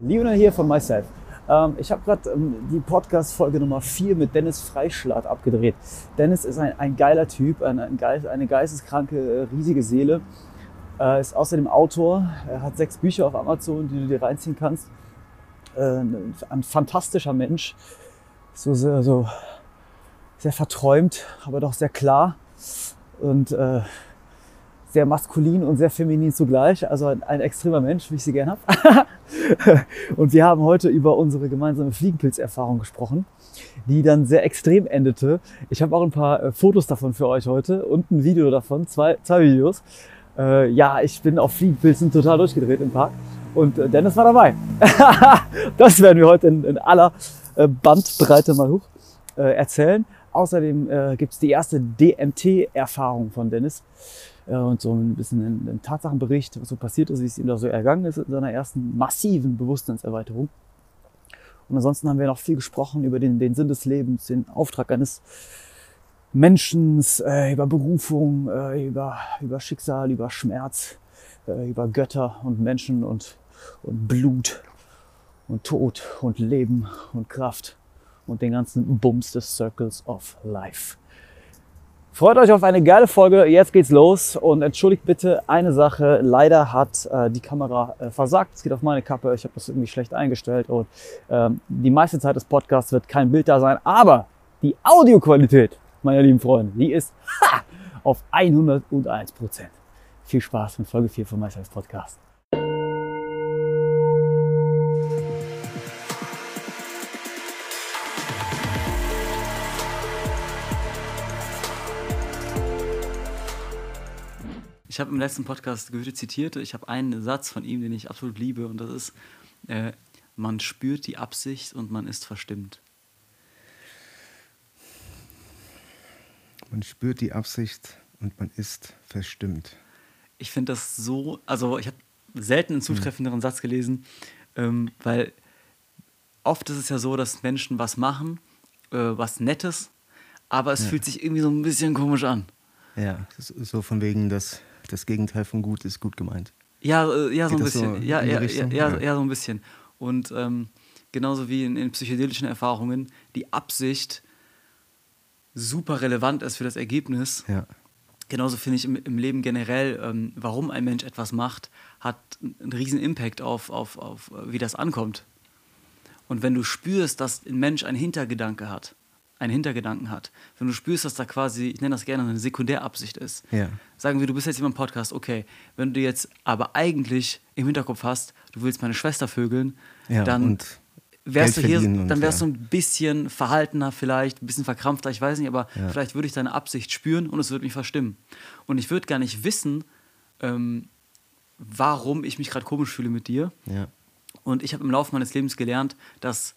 Lionel hier von Myself. Ähm, ich habe gerade ähm, die Podcast-Folge Nummer 4 mit Dennis Freischlatt abgedreht. Dennis ist ein, ein geiler Typ, ein, ein Geist, eine geisteskranke, äh, riesige Seele. Äh, ist außerdem Autor. Er hat sechs Bücher auf Amazon, die du dir reinziehen kannst. Äh, ein fantastischer Mensch. So sehr, so sehr verträumt, aber doch sehr klar. Und äh, sehr maskulin und sehr feminin zugleich, also ein, ein extremer Mensch, wie ich sie gern habe. und wir haben heute über unsere gemeinsame Fliegenpilzerfahrung gesprochen, die dann sehr extrem endete. Ich habe auch ein paar äh, Fotos davon für euch heute und ein Video davon, zwei, zwei Videos. Äh, ja, ich bin auf Fliegenpilzen total durchgedreht im Park und äh, Dennis war dabei. das werden wir heute in, in aller äh, Bandbreite mal hoch äh, erzählen. Außerdem äh, gibt es die erste DMT-Erfahrung von Dennis und so ein bisschen einen, Tatsachenbericht, was so passiert ist, wie es ihm da so ergangen ist in seiner ersten massiven Bewusstseinserweiterung. Und ansonsten haben wir noch viel gesprochen über den, den Sinn des Lebens, den Auftrag eines Menschen, äh, über Berufung, äh, über, über Schicksal, über Schmerz, äh, über Götter und Menschen und, und Blut und Tod und Leben und Kraft und den ganzen Bums des Circles of Life. Freut euch auf eine geile Folge. Jetzt geht's los und entschuldigt bitte eine Sache. Leider hat äh, die Kamera äh, versagt. Es geht auf meine Kappe. Ich habe das irgendwie schlecht eingestellt und ähm, die meiste Zeit des Podcasts wird kein Bild da sein. Aber die Audioqualität, meine lieben Freunde, die ist ha, auf 101 Prozent. Viel Spaß mit Folge 4 von Meisters Podcast. Ich habe im letzten Podcast Goethe zitiert. Ich habe einen Satz von ihm, den ich absolut liebe, und das ist: äh, Man spürt die Absicht und man ist verstimmt. Man spürt die Absicht und man ist verstimmt. Ich finde das so, also ich habe selten einen zutreffenderen hm. Satz gelesen, ähm, weil oft ist es ja so, dass Menschen was machen, äh, was Nettes, aber es ja. fühlt sich irgendwie so ein bisschen komisch an. Ja, so von wegen, dass das Gegenteil von gut ist gut gemeint. Ja, äh, ja so ein bisschen. So ja, ja, ja, ja, ja, so ein bisschen. Und ähm, genauso wie in, in, psychedelischen Erfahrungen die Absicht super relevant ist für das Ergebnis. Ja. Genauso finde ich im, im, Leben generell, ähm, warum ein Mensch etwas macht, hat einen riesen Impact auf, auf, auf, wie das ankommt. Und wenn du spürst, dass ein Mensch einen Hintergedanke hat, einen Hintergedanken hat, wenn du spürst, dass da quasi, ich nenne das gerne, eine Sekundärabsicht ist. Ja. Sagen wir, du bist jetzt jemand im Podcast, okay, wenn du jetzt aber eigentlich im Hinterkopf hast, du willst meine Schwester vögeln, ja, dann wärst du hier, dann wärst ja. du ein bisschen verhaltener vielleicht, ein bisschen verkrampfter, ich weiß nicht, aber ja. vielleicht würde ich deine Absicht spüren und es würde mich verstimmen. Und ich würde gar nicht wissen, ähm, warum ich mich gerade komisch fühle mit dir. Ja. Und ich habe im Laufe meines Lebens gelernt, dass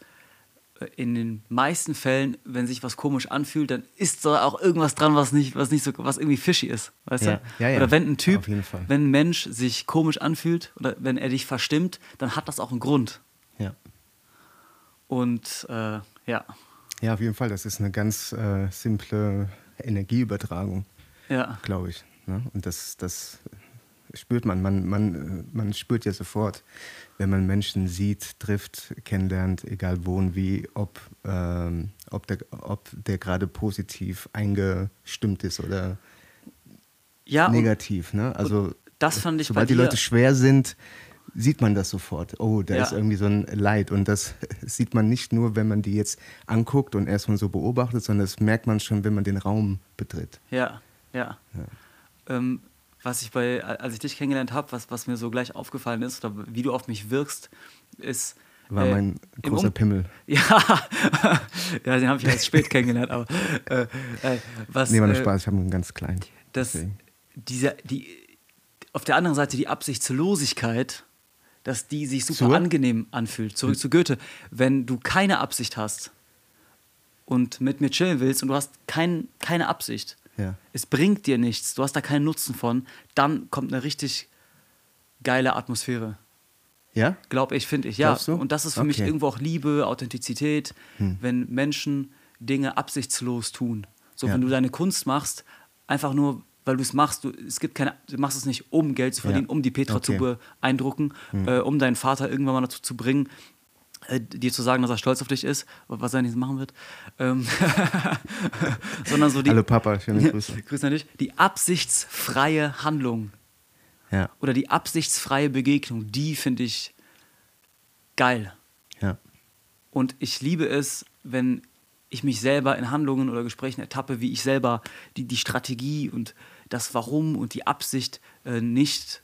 in den meisten Fällen, wenn sich was komisch anfühlt, dann ist da auch irgendwas dran, was nicht, was nicht so, was irgendwie fishy ist, weißt ja, du? Ja, ja, oder wenn ein Typ, wenn ein Mensch sich komisch anfühlt oder wenn er dich verstimmt, dann hat das auch einen Grund. Ja. Und äh, ja. Ja, auf jeden Fall. Das ist eine ganz äh, simple Energieübertragung, ja. glaube ich. Ne? Und das, das spürt man. Man, man. man spürt ja sofort, wenn man Menschen sieht, trifft, kennenlernt, egal wo und wie, ob, ähm, ob der, ob der gerade positiv eingestimmt ist oder ja, negativ. Ne? Also, das fand ich sobald die Leute schwer sind, sieht man das sofort. Oh, da ja. ist irgendwie so ein Leid. Und das sieht man nicht nur, wenn man die jetzt anguckt und erstmal so beobachtet, sondern das merkt man schon, wenn man den Raum betritt. Ja, ja. ja. Ähm, was ich bei, als ich dich kennengelernt habe, was, was mir so gleich aufgefallen ist, oder wie du auf mich wirkst, ist. War äh, mein großer um Pimmel. Ja, ja den habe ich erst spät kennengelernt, aber äh, äh, was. Nee, war nur äh, Spaß, ich habe einen ganz kleinen. Das, dieser, die, auf der anderen Seite die Absichtslosigkeit, dass die sich super Zur? angenehm anfühlt. Zurück hm. zu Goethe. Wenn du keine Absicht hast und mit mir chillen willst und du hast kein, keine Absicht, ja. es bringt dir nichts, du hast da keinen Nutzen von, dann kommt eine richtig geile Atmosphäre. Ja? Glaube ich, finde ich, ja. Und das ist für okay. mich irgendwo auch Liebe, Authentizität, hm. wenn Menschen Dinge absichtslos tun. So, ja. wenn du deine Kunst machst, einfach nur, weil du es machst, du, es gibt keine, du machst es nicht, um Geld zu verdienen, ja. um die Petra okay. zu beeindrucken, mhm. äh, um deinen Vater irgendwann mal dazu zu bringen, dir zu sagen, dass er stolz auf dich ist, was er nicht machen wird. Ähm sondern so die. Hallo Papa, schöne Grüße. Grüße an dich. Die absichtsfreie Handlung. Ja. Oder die absichtsfreie Begegnung, die finde ich geil. Ja. Und ich liebe es, wenn ich mich selber in Handlungen oder Gesprächen ertappe, wie ich selber die, die Strategie und das Warum und die Absicht äh, nicht,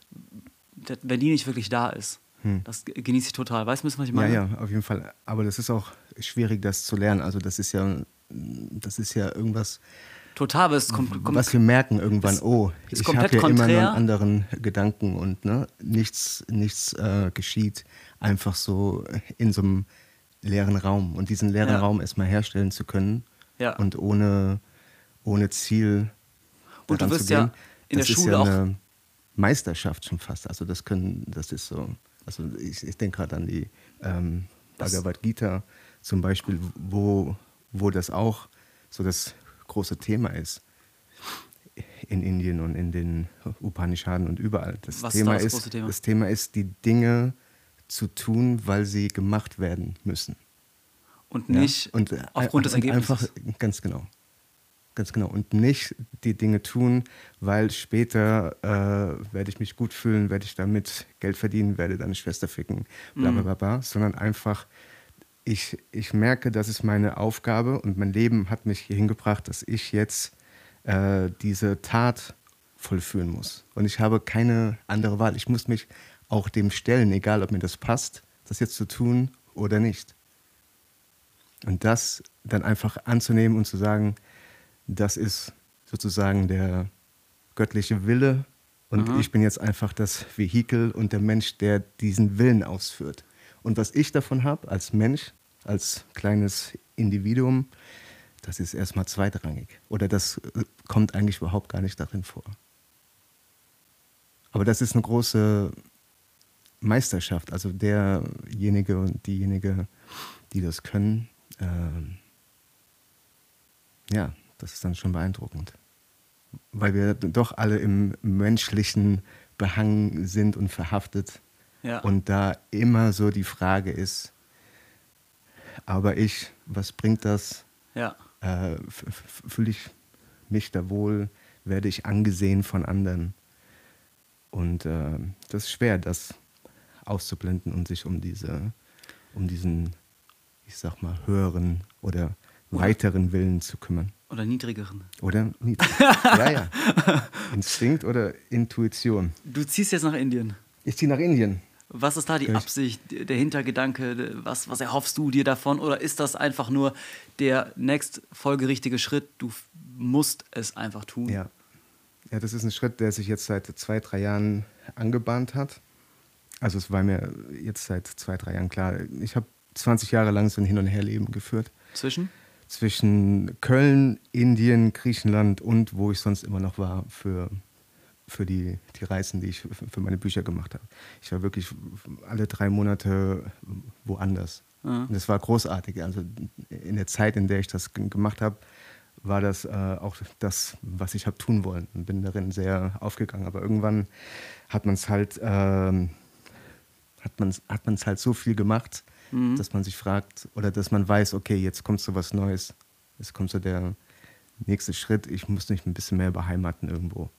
wenn die nicht wirklich da ist. Hm. Das genieße ich total. Weißt du, was ich meine? Ja, ja, auf jeden Fall. Aber das ist auch schwierig, das zu lernen. Also das ist ja, das ist ja irgendwas. Total, es kommt, kommt, was wir merken irgendwann, es, oh, ich habe ja konträr. immer nur einen anderen Gedanken und ne, nichts, nichts äh, geschieht einfach so in so einem leeren Raum. Und diesen leeren ja. Raum erstmal herstellen zu können ja. und ohne, ohne Ziel. Und du wirst ja in der Schule ja auch. Meisterschaft schon fast. Also das können, das ist so. Also ich, ich denke gerade an die ähm, Bhagavad Gita zum Beispiel, wo, wo das auch so das große Thema ist in Indien und in den Upanishaden und überall. Das, Was Thema, ist, das, Thema? das Thema ist, die Dinge zu tun, weil sie gemacht werden müssen. Und nicht ja? und, aufgrund des Ergebnisses. Einfach, ganz genau. Ganz genau. Und nicht die Dinge tun, weil später äh, werde ich mich gut fühlen, werde ich damit Geld verdienen, werde deine Schwester ficken, bla bla bla, bla. sondern einfach, ich, ich merke, das ist meine Aufgabe und mein Leben hat mich hier hingebracht, dass ich jetzt äh, diese Tat vollführen muss. Und ich habe keine andere Wahl. Ich muss mich auch dem stellen, egal ob mir das passt, das jetzt zu tun oder nicht. Und das dann einfach anzunehmen und zu sagen, das ist sozusagen der göttliche Wille und Aha. ich bin jetzt einfach das Vehikel und der Mensch, der diesen Willen ausführt. Und was ich davon habe als Mensch, als kleines Individuum, das ist erstmal zweitrangig. Oder das äh, kommt eigentlich überhaupt gar nicht darin vor. Aber das ist eine große Meisterschaft. Also derjenige und diejenige, die das können, ähm, ja, das ist dann schon beeindruckend. Weil wir doch alle im menschlichen Behang sind und verhaftet. Ja. Und da immer so die Frage ist, aber ich, was bringt das? Ja. Äh, Fühle ich mich da wohl? Werde ich angesehen von anderen? Und äh, das ist schwer, das auszublenden und sich um diese, um diesen, ich sag mal, höheren oder weiteren Willen zu kümmern. Oder niedrigeren. Oder niedrigeren. ja, ja. Instinkt oder Intuition. Du ziehst jetzt nach Indien. Ich ziehe nach Indien. Was ist da die Absicht, der Hintergedanke? Was, was erhoffst du dir davon? Oder ist das einfach nur der nächst folgerichtige Schritt? Du musst es einfach tun. Ja. Ja, das ist ein Schritt, der sich jetzt seit zwei, drei Jahren angebahnt hat. Also es war mir jetzt seit zwei, drei Jahren klar. Ich habe 20 Jahre lang so ein Hin- und Herleben geführt. Zwischen? Zwischen Köln, Indien, Griechenland und wo ich sonst immer noch war für, für die, die Reisen, die ich für meine Bücher gemacht habe. Ich war wirklich alle drei Monate woanders. Mhm. Und das war großartig. Also in der Zeit, in der ich das gemacht habe, war das äh, auch das, was ich habe tun wollen und bin darin sehr aufgegangen. Aber irgendwann hat man es halt... Äh, hat man es hat man's halt so viel gemacht, mhm. dass man sich fragt oder dass man weiß, okay, jetzt kommt so was Neues. Jetzt kommt so der nächste Schritt, ich muss mich ein bisschen mehr beheimaten irgendwo.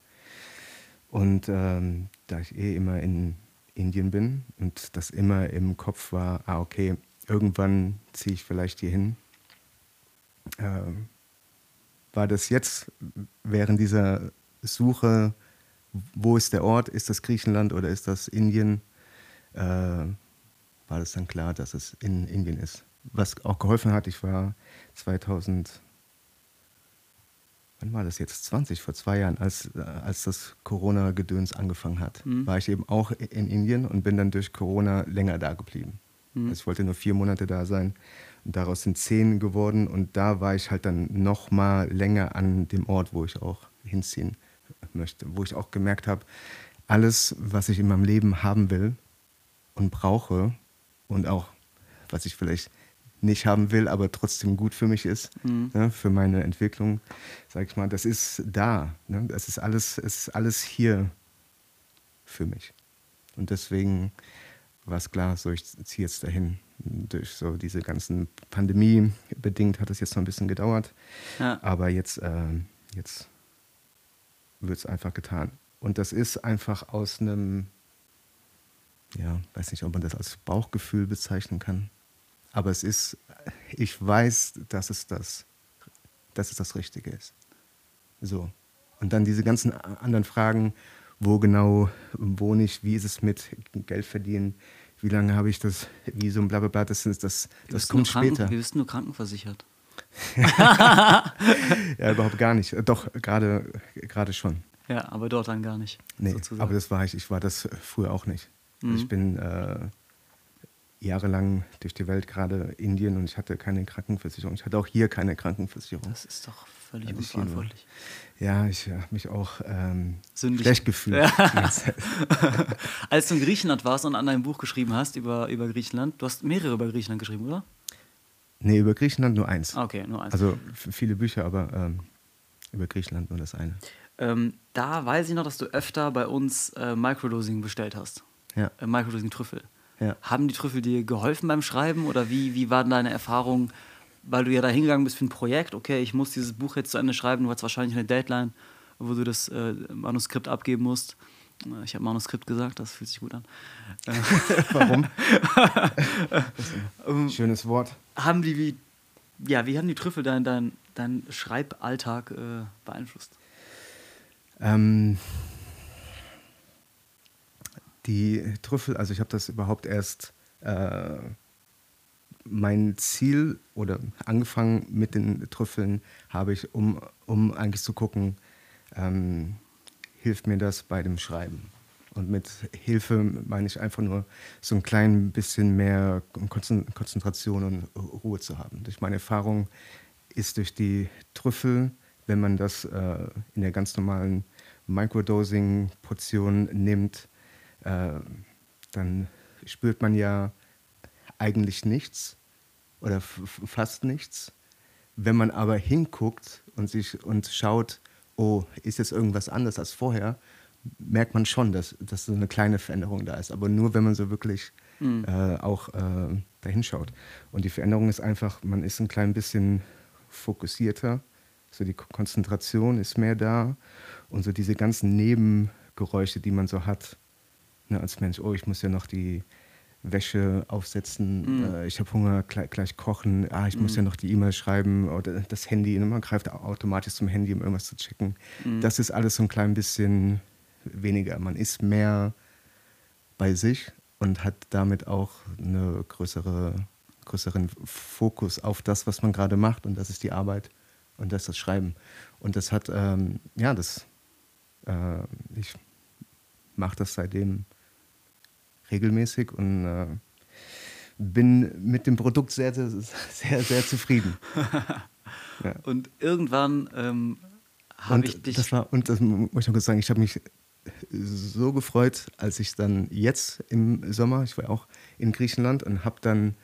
Und ähm, da ich eh immer in Indien bin und das immer im Kopf war, ah, okay, irgendwann ziehe ich vielleicht hier hin, äh, war das jetzt während dieser Suche, wo ist der Ort, ist das Griechenland oder ist das Indien, äh, war das dann klar, dass es in Indien ist. Was auch geholfen hat, ich war 2000, wann war das jetzt? 20, vor zwei Jahren, als, als das Corona-Gedöns angefangen hat, mhm. war ich eben auch in Indien und bin dann durch Corona länger da geblieben. Mhm. Also ich wollte nur vier Monate da sein und daraus sind zehn geworden und da war ich halt dann noch mal länger an dem Ort, wo ich auch hinziehen möchte, wo ich auch gemerkt habe, alles, was ich in meinem Leben haben will, und brauche und auch, was ich vielleicht nicht haben will, aber trotzdem gut für mich ist, mhm. ne, für meine Entwicklung, sag ich mal, das ist da. Ne? Das ist alles, ist alles hier für mich. Und deswegen war es klar, so ich ziehe jetzt dahin. Durch so diese ganzen Pandemie bedingt hat es jetzt noch ein bisschen gedauert. Ja. Aber jetzt, äh, jetzt wird es einfach getan. Und das ist einfach aus einem, ja, weiß nicht, ob man das als Bauchgefühl bezeichnen kann. Aber es ist, ich weiß, dass es das, dass es das Richtige ist. So. Und dann diese ganzen anderen Fragen, wo genau wohne ich, wie ist es mit Geld verdienen, wie lange habe ich das Visum, bla bla bla, das, das, das, das kommt später. Wir bist nur krankenversichert. ja, überhaupt gar nicht. Doch, gerade schon. Ja, aber dort dann gar nicht. Nee, sozusagen. aber das war ich. Ich war das früher auch nicht. Mhm. Ich bin äh, jahrelang durch die Welt, gerade Indien, und ich hatte keine Krankenversicherung. Ich hatte auch hier keine Krankenversicherung. Das ist doch völlig also unverantwortlich. Ja, ich habe mich auch ähm, schlecht gefühlt. Ja. Als du in Griechenland warst und an deinem Buch geschrieben hast über, über Griechenland, du hast mehrere über Griechenland geschrieben, oder? Nee, über Griechenland nur eins. Ah, okay, nur eins. Also viele Bücher, aber ähm, über Griechenland nur das eine. Ähm, da weiß ich noch, dass du öfter bei uns äh, Microdosing bestellt hast. Ja. Äh, Microdosing-Trüffel. Ja. Haben die Trüffel dir geholfen beim Schreiben oder wie, wie war deine Erfahrung? Weil du ja da hingegangen bist für ein Projekt, okay, ich muss dieses Buch jetzt zu Ende schreiben, du hast wahrscheinlich eine Deadline, wo du das äh, Manuskript abgeben musst. Äh, ich habe Manuskript gesagt, das fühlt sich gut an. Warum? Schönes Wort. Haben die wie, ja, wie haben die Trüffel deinen dein, dein Schreiballtag äh, beeinflusst? Ähm, die Trüffel, also ich habe das überhaupt erst äh, mein Ziel oder angefangen mit den Trüffeln habe ich, um, um eigentlich zu gucken, ähm, hilft mir das bei dem Schreiben. Und mit Hilfe meine ich einfach nur so ein klein bisschen mehr Konzentration und Ruhe zu haben. Durch meine Erfahrung ist durch die Trüffel, wenn man das äh, in der ganz normalen Microdosing-Portion nimmt, äh, dann spürt man ja eigentlich nichts oder fast nichts. Wenn man aber hinguckt und sich und schaut, oh, ist jetzt irgendwas anders als vorher, merkt man schon, dass, dass so eine kleine Veränderung da ist. Aber nur, wenn man so wirklich mhm. äh, auch äh, dahin schaut. Und die Veränderung ist einfach, man ist ein klein bisschen fokussierter, so die Konzentration ist mehr da und so diese ganzen Nebengeräusche, die man so hat, ne, als Mensch, oh, ich muss ja noch die Wäsche aufsetzen, mhm. äh, ich habe Hunger, gleich, gleich, kochen, ah, ich mhm. muss ja noch die E-Mail schreiben oder das Handy, ne, man greift automatisch zum Handy, um irgendwas zu checken. Mhm. Das ist alles so ein klein bisschen weniger. Man ist mehr bei sich und hat damit auch eine größere, größeren Fokus auf das, was man gerade macht und das ist die Arbeit und das ist das Schreiben. Und das hat, ähm, ja, das, äh, ich mache das seitdem regelmäßig und äh, bin mit dem Produkt sehr, sehr, sehr, sehr zufrieden. ja. Und irgendwann ähm, habe ich dich. Das war, und das muss ich noch kurz sagen, ich habe mich so gefreut, als ich dann jetzt im Sommer, ich war auch in Griechenland und habe dann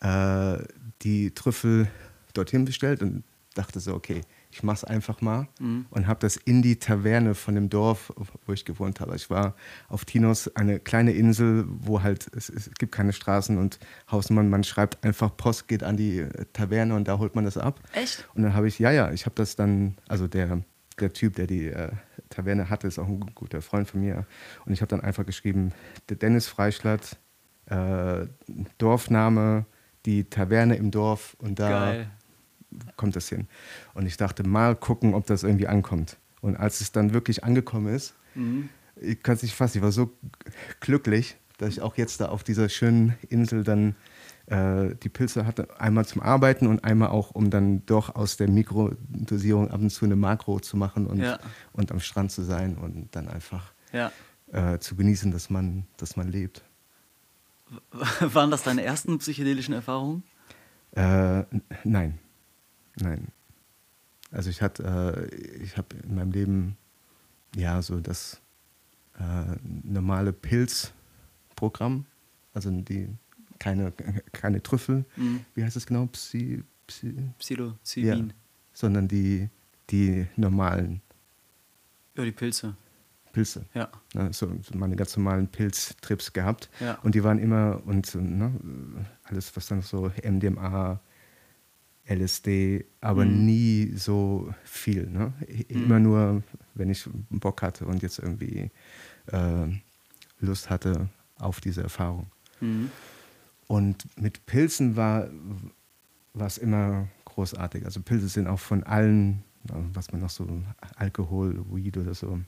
äh, die Trüffel dorthin bestellt und dachte so, okay, ich mache es einfach mal mhm. und habe das in die Taverne von dem Dorf, wo ich gewohnt habe. Ich war auf Tinos, eine kleine Insel, wo halt es, es gibt keine Straßen und Hausmann, man schreibt einfach Post, geht an die Taverne und da holt man das ab. Echt? Und dann habe ich, ja, ja, ich habe das dann, also der, der Typ, der die äh, Taverne hatte, ist auch ein guter Freund von mir. Und ich habe dann einfach geschrieben, der Dennis Freischlatt, äh, Dorfname, die Taverne im Dorf und da Geil kommt das hin. Und ich dachte, mal gucken, ob das irgendwie ankommt. Und als es dann wirklich angekommen ist, mhm. ich kann es nicht fassen, ich war so glücklich, dass ich auch jetzt da auf dieser schönen Insel dann äh, die Pilze hatte, einmal zum Arbeiten und einmal auch, um dann doch aus der Mikrodosierung ab und zu eine Makro zu machen und, ja. und am Strand zu sein und dann einfach ja. äh, zu genießen, dass man, dass man lebt. Waren das deine ersten psychedelischen Erfahrungen? Äh, nein. Nein. Also ich hatte, äh, ich habe in meinem Leben ja so das äh, normale Pilzprogramm, also die keine, keine Trüffel. Mhm. Wie heißt das genau? Psi, Psi, Psilocybin. Ja, sondern die, die normalen. Ja, die Pilze. Pilze. Ja. Ne, so, so meine ganz normalen Pilztrips gehabt. Ja. Und die waren immer, und ne, alles, was dann so MDMA, LSD, aber mhm. nie so viel. Ne? Immer mhm. nur, wenn ich Bock hatte und jetzt irgendwie äh, Lust hatte auf diese Erfahrung. Mhm. Und mit Pilzen war es immer großartig. Also Pilze sind auch von allen, was man noch so, Alkohol, Weed oder so,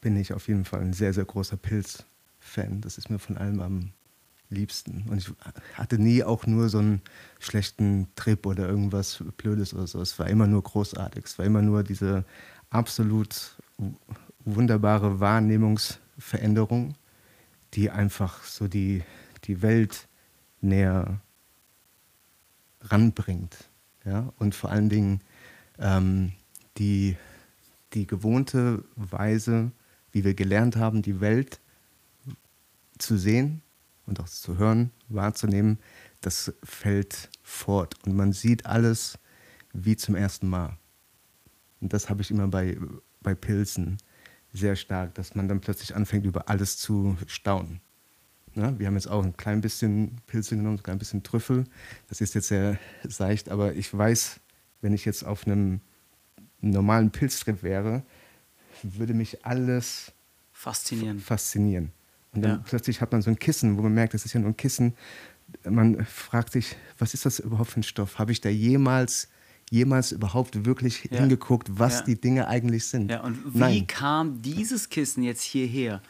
bin ich auf jeden Fall ein sehr, sehr großer Pilz-Fan. Das ist mir von allem am liebsten. Und ich hatte nie auch nur so einen schlechten Trip oder irgendwas Blödes oder so. Es war immer nur großartig. Es war immer nur diese absolut wunderbare Wahrnehmungsveränderung, die einfach so die, die Welt näher ranbringt. Ja? Und vor allen Dingen ähm, die, die gewohnte Weise, wie wir gelernt haben, die Welt zu sehen und auch zu hören, wahrzunehmen, das fällt fort. Und man sieht alles wie zum ersten Mal. Und das habe ich immer bei, bei Pilzen sehr stark, dass man dann plötzlich anfängt, über alles zu staunen. Ja, wir haben jetzt auch ein klein bisschen Pilze genommen, ein klein bisschen Trüffel. Das ist jetzt sehr seicht, aber ich weiß, wenn ich jetzt auf einem normalen Pilztrip wäre, würde mich alles faszinieren. faszinieren. Und dann ja. plötzlich hat man so ein Kissen, wo man merkt, das ist ja nur ein Kissen. Man fragt sich, was ist das überhaupt für ein Stoff? Habe ich da jemals, jemals überhaupt wirklich ja. hingeguckt, was ja. die Dinge eigentlich sind? Ja, und wie Nein. kam dieses Kissen jetzt hierher?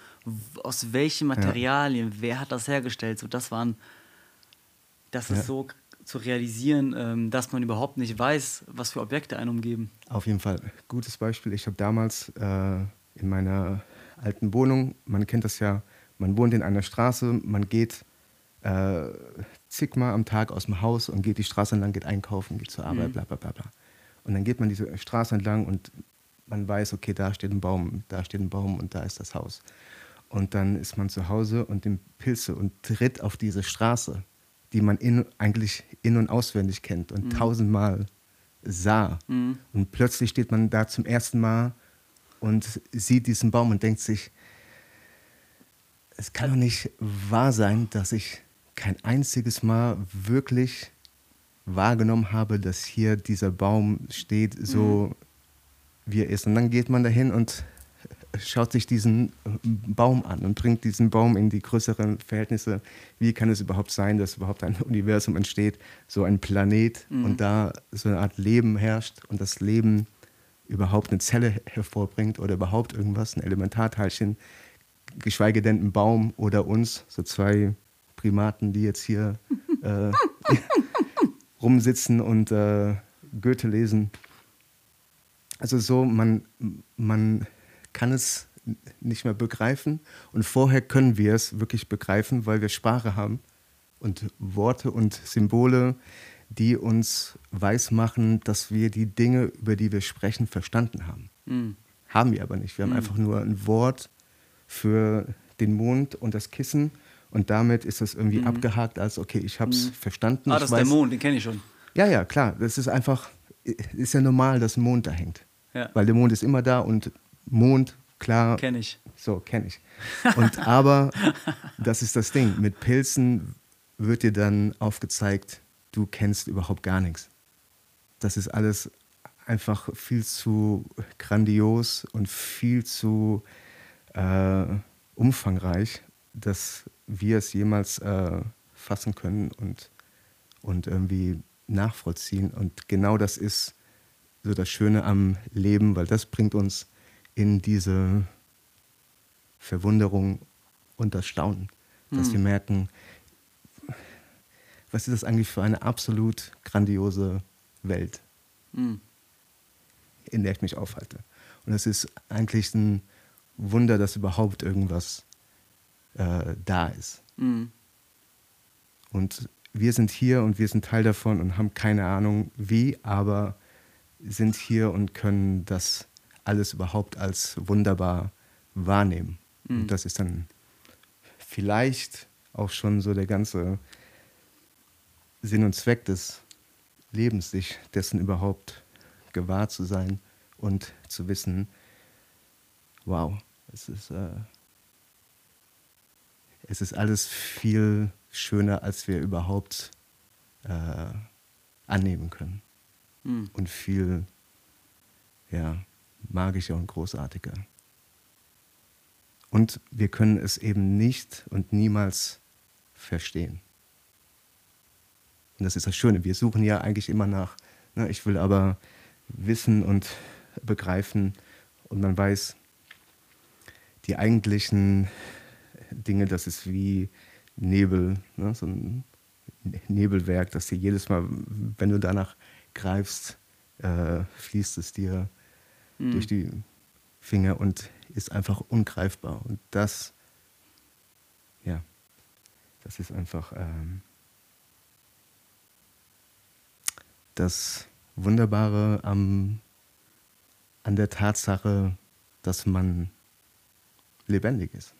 Aus welchen Materialien? Wer hat das hergestellt? So, das waren, das ist so zu realisieren, ähm, dass man überhaupt nicht weiß, was für Objekte einen umgeben. Auf jeden Fall. Gutes Beispiel. Ich habe damals äh, in meiner alten Wohnung, man kennt das ja, man wohnt in einer Straße, man geht äh, zigmal am Tag aus dem Haus und geht die Straße entlang, geht einkaufen, geht zur Arbeit, mhm. bla bla bla bla. Und dann geht man diese Straße entlang und man weiß, okay, da steht ein Baum, da steht ein Baum und da ist das Haus. Und dann ist man zu Hause und nimmt Pilze und tritt auf diese Straße, die man in, eigentlich in- und auswendig kennt und mhm. tausendmal sah. Mhm. Und plötzlich steht man da zum ersten Mal und sieht diesen Baum und denkt sich, es kann doch nicht wahr sein, dass ich kein einziges Mal wirklich wahrgenommen habe, dass hier dieser Baum steht, so mhm. wie er ist. Und dann geht man dahin und schaut sich diesen Baum an und bringt diesen Baum in die größeren Verhältnisse. Wie kann es überhaupt sein, dass überhaupt ein Universum entsteht, so ein Planet mhm. und da so eine Art Leben herrscht und das Leben überhaupt eine Zelle hervorbringt oder überhaupt irgendwas, ein Elementarteilchen, geschweige denn ein Baum oder uns, so zwei Primaten, die jetzt hier äh, rumsitzen und äh, Goethe lesen. Also so, man, man kann es nicht mehr begreifen und vorher können wir es wirklich begreifen, weil wir Sprache haben und Worte und Symbole, die uns weismachen, dass wir die Dinge, über die wir sprechen, verstanden haben. Mhm. Haben wir aber nicht. Wir haben mhm. einfach nur ein Wort für den Mond und das Kissen und damit ist das irgendwie mhm. abgehakt als, okay, ich habe es mhm. verstanden. Ah, das ist der Mond, den kenne ich schon. Ja, ja, klar. Das ist einfach, ist ja normal, dass ein Mond da hängt. Ja. Weil der Mond ist immer da und Mond, klar. Kenne ich. So, kenne ich. Und aber, das ist das Ding, mit Pilzen wird dir dann aufgezeigt, du kennst überhaupt gar nichts. Das ist alles einfach viel zu grandios und viel zu äh, umfangreich, dass wir es jemals äh, fassen können und, und irgendwie nachvollziehen. Und genau das ist so das Schöne am Leben, weil das bringt uns in diese Verwunderung und das Staunen, dass mhm. wir merken, was ist das eigentlich für eine absolut grandiose Welt, mhm. in der ich mich aufhalte. Und es ist eigentlich ein Wunder, dass überhaupt irgendwas äh, da ist. Mhm. Und wir sind hier und wir sind Teil davon und haben keine Ahnung wie, aber sind hier und können das alles überhaupt als wunderbar wahrnehmen. Mhm. Und das ist dann vielleicht auch schon so der ganze Sinn und Zweck des Lebens, sich dessen überhaupt gewahr zu sein und zu wissen, wow, es ist, äh, es ist alles viel schöner, als wir überhaupt äh, annehmen können. Mhm. Und viel ja, magischer und großartiger. Und wir können es eben nicht und niemals verstehen. Und das ist das Schöne. Wir suchen ja eigentlich immer nach, ne, ich will aber wissen und begreifen. Und man weiß, die eigentlichen Dinge, das ist wie Nebel, ne, so ein Nebelwerk, dass dir jedes Mal, wenn du danach greifst, äh, fließt es dir mhm. durch die Finger und ist einfach ungreifbar. Und das, ja, das ist einfach ähm, das Wunderbare am, an der Tatsache, dass man lebendig ist.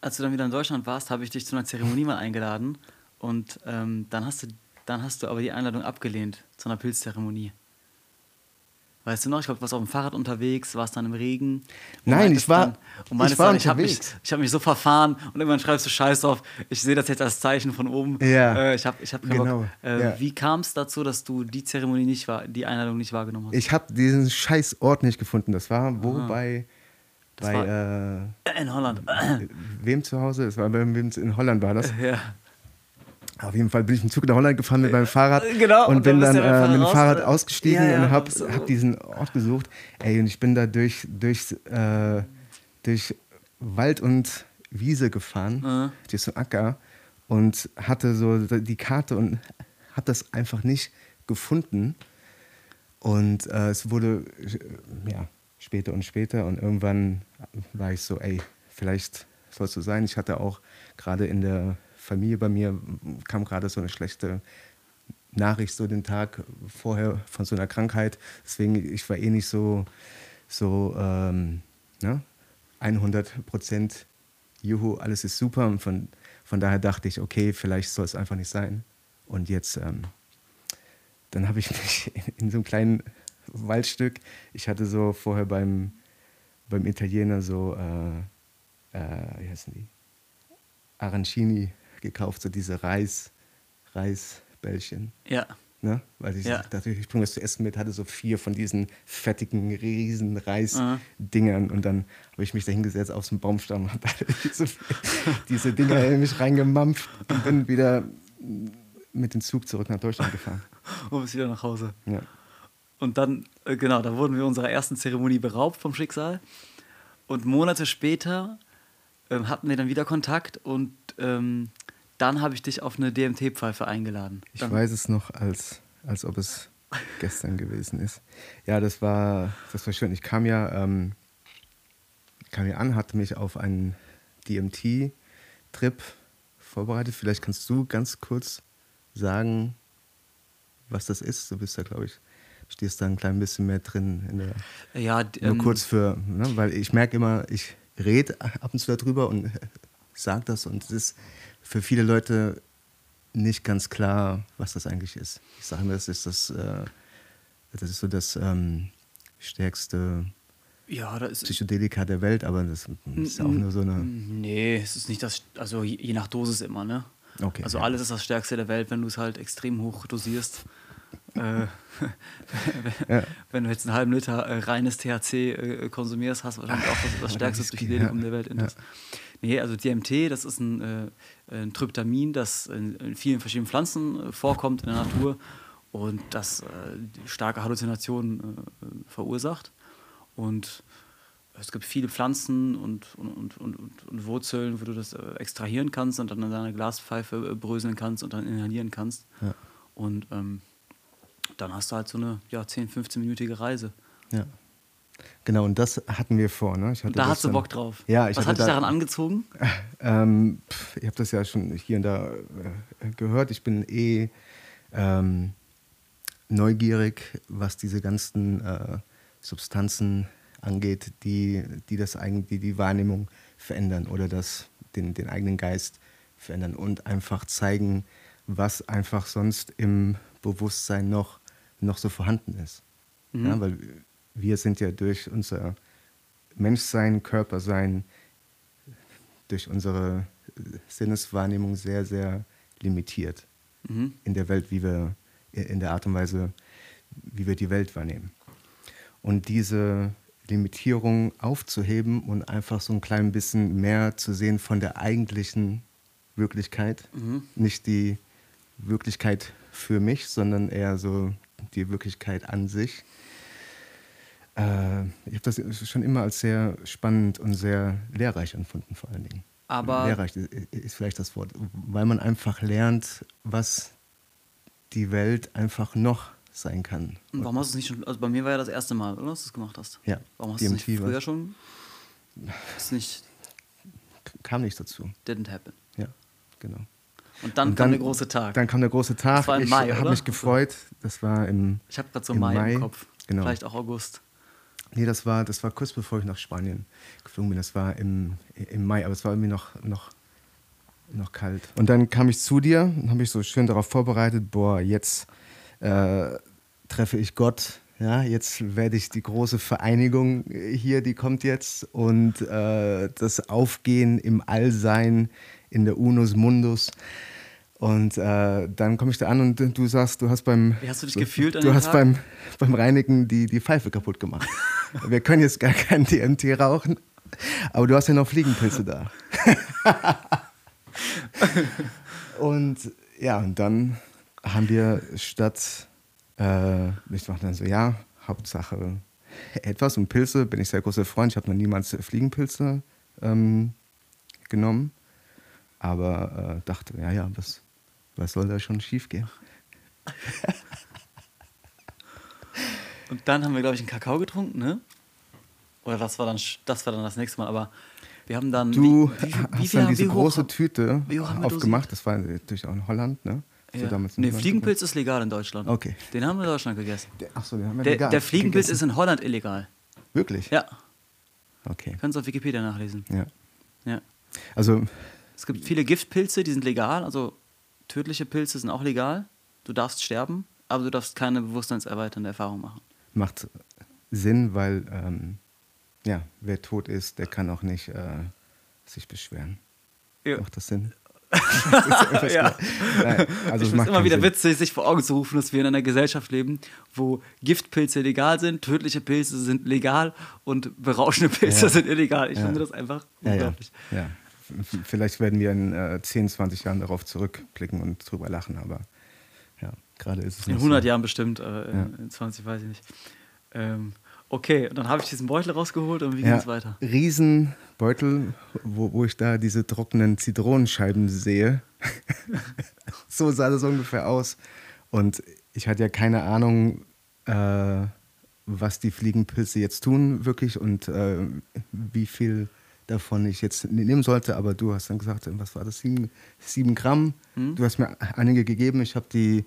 Als du dann wieder in Deutschland warst, habe ich dich zu einer Zeremonie mal eingeladen und ähm, dann, hast du, dann hast du aber die Einladung abgelehnt zu einer Pilzzeremonie. Weißt du noch, ich glaube, du warst auf dem Fahrrad unterwegs, warst dann im Regen. Nein, ich war, dann, ich war dann, ich habe mich, hab mich so verfahren und irgendwann schreibst du Scheiß auf. Ich sehe das jetzt als Zeichen von oben. Ja. Äh, ich habe ich hab genau. Äh, ja. Wie kam es dazu, dass du die Zeremonie nicht war, die Einladung nicht wahrgenommen hast? Ich habe diesen scheiß Ort nicht gefunden. Das war wo bei, bei äh, in Holland. Wem zu Hause? Es war bei wem in Holland war das. Ja. Auf jeden Fall bin ich einen Zug nach Holland gefahren mit meinem Fahrrad genau, und, und bin dann äh, mit dem Fahrrad ausgestiegen ja, ja, und habe so. hab diesen Ort gesucht. Ey, und ich bin da durch, durch, äh, durch Wald und Wiese gefahren, mhm. durch so Acker und hatte so die Karte und habe das einfach nicht gefunden. Und äh, es wurde ja, später und später und irgendwann war ich so, ey, vielleicht soll es so sein. Ich hatte auch gerade in der Familie bei mir kam gerade so eine schlechte Nachricht so den Tag vorher von so einer Krankheit. Deswegen, ich war eh nicht so, so ähm, ne? 100 Prozent, juhu, alles ist super. Und von, von daher dachte ich, okay, vielleicht soll es einfach nicht sein. Und jetzt, ähm, dann habe ich mich in, in, so einem kleinen Waldstück, ich hatte so vorher beim, beim Italiener so, äh, äh, wie heißen die? Arancini gekauft, so diese Reis, Reisbällchen. Ja. Ne? Weil ich ja. dachte, ich bringe was zu essen mit, hatte so vier von diesen fettigen, riesen Reisdingern mhm. und dann habe ich mich da hingesetzt auf so einen Baumstamm und habe diese, diese Dinger in mich reingemampft und bin wieder mit dem Zug zurück nach Deutschland gefahren. Und bist wieder nach Hause. Ja. Und dann, äh, genau, da wurden wir unserer ersten Zeremonie beraubt vom Schicksal. Und Monate später ähm, hatten wir dann wieder Kontakt und ähm, dann habe ich dich auf eine DMT-Pfeife eingeladen. Ich weiß es noch, als, als ob es gestern gewesen ist. Ja, das war, das war schön. Ich kam ja, ähm, kam ja an, hatte mich auf einen DMT-Trip vorbereitet. Vielleicht kannst du ganz kurz sagen, was das ist. Du bist da, glaube ich, stehst da ein klein bisschen mehr drin. In der, ja, nur ähm, kurz für, ne, weil ich merke immer, ich rede ab und zu darüber und sage das und es ist für viele Leute nicht ganz klar, was das eigentlich ist. Ich sage mir, das ist das, äh, das ist so das ähm, stärkste ja, Psychedelika der Welt, aber das ist auch nur so eine. Nee, es ist nicht das, also je nach Dosis immer, ne? Okay. Also ja. alles ist das Stärkste der Welt, wenn du es halt extrem hoch dosierst. Äh, ja. Wenn du jetzt einen halben Liter äh, reines THC äh, konsumierst, hast du wahrscheinlich auch das, das stärkste Psychedelikum ja. der Welt. In das. Nee, also DMT, das ist ein, äh, ein Tryptamin, das in, in, vielen verschiedenen Pflanzen äh, vorkommt in der Natur und das starke Halluzinationen verursacht. Und es gibt viele Pflanzen und, und, und, und, Wurzeln, wo du das extrahieren kannst und dann in deiner Glaspfeife bröseln kannst und dann inhalieren kannst. Ja. Und ähm, dann hast du halt so eine ja, 10, 15-minütige Reise. Ja. Genau, und das hatten wir vor. Ne? da hast du Bock drauf. Ja, ich Was hat dich daran angezogen? Ähm, pff, ich habe das ja schon hier und da äh, gehört. Ich bin eh ähm, neugierig, was diese ganzen äh, Substanzen angeht, die, die das eigentlich die, die Wahrnehmung verändern oder das den, den eigenen Geist verändern und einfach zeigen, was einfach sonst im Bewusstsein noch, noch so vorhanden ist. Mhm. Ja, weil wir sind ja durch unser Menschsein, Körpersein, durch unsere Sinneswahrnehmung sehr, sehr limitiert mhm. in der Welt, wie wir, in der Art und Weise, wie wir die Welt wahrnehmen. Und diese Limitierung aufzuheben und einfach so ein klein bisschen mehr zu sehen von der eigentlichen Wirklichkeit. Mhm. Nicht die Wirklichkeit für mich, sondern eher so die Wirklichkeit an sich. Äh, ich habe das schon immer als sehr spannend und sehr lehrreich empfunden, vor allen Dingen. Aber lehrreich ist vielleicht das Wort, weil man einfach lernt, was die Welt einfach noch sein kann. Und warum hast du es nicht schon, also bei mir war ja das erste Mal, oder, dass du es gemacht hast? Ja. Warum hast du es nicht früher was? schon? Ist nicht. Kam nicht dazu. Didn't happen. Ja, genau. Und dann, Und dann kam der große Tag. Dann kam der große Tag. Das war im ich Mai, habe mich gefreut. Das war im. Ich habe gerade so Mai, Mai, im Kopf. Genau. Vielleicht auch August. Nee, das war, das war kurz bevor ich nach Spanien geflogen bin. Das war im, im Mai, aber es war irgendwie noch, noch, noch kalt. Und dann kam ich zu dir und habe mich so schön darauf vorbereitet, boah, jetzt äh, treffe ich Gott. Ja, jetzt werde ich die große Vereinigung hier, die kommt jetzt. Und äh, das Aufgehen im Allsein, in der Unus Mundus. Und äh, dann komme ich da an und du sagst, du hast beim. Wie hast du dich gefühlt? Du hast beim, beim Reinigen die, die Pfeife kaputt gemacht. Wir können jetzt gar kein DMT rauchen, aber du hast ja noch Fliegenpilze da. und ja, und dann haben wir statt, äh, ich mache dann so, ja, Hauptsache etwas und Pilze, bin ich sehr großer Freund. Ich habe noch niemals Fliegenpilze ähm, genommen, aber äh, dachte, ja, ja, was, was soll da schon schief gehen? Und dann haben wir, glaube ich, einen Kakao getrunken, ne? Oder das war dann das, war dann das nächste Mal. Aber wir haben dann. Du wie, wie, wie hast dann diese große Tüte aufgemacht. Das war natürlich auch in Holland, ne? Ja. So nee, Fliegenpilz ist legal in Deutschland. Okay. Den haben wir in Deutschland gegessen. Achso, den haben wir der, legal der Fliegenpilz gegessen. ist in Holland illegal. Wirklich? Ja. Okay. Kannst auf Wikipedia nachlesen. Ja. Ja. Also. Es gibt viele Giftpilze, die sind legal. Also tödliche Pilze sind auch legal. Du darfst sterben, aber du darfst keine bewusstseinserweiternde Erfahrung machen macht Sinn, weil ähm, ja, wer tot ist, der kann auch nicht äh, sich beschweren. Ja. Macht das Sinn? das ja. Nein, also ich finde es immer wieder Sinn. witzig, sich vor Augen zu rufen, dass wir in einer Gesellschaft leben, wo Giftpilze legal sind, tödliche Pilze sind legal und berauschende Pilze ja. sind illegal. Ich ja. finde das einfach unglaublich. Ja, Vielleicht werden wir in äh, 10, 20 Jahren darauf zurückblicken und drüber lachen, aber Gerade ist es In 100 so. Jahren bestimmt, äh, ja. in 20 weiß ich nicht. Ähm, okay, dann habe ich diesen Beutel rausgeholt und wie ja, ging es weiter? Riesenbeutel, wo, wo ich da diese trockenen Zitronenscheiben sehe. so sah das ungefähr aus. Und ich hatte ja keine Ahnung, äh, was die Fliegenpilze jetzt tun, wirklich, und äh, wie viel davon ich jetzt nehmen sollte. Aber du hast dann gesagt, was war das? Sieben, sieben Gramm. Hm? Du hast mir einige gegeben. Ich habe die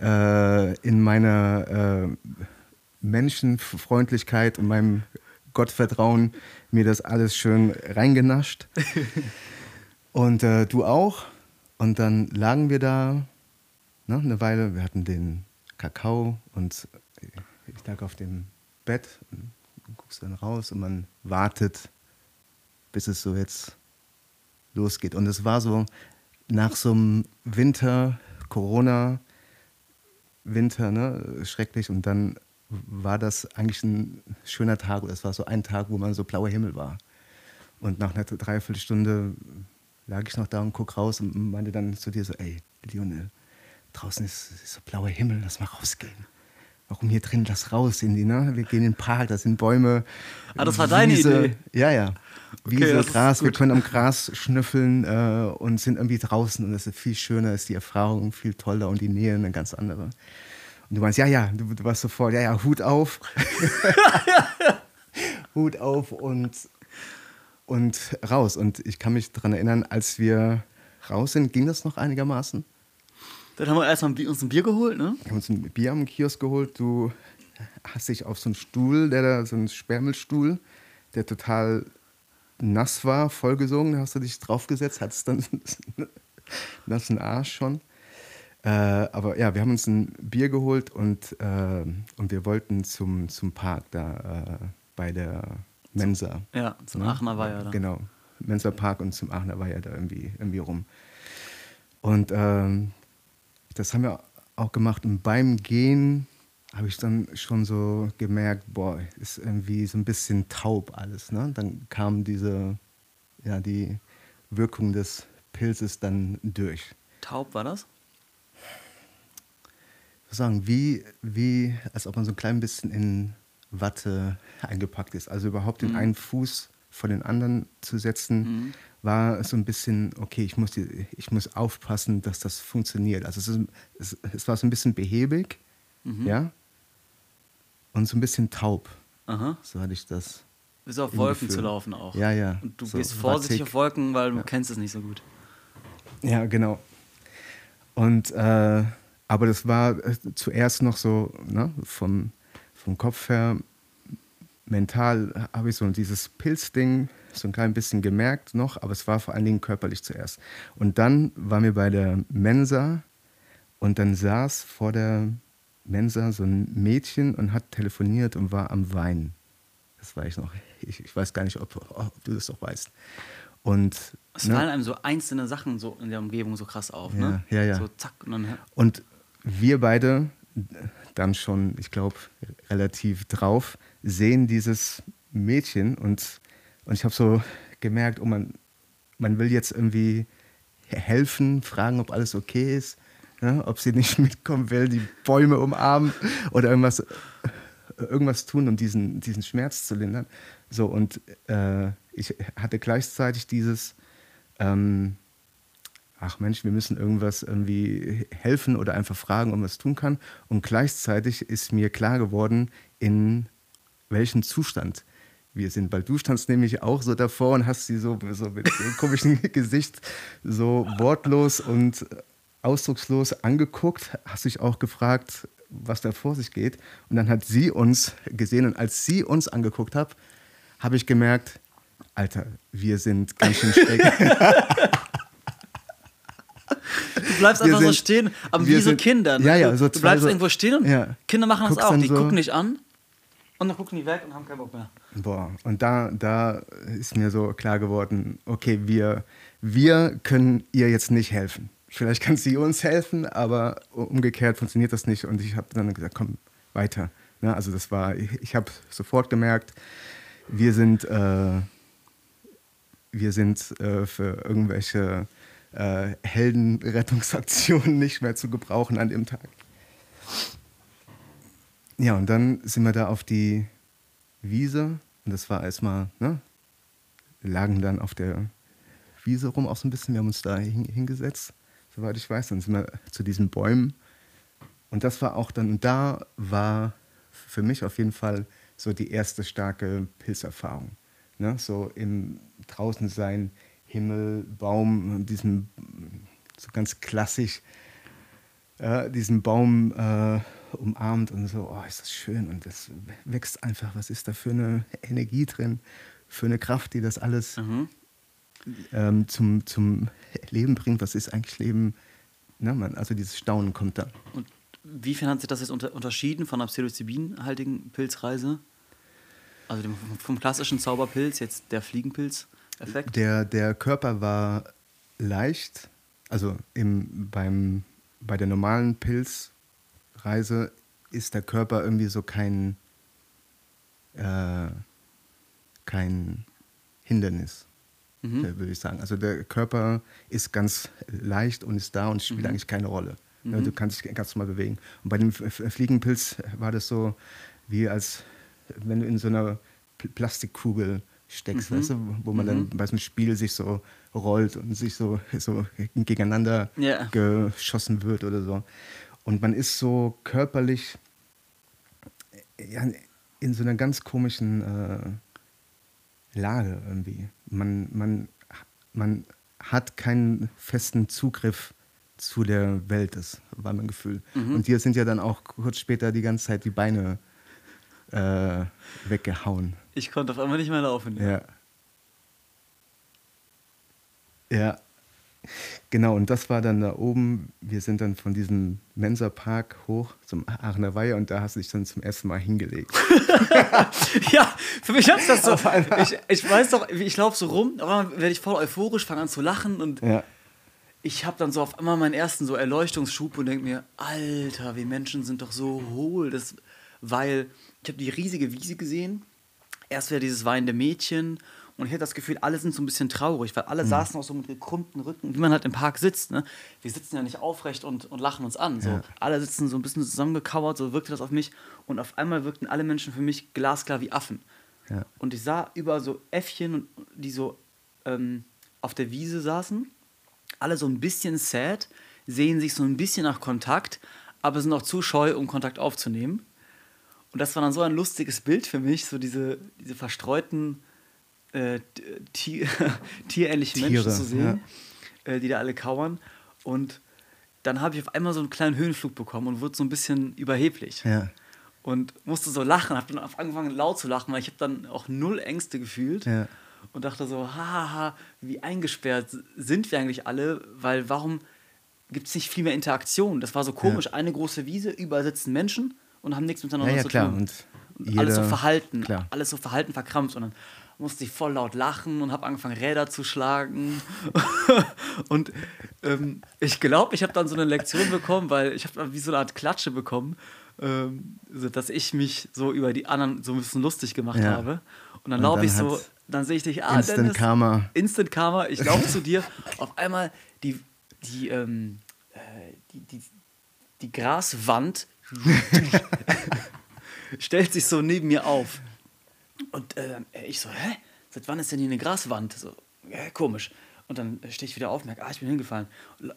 äh, in meiner äh, Menschenfreundlichkeit und meinem Gottvertrauen mir das alles schön reingenascht. und äh, du auch. Und dann lagen wir da ne, eine Weile. Wir hatten den Kakao und ich lag auf dem Bett und guckst dann raus und man wartet, bis es so jetzt losgeht. Und es war so nach so einem Winter, Corona, Winter, ne, schrecklich. Und dann war das eigentlich ein schöner Tag. Es war so ein Tag, wo man so blauer Himmel war. Und nach einer Dreiviertelstunde lag ich noch da und guck raus und meinte dann zu dir so, ey, Lionel, draußen ist, ist so blauer Himmel, lass mal rausgehen. Warum hier drin, lass raus in die, ne? Wir gehen in den Park, da sind Bäume. Ah, das war deine Idee? Ja, ja. Wiese, okay, Gras, wir können am Gras schnüffeln äh, und sind irgendwie draußen und das ist viel schöner, ist die Erfahrung viel toller und die Nähe eine ganz andere. Und du meinst, ja, ja, du, du warst sofort, ja, ja, Hut auf. Hut auf und, und raus. Und ich kann mich daran erinnern, als wir raus sind, ging das noch einigermaßen. Dann haben wir erstmal uns ein Bier geholt, ne? Wir haben uns ein Bier am Kiosk geholt. Du hast dich auf so einen Stuhl, der da, so einen Sperrmüllstuhl, der total nass war, vollgesungen, hast du dich draufgesetzt, hattest dann nassen Arsch schon. Äh, aber ja, wir haben uns ein Bier geholt und, äh, und wir wollten zum, zum Park da äh, bei der Mensa. Ja, zum ne? Aachener Weiher. Da. Genau, Mensa Park und zum Aachener Weiher da irgendwie, irgendwie rum. Und ähm, das haben wir auch gemacht. Und beim Gehen habe ich dann schon so gemerkt, boah, ist irgendwie so ein bisschen taub alles. Ne? Dann kam diese, ja, die Wirkung des Pilzes dann durch. Taub war das? Sagen, wie, wie, als ob man so ein klein bisschen in Watte eingepackt ist. Also überhaupt den mhm. einen Fuß vor den anderen zu setzen, mhm. war so ein bisschen, okay, ich muss, die, ich muss aufpassen, dass das funktioniert. Also es, ist, es, es war so ein bisschen behäbig, mhm. ja, und so ein bisschen taub. Aha. So hatte ich das. Bis auf Wolken Gefühl. zu laufen auch. Ja, ja. Und du so gehst vorsichtig auf Wolken, weil du ja. kennst es nicht so gut. Ja, genau. Und äh, aber das war äh, zuerst noch so, ne, vom, vom Kopf her, mental habe ich so dieses Pilzding so ein klein bisschen gemerkt noch, aber es war vor allen Dingen körperlich zuerst. Und dann waren wir bei der Mensa und dann saß vor der Mensa so ein Mädchen und hat telefoniert und war am Weinen. Das weiß ich noch. Ich, ich weiß gar nicht, ob, ob, du das auch weißt. Und es ne? fallen einem so einzelne Sachen so in der Umgebung so krass auf, ja, ne? Ja, ja. So zack und dann. Und wir beide dann schon, ich glaube, relativ drauf, sehen dieses Mädchen und, und ich habe so gemerkt, oh man, man will jetzt irgendwie helfen, fragen, ob alles okay ist ja, ob sie nicht mitkommen will, die Bäume umarmen oder irgendwas, irgendwas tun, um diesen, diesen Schmerz zu lindern. So, und äh, ich hatte gleichzeitig dieses, ähm, ach Mensch, wir müssen irgendwas irgendwie helfen oder einfach fragen, ob man es tun kann. Und gleichzeitig ist mir klar geworden, in welchem Zustand wir sind. Weil du standst nämlich auch so davor und hast sie so, so mit so komischen Gesicht so wortlos und ausdruckslos angeguckt, hast dich auch gefragt, was da vor sich geht. Und dann hat sie uns gesehen und als sie uns angeguckt hat, habe ich gemerkt, Alter, wir sind ganz schön schräg. Du bleibst einfach sind, so stehen, aber wie sind, so Kinder. Ne? Ja, ja, so du bleibst so, irgendwo stehen und ja. Kinder machen das auch. Die gucken dich an und dann gucken die weg und haben keinen Bock mehr. Boah, und da, da ist mir so klar geworden, okay, wir, wir können ihr jetzt nicht helfen vielleicht kann sie uns helfen, aber umgekehrt funktioniert das nicht. Und ich habe dann gesagt, komm, weiter. Ja, also das war, ich, ich habe sofort gemerkt, wir sind, äh, wir sind äh, für irgendwelche äh, Heldenrettungsaktionen nicht mehr zu gebrauchen an dem Tag. Ja, und dann sind wir da auf die Wiese und das war erstmal, ne, wir lagen dann auf der Wiese rum auch so ein bisschen, wir haben uns da hingesetzt soweit ich weiß. Dann sind wir zu diesen Bäumen. Und das war auch dann, und da war für mich auf jeden Fall so die erste starke Pilzerfahrung. Ne? So im draußen sein, Himmel, Baum, diesen so ganz klassisch äh, diesen Baum äh, umarmt und so, oh, ist das schön und das wächst einfach. Was ist da für eine Energie drin, für eine Kraft, die das alles mhm ähm, zum, zum Leben bringt, was ist eigentlich Leben? Ne, man, also dieses Staunen kommt da. Und wiefern hat sich das jetzt unter, unterschieden von einer psilocybinhaltigen Pilzreise? Also dem, vom klassischen Zauberpilz, jetzt der Fliegenpilz-Effekt? Der, der Körper war leicht, also im, beim, bei der normalen Pilzreise ist der Körper irgendwie so kein, äh, kein Hindernis mhm. Äh, würde ich sagen. Also der Körper ist ganz leicht und ist da und spielt mhm. eigentlich keine Rolle. Mhm. Du kannst dich ganz normal bewegen. Und bei dem Fliegenpilz war das so, wie als wenn du in so einer Plastikkugel steckst, mhm. weißt du, wo man dann mhm. bei so einem Spiel sich so rollt und sich so, so gegeneinander yeah. geschossen wird oder so. Und man ist so körperlich in so einer ganz komischen äh, Lage irgendwie. Man, man, man hat keinen festen Zugriff zu der Welt, das war mein Gefühl. Mhm. Und dir sind ja dann auch kurz später die ganze Zeit die Beine äh, weggehauen. Ich konnte auf einmal nicht mehr laufen. Ja. Ja, Genau, und das war dann da oben. Wir sind dann von diesem Mensa-Park hoch zum Aachener Weiher und da hast du dich dann zum ersten Mal hingelegt. ja, für mich ist das so. Ich, ich weiß doch, ich laufe so rum, aber werde ich voll euphorisch, fange an zu lachen und ja. ich habe dann so auf einmal meinen ersten so Erleuchtungsschub und denke mir, Alter, wir Menschen sind doch so hohl. Das, weil ich habe die riesige Wiese gesehen. Erst wieder dieses weinende Mädchen und ich hatte das Gefühl, alle sind so ein bisschen traurig, weil alle mhm. saßen auch so mit gekrümmten Rücken, wie man halt im Park sitzt. Ne? Wir sitzen ja nicht aufrecht und, und lachen uns an. So. Ja. Alle sitzen so ein bisschen zusammengekauert, so wirkte das auf mich. Und auf einmal wirkten alle Menschen für mich glasklar wie Affen. Ja. Und ich sah überall so Äffchen, die so ähm, auf der Wiese saßen. Alle so ein bisschen sad, sehen sich so ein bisschen nach Kontakt, aber sind auch zu scheu, um Kontakt aufzunehmen. Und das war dann so ein lustiges Bild für mich, so diese, diese verstreuten äh, tier, tierähnliche Tiere, Menschen zu sehen, ja. äh, die da alle kauern. Und dann habe ich auf einmal so einen kleinen Höhenflug bekommen und wurde so ein bisschen überheblich. Ja. Und musste so lachen, habe dann angefangen laut zu lachen, weil ich habe dann auch null Ängste gefühlt. Ja. Und dachte so, haha, wie eingesperrt sind wir eigentlich alle, weil warum gibt es nicht viel mehr Interaktion? Das war so komisch, eine große Wiese, überall sitzen Menschen und haben nichts miteinander zu klar. tun. Und, und alles so verhalten, klar. alles so verhalten verkrampft. Und dann musste ich voll laut lachen und habe angefangen, Räder zu schlagen. und ähm, ich glaube, ich habe dann so eine Lektion bekommen, weil ich habe wie so eine Art Klatsche bekommen, ähm, dass ich mich so über die anderen so ein bisschen lustig gemacht ja. habe. Und dann laufe ich so, dann sehe ich dich, ah, Instant Dennis, Karma. Instant Karma, ich laufe zu dir. Auf einmal die, die, ähm, äh, die, die, die Graswand stellt sich so neben mir auf. Und äh, ich so, hä? Seit wann ist denn hier eine Graswand? So, ja, komisch. Und dann stehe ich wieder auf, merke, ah, ich bin hingefallen.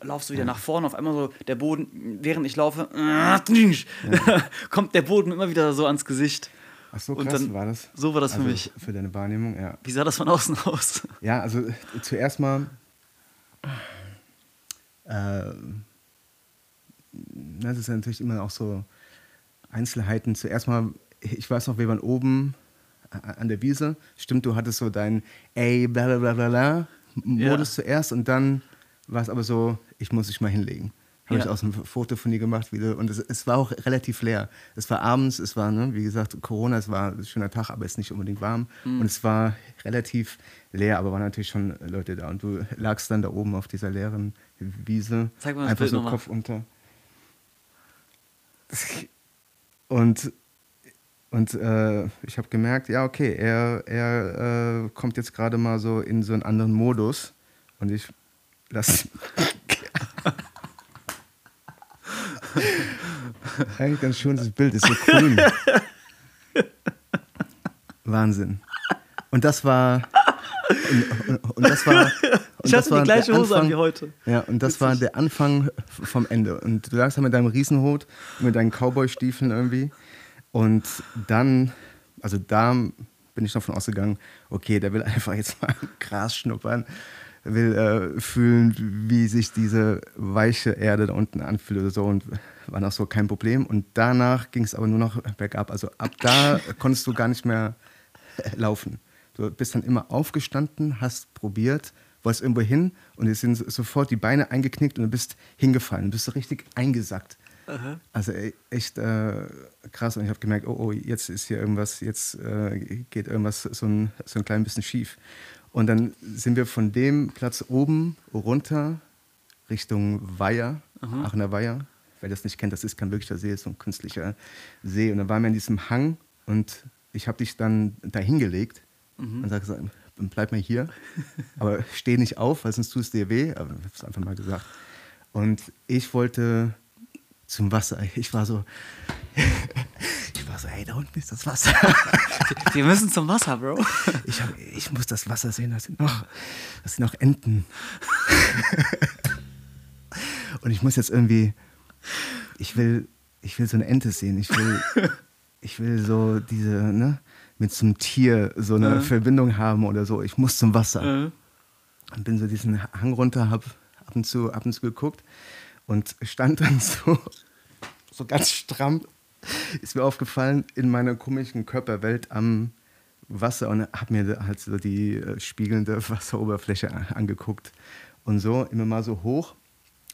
Laufst du wieder nach vorne, auf einmal so der Boden, während ich laufe, ja. kommt der Boden immer wieder so ans Gesicht. Ach so, krass dann, war das. So war das also für mich. Für deine Wahrnehmung, ja. Wie sah das von außen aus? Ja, also zuerst mal. Äh, das ist ja natürlich immer auch so Einzelheiten. Zuerst mal, ich weiß noch, wir waren oben an der Wiese. Stimmt, du hattest so deinen ey, bla bla bla bla Modus ja. zuerst und dann war es aber so, ich muss dich mal hinlegen. Habe ja. ich auch so ein Foto von dir gemacht wieder. Und es, es, war auch relativ leer. Es war abends, es war, ne, wie gesagt, Corona, es war ein schöner Tag, aber es ist nicht unbedingt warm. Mhm. Und es war relativ leer, aber waren natürlich schon Leute da. Und du lagst dann da oben auf dieser leeren Wiese. Zeig mal das einfach Bild so Kopf unter. Und und äh, ich habe gemerkt, ja, okay, er, er äh, kommt jetzt gerade mal so in so einen anderen Modus. Und ich lasse. Eigentlich ganz schön, das Bild ist so grün. Wahnsinn. Und das war. Und, und, und das war. Ich hatte die gleiche Hose Anfang, an wie heute. Ja, und das Witzig. war der Anfang vom Ende. Und du lagst da mit deinem Riesenhut, mit deinen Cowboy-Stiefeln irgendwie. Und dann, also da bin ich davon ausgegangen, okay, der will einfach jetzt mal Gras schnuppern, will äh, fühlen, wie sich diese weiche Erde da unten anfühlt oder so und war noch so kein Problem. Und danach ging es aber nur noch bergab. Also ab da konntest du gar nicht mehr laufen. Du bist dann immer aufgestanden, hast probiert, wolltest irgendwo hin und jetzt sind sofort die Beine eingeknickt und du bist hingefallen, bist so richtig eingesackt. Aha. Also e, echt äh, krass. Und ich habe gemerkt, oh, oh, jetzt ist hier irgendwas, jetzt äh, geht irgendwas so ein, so ein klein bisschen schief. Und dann sind wir von dem Platz oben runter Richtung Weiher, Aha. Aachener Weiher. Wer das nicht kennt, das ist kein wirklicher See, ist so ein künstlicher See. Und dann waren wir in diesem Hang und ich habe dich dann da hingelegt mhm. und sagst, bleib mal hier, aber steh nicht auf, weil sonst tust du dir weh. Aber ich habe es einfach mal gesagt. Und ich wollte zum Wasser. Ich war so, ich war so, hey, da unten ist das Wasser. Wir müssen zum Wasser, Bro. Ich, hab, ich muss das Wasser sehen, das sind noch, das sind noch Enten. Und ich muss jetzt irgendwie, ich will, ich will so eine Ente sehen. Ich will, ich will so diese, ne, mit so einem Tier so eine mhm. Verbindung haben oder so. Ich muss zum Wasser. Mhm. Und bin so diesen Hang runter, hab ab und zu, ab und zu geguckt und stand dann so, so ganz stramm, ist mir aufgefallen, in meiner komischen Körperwelt am Wasser und habe mir halt so die äh, spiegelnde Wasseroberfläche angeguckt und so immer mal so hoch.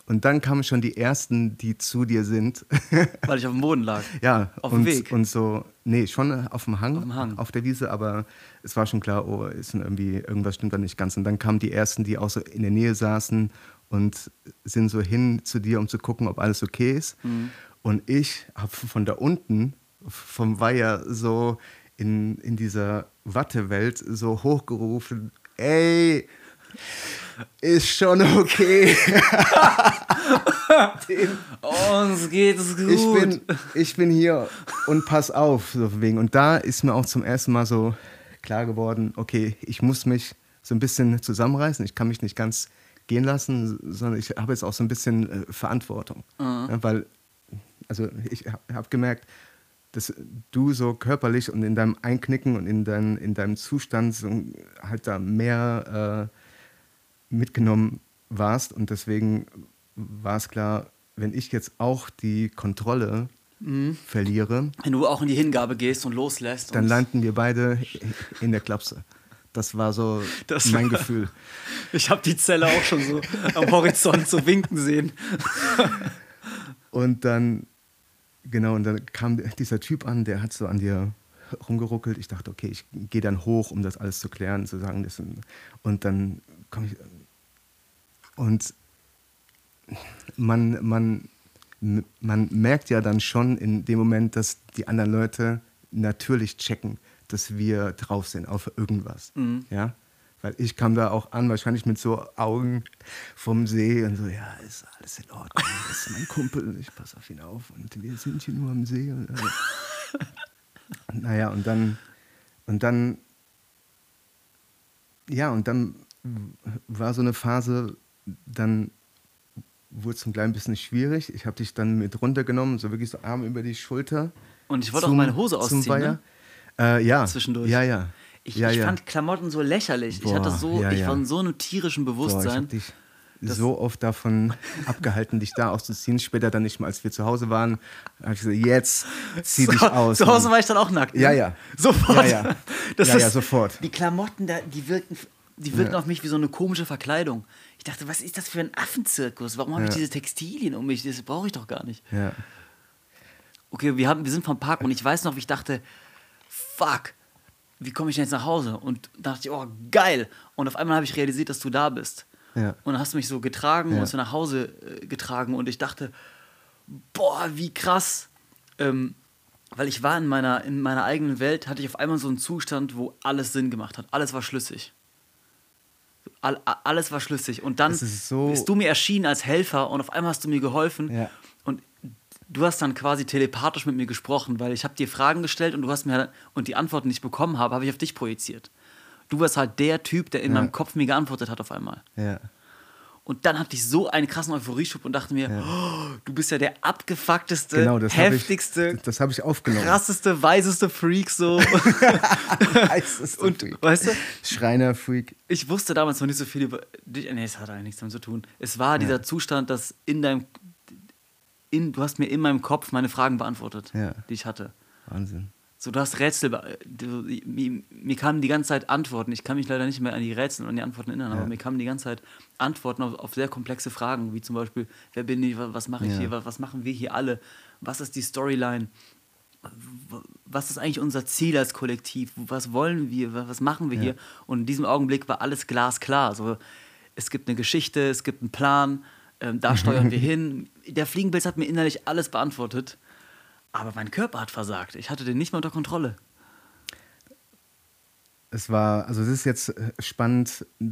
Und dann kamen schon die ersten, die zu dir sind. Weil ich auf dem Boden lag. Ja, auf und, dem Weg. Und so, nee, schon auf dem Hang, auf dem Hang, auf der Wiese, aber es war schon klar, oh, ist irgendwie, irgendwas stimmt da nicht ganz. Und dann kamen die ersten, die auch so in der Nähe saßen und sind so hin zu dir, um zu gucken, ob alles okay ist. Mhm. Und ich habe von da unten, vom Weiher, so in, in dieser Wattewelt so hochgerufen, ey, ist schon okay. Uns geht es gut. Ich bin, ich bin hier und pass auf. So wegen. Und da ist mir auch zum ersten Mal so klar geworden, okay, ich muss mich so ein bisschen zusammenreißen. Ich kann mich nicht ganz gehen lassen, sondern ich habe jetzt auch so ein bisschen äh, Verantwortung. Mhm. Ja, weil, also ich habe gemerkt, dass du so körperlich und in deinem Einknicken und in, dein, in deinem Zustand so halt da mehr äh, mitgenommen warst. Und deswegen war es klar, wenn ich jetzt auch die Kontrolle mhm. verliere. Wenn du auch in die Hingabe gehst und loslässt. Dann und landen wir beide in der Klapse. Das war so das mein war, Gefühl. Ich habe die Zelle auch schon so am Horizont so winken sehen. und dann, genau, und dann kam dieser Typ an, der hat so an dir rumgeruckelt. Ich dachte, okay, ich gehe dann hoch, um das alles zu klären, zu sagen. Das, und dann komme ich. Und man, man, man merkt ja dann schon in dem Moment, dass die anderen Leute natürlich checken, dass wir drauf sind auf irgendwas. Mhm. Ja? Weil ich kam da auch an, wahrscheinlich mit so Augen vom See und so, ja, ist alles in Ordnung, das ist mein Kumpel und ich passe auf ihn auf und wir sind hier nur am See. Und, äh. naja, und dann, und dann, ja, und dann war so eine Phase, dann wurde es ein klein bisschen schwierig. Ich habe dich dann mit runtergenommen, so wirklich so Arm über die Schulter. Und ich wollte auch meine Hose ausziehen. Ne? Äh, ja. Zwischendurch. Ja, ja. Ich, ja, ich ja. fand Klamotten so lächerlich. Boah, ich hatte so, ja, ich war in so einem tierischen Bewusstsein. Boah, ich so oft davon abgehalten, dich da auszuziehen. Später dann nicht mal, als wir zu Hause waren, habe ich gesagt, jetzt zieh dich aus. Zu Hause war ich dann auch nackt. Ne? Ja, ja. Sofort. Ja, ja. Das ja, ja, sofort. Die Klamotten, da, die wirken, die wirken auf mich wie so eine komische Verkleidung. Ich dachte, was ist das für ein Affenzirkus? Warum habe ich diese Textilien um mich? Das brauche ich doch gar nicht. Ja. Okay, wir, haben, wir sind vom Park und ich weiß noch, wie ich dachte, fuck, wie komme ich denn jetzt nach Hause? Und da dachte ich, oh, geil. Und auf einmal habe ich realisiert, dass du da bist. Ja. Und hast du mich so getragen ja. und so nach Hause äh, getragen. Und ich dachte, boah, wie krass. Ähm, weil ich war in meiner, in meiner eigenen Welt, hatte ich auf einmal so einen Zustand, wo alles Sinn gemacht hat. Alles war schlüssig. All, alles war schlüssig. Und dann so bist du mir erschienen als Helfer und auf einmal hast du mir geholfen. Ja. Und du hast dann quasi telepathisch mit mir gesprochen, weil ich habe dir Fragen gestellt und du hast mir und die Antworten, die ich bekommen habe, habe ich auf dich projiziert. Du warst halt der Typ, der in ja. meinem Kopf mir geantwortet hat auf einmal. Ja. Und dann hatte ich so einen krassen Euphorieschub und dachte mir, ja. oh, du bist ja der abgefuckteste, genau, das heftigste, hab ich, das habe ich aufgenommen. krasseste, weiseste Freak so. und Freak. weißt du, Schreiner-Freak. Ich wusste damals noch nicht so viel über dich. Nee, es hat eigentlich nichts damit zu tun. Es war ja. dieser Zustand, dass in deinem in, du hast mir in meinem Kopf meine Fragen beantwortet, ja. die ich hatte. Wahnsinn. So, du hast Rätsel, mir, kamen die ganze Zeit Antworten. Ich kann mich leider nicht mehr an die Rätsel und an die Antworten erinnern, ja. aber mir kamen die ganze Zeit Antworten auf, auf, sehr komplexe Fragen, wie zum Beispiel, wer bin ich, was mache ich ja. hier, was, was machen wir hier alle, was ist die Storyline, was ist eigentlich unser Ziel als Kollektiv, was wollen wir, was machen wir ja. hier? Und in diesem Augenblick war alles glasklar. Also, es gibt eine Geschichte, es gibt einen Plan, ähm, da steuern wir hin. Der Fliegenpilz hat mir innerlich alles beantwortet, aber mein Körper hat versagt. Ich hatte den nicht mehr unter Kontrolle. Es war, also es ist jetzt äh, spannend äh,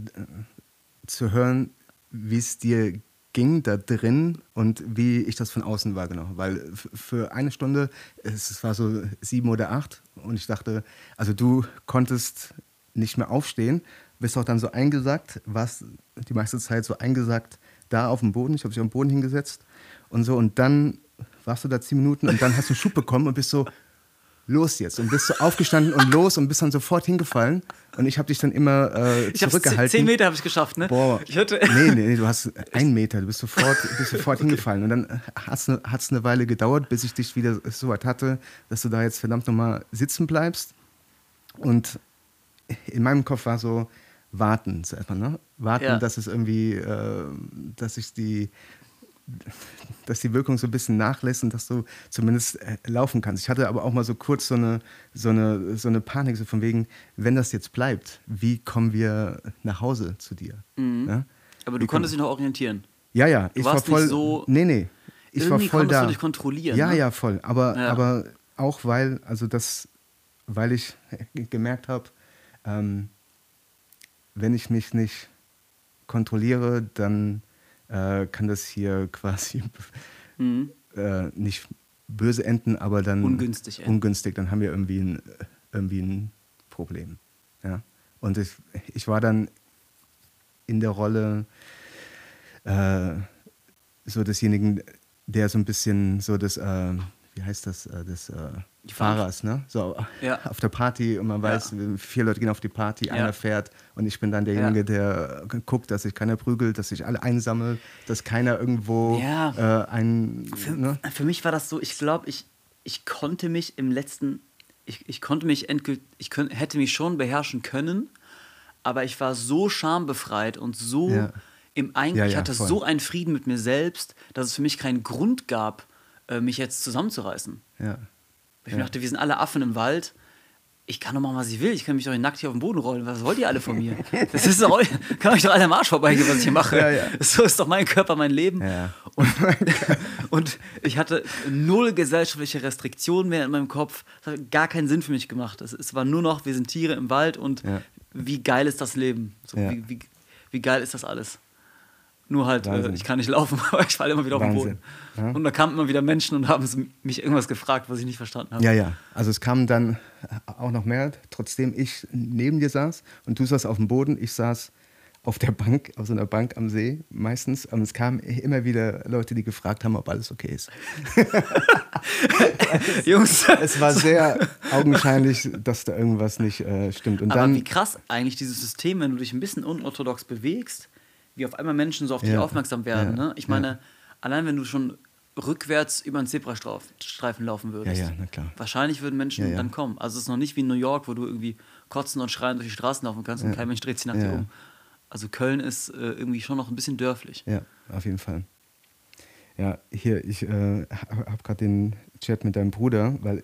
zu hören, wie es dir ging da drin und wie ich das von außen wahrgenommen Weil für eine Stunde, es war so sieben oder acht und ich dachte, also du konntest nicht mehr aufstehen, bist auch dann so eingesackt, warst die meiste Zeit so eingesackt da auf dem Boden. Ich habe mich auf den Boden hingesetzt und so. Und dann warst du da zehn Minuten und dann hast du einen Schub bekommen und bist so, los jetzt. Und bist so aufgestanden und los und bist dann sofort hingefallen. Und ich habe dich dann immer äh, ich zurückgehalten. Zehn Meter habe ich geschafft, ne? Boah. Ich hatte nee, nee, nee, du hast einen Meter. Du bist sofort, bist sofort okay. hingefallen. Und dann hat es eine, eine Weile gedauert, bis ich dich wieder so weit hatte, dass du da jetzt verdammt nochmal sitzen bleibst. Und in meinem Kopf war so, warten, ne? Warten, ja. dass es irgendwie, äh, dass ich die, dass die Wirkung so ein bisschen nachlässt und dass du zumindest äh, laufen kannst. Ich hatte aber auch mal so kurz so eine, so eine, so eine Panik, so von wegen, wenn das jetzt bleibt, wie kommen wir nach Hause zu dir? Mhm. Ja? Aber du wie konntest dich noch orientieren. Ja, ja. Du ich warst war voll. Nicht so nee, nee. Ich war voll da. Du dich kontrollieren. Ja, ne? ja, voll. Aber, ja. aber auch weil, also das, weil ich gemerkt habe, ähm, wenn ich mich nicht kontrolliere, dann äh, kann das hier quasi mhm. äh, nicht böse enden, aber dann ungünstig, enden. ungünstig dann haben wir irgendwie ein, irgendwie ein Problem. Ja? Und ich, ich war dann in der Rolle äh, so desjenigen, der so ein bisschen so das, äh, wie heißt das, äh, äh, Fahrers, ne? So ja. auf der Party und man weiß, ja. vier Leute gehen auf die Party, ja. einer fährt und ich bin dann derjenige, der guckt, dass sich keiner prügelt, dass sich alle einsammelt, dass keiner irgendwo äh, ein. Für, ne? für mich war das so, ich glaube, ich, ich konnte mich im letzten, ich, ich konnte mich endgültig, ich könnt, hätte mich schon beherrschen können, aber ich war so schambefreit und so im Einklang, ich hatte voll. so einen Frieden mit mir selbst, dass es für mich keinen Grund gab, äh, mich jetzt zusammenzureißen. Ja. Ich ja. dachte, wir sind alle Affen im Wald. Ich kann doch machen, was ich will. Ich kann mich doch nackt hier auf den Boden rollen. Was wollt ihr alle von mir? Das ist doch, kann euch doch alle am Arsch vorbeigehen, was ich hier mache. Ja, ja. So ist doch mein Körper, mein Leben. Und, und, ich hatte null gesellschaftliche Restriktionen mehr in meinem Kopf. Das hat gar keinen Sinn für mich gemacht. Es, es war nur noch, wir sind Tiere im Wald und wie geil ist das Leben? So, wie, wie, wie geil ist das alles? Nur halt, äh, ich kann nicht laufen, aber ich falle immer wieder auf den Boden. Ja. Und da kamen immer wieder Menschen und haben mich irgendwas gefragt, was ich nicht verstanden habe. Ja, ja. Also es kamen dann auch noch mehr, trotzdem ich neben dir saß und du saß auf dem Boden, ich saß auf der Bank, auf so einer Bank am See meistens. Und es kamen immer wieder Leute, die gefragt haben, ob alles okay ist. Jungs. Es war sehr augenscheinlich, dass da irgendwas nicht äh, stimmt. Und Aber dann, wie krass eigentlich dieses System, wenn du dich ein bisschen unorthodox bewegst, wie auf einmal Menschen so auf dich ja. aufmerksam werden. Ja. Ne? Ich meine, allein wenn du schon rückwärts über einen Zebrastreifen laufen würdest, ja, ja, wahrscheinlich würden Menschen dann kommen. Also es ist noch nicht wie in New York, wo du irgendwie kotzen und schreien durch die Straßen laufen kannst und kein Mensch dreht sich nach dir um. Also Köln ist äh, irgendwie schon noch ein bisschen dörflich. Ja, auf jeden Fall. Ja, hier, ich äh, habe gerade den Chat mit deinem Bruder, weil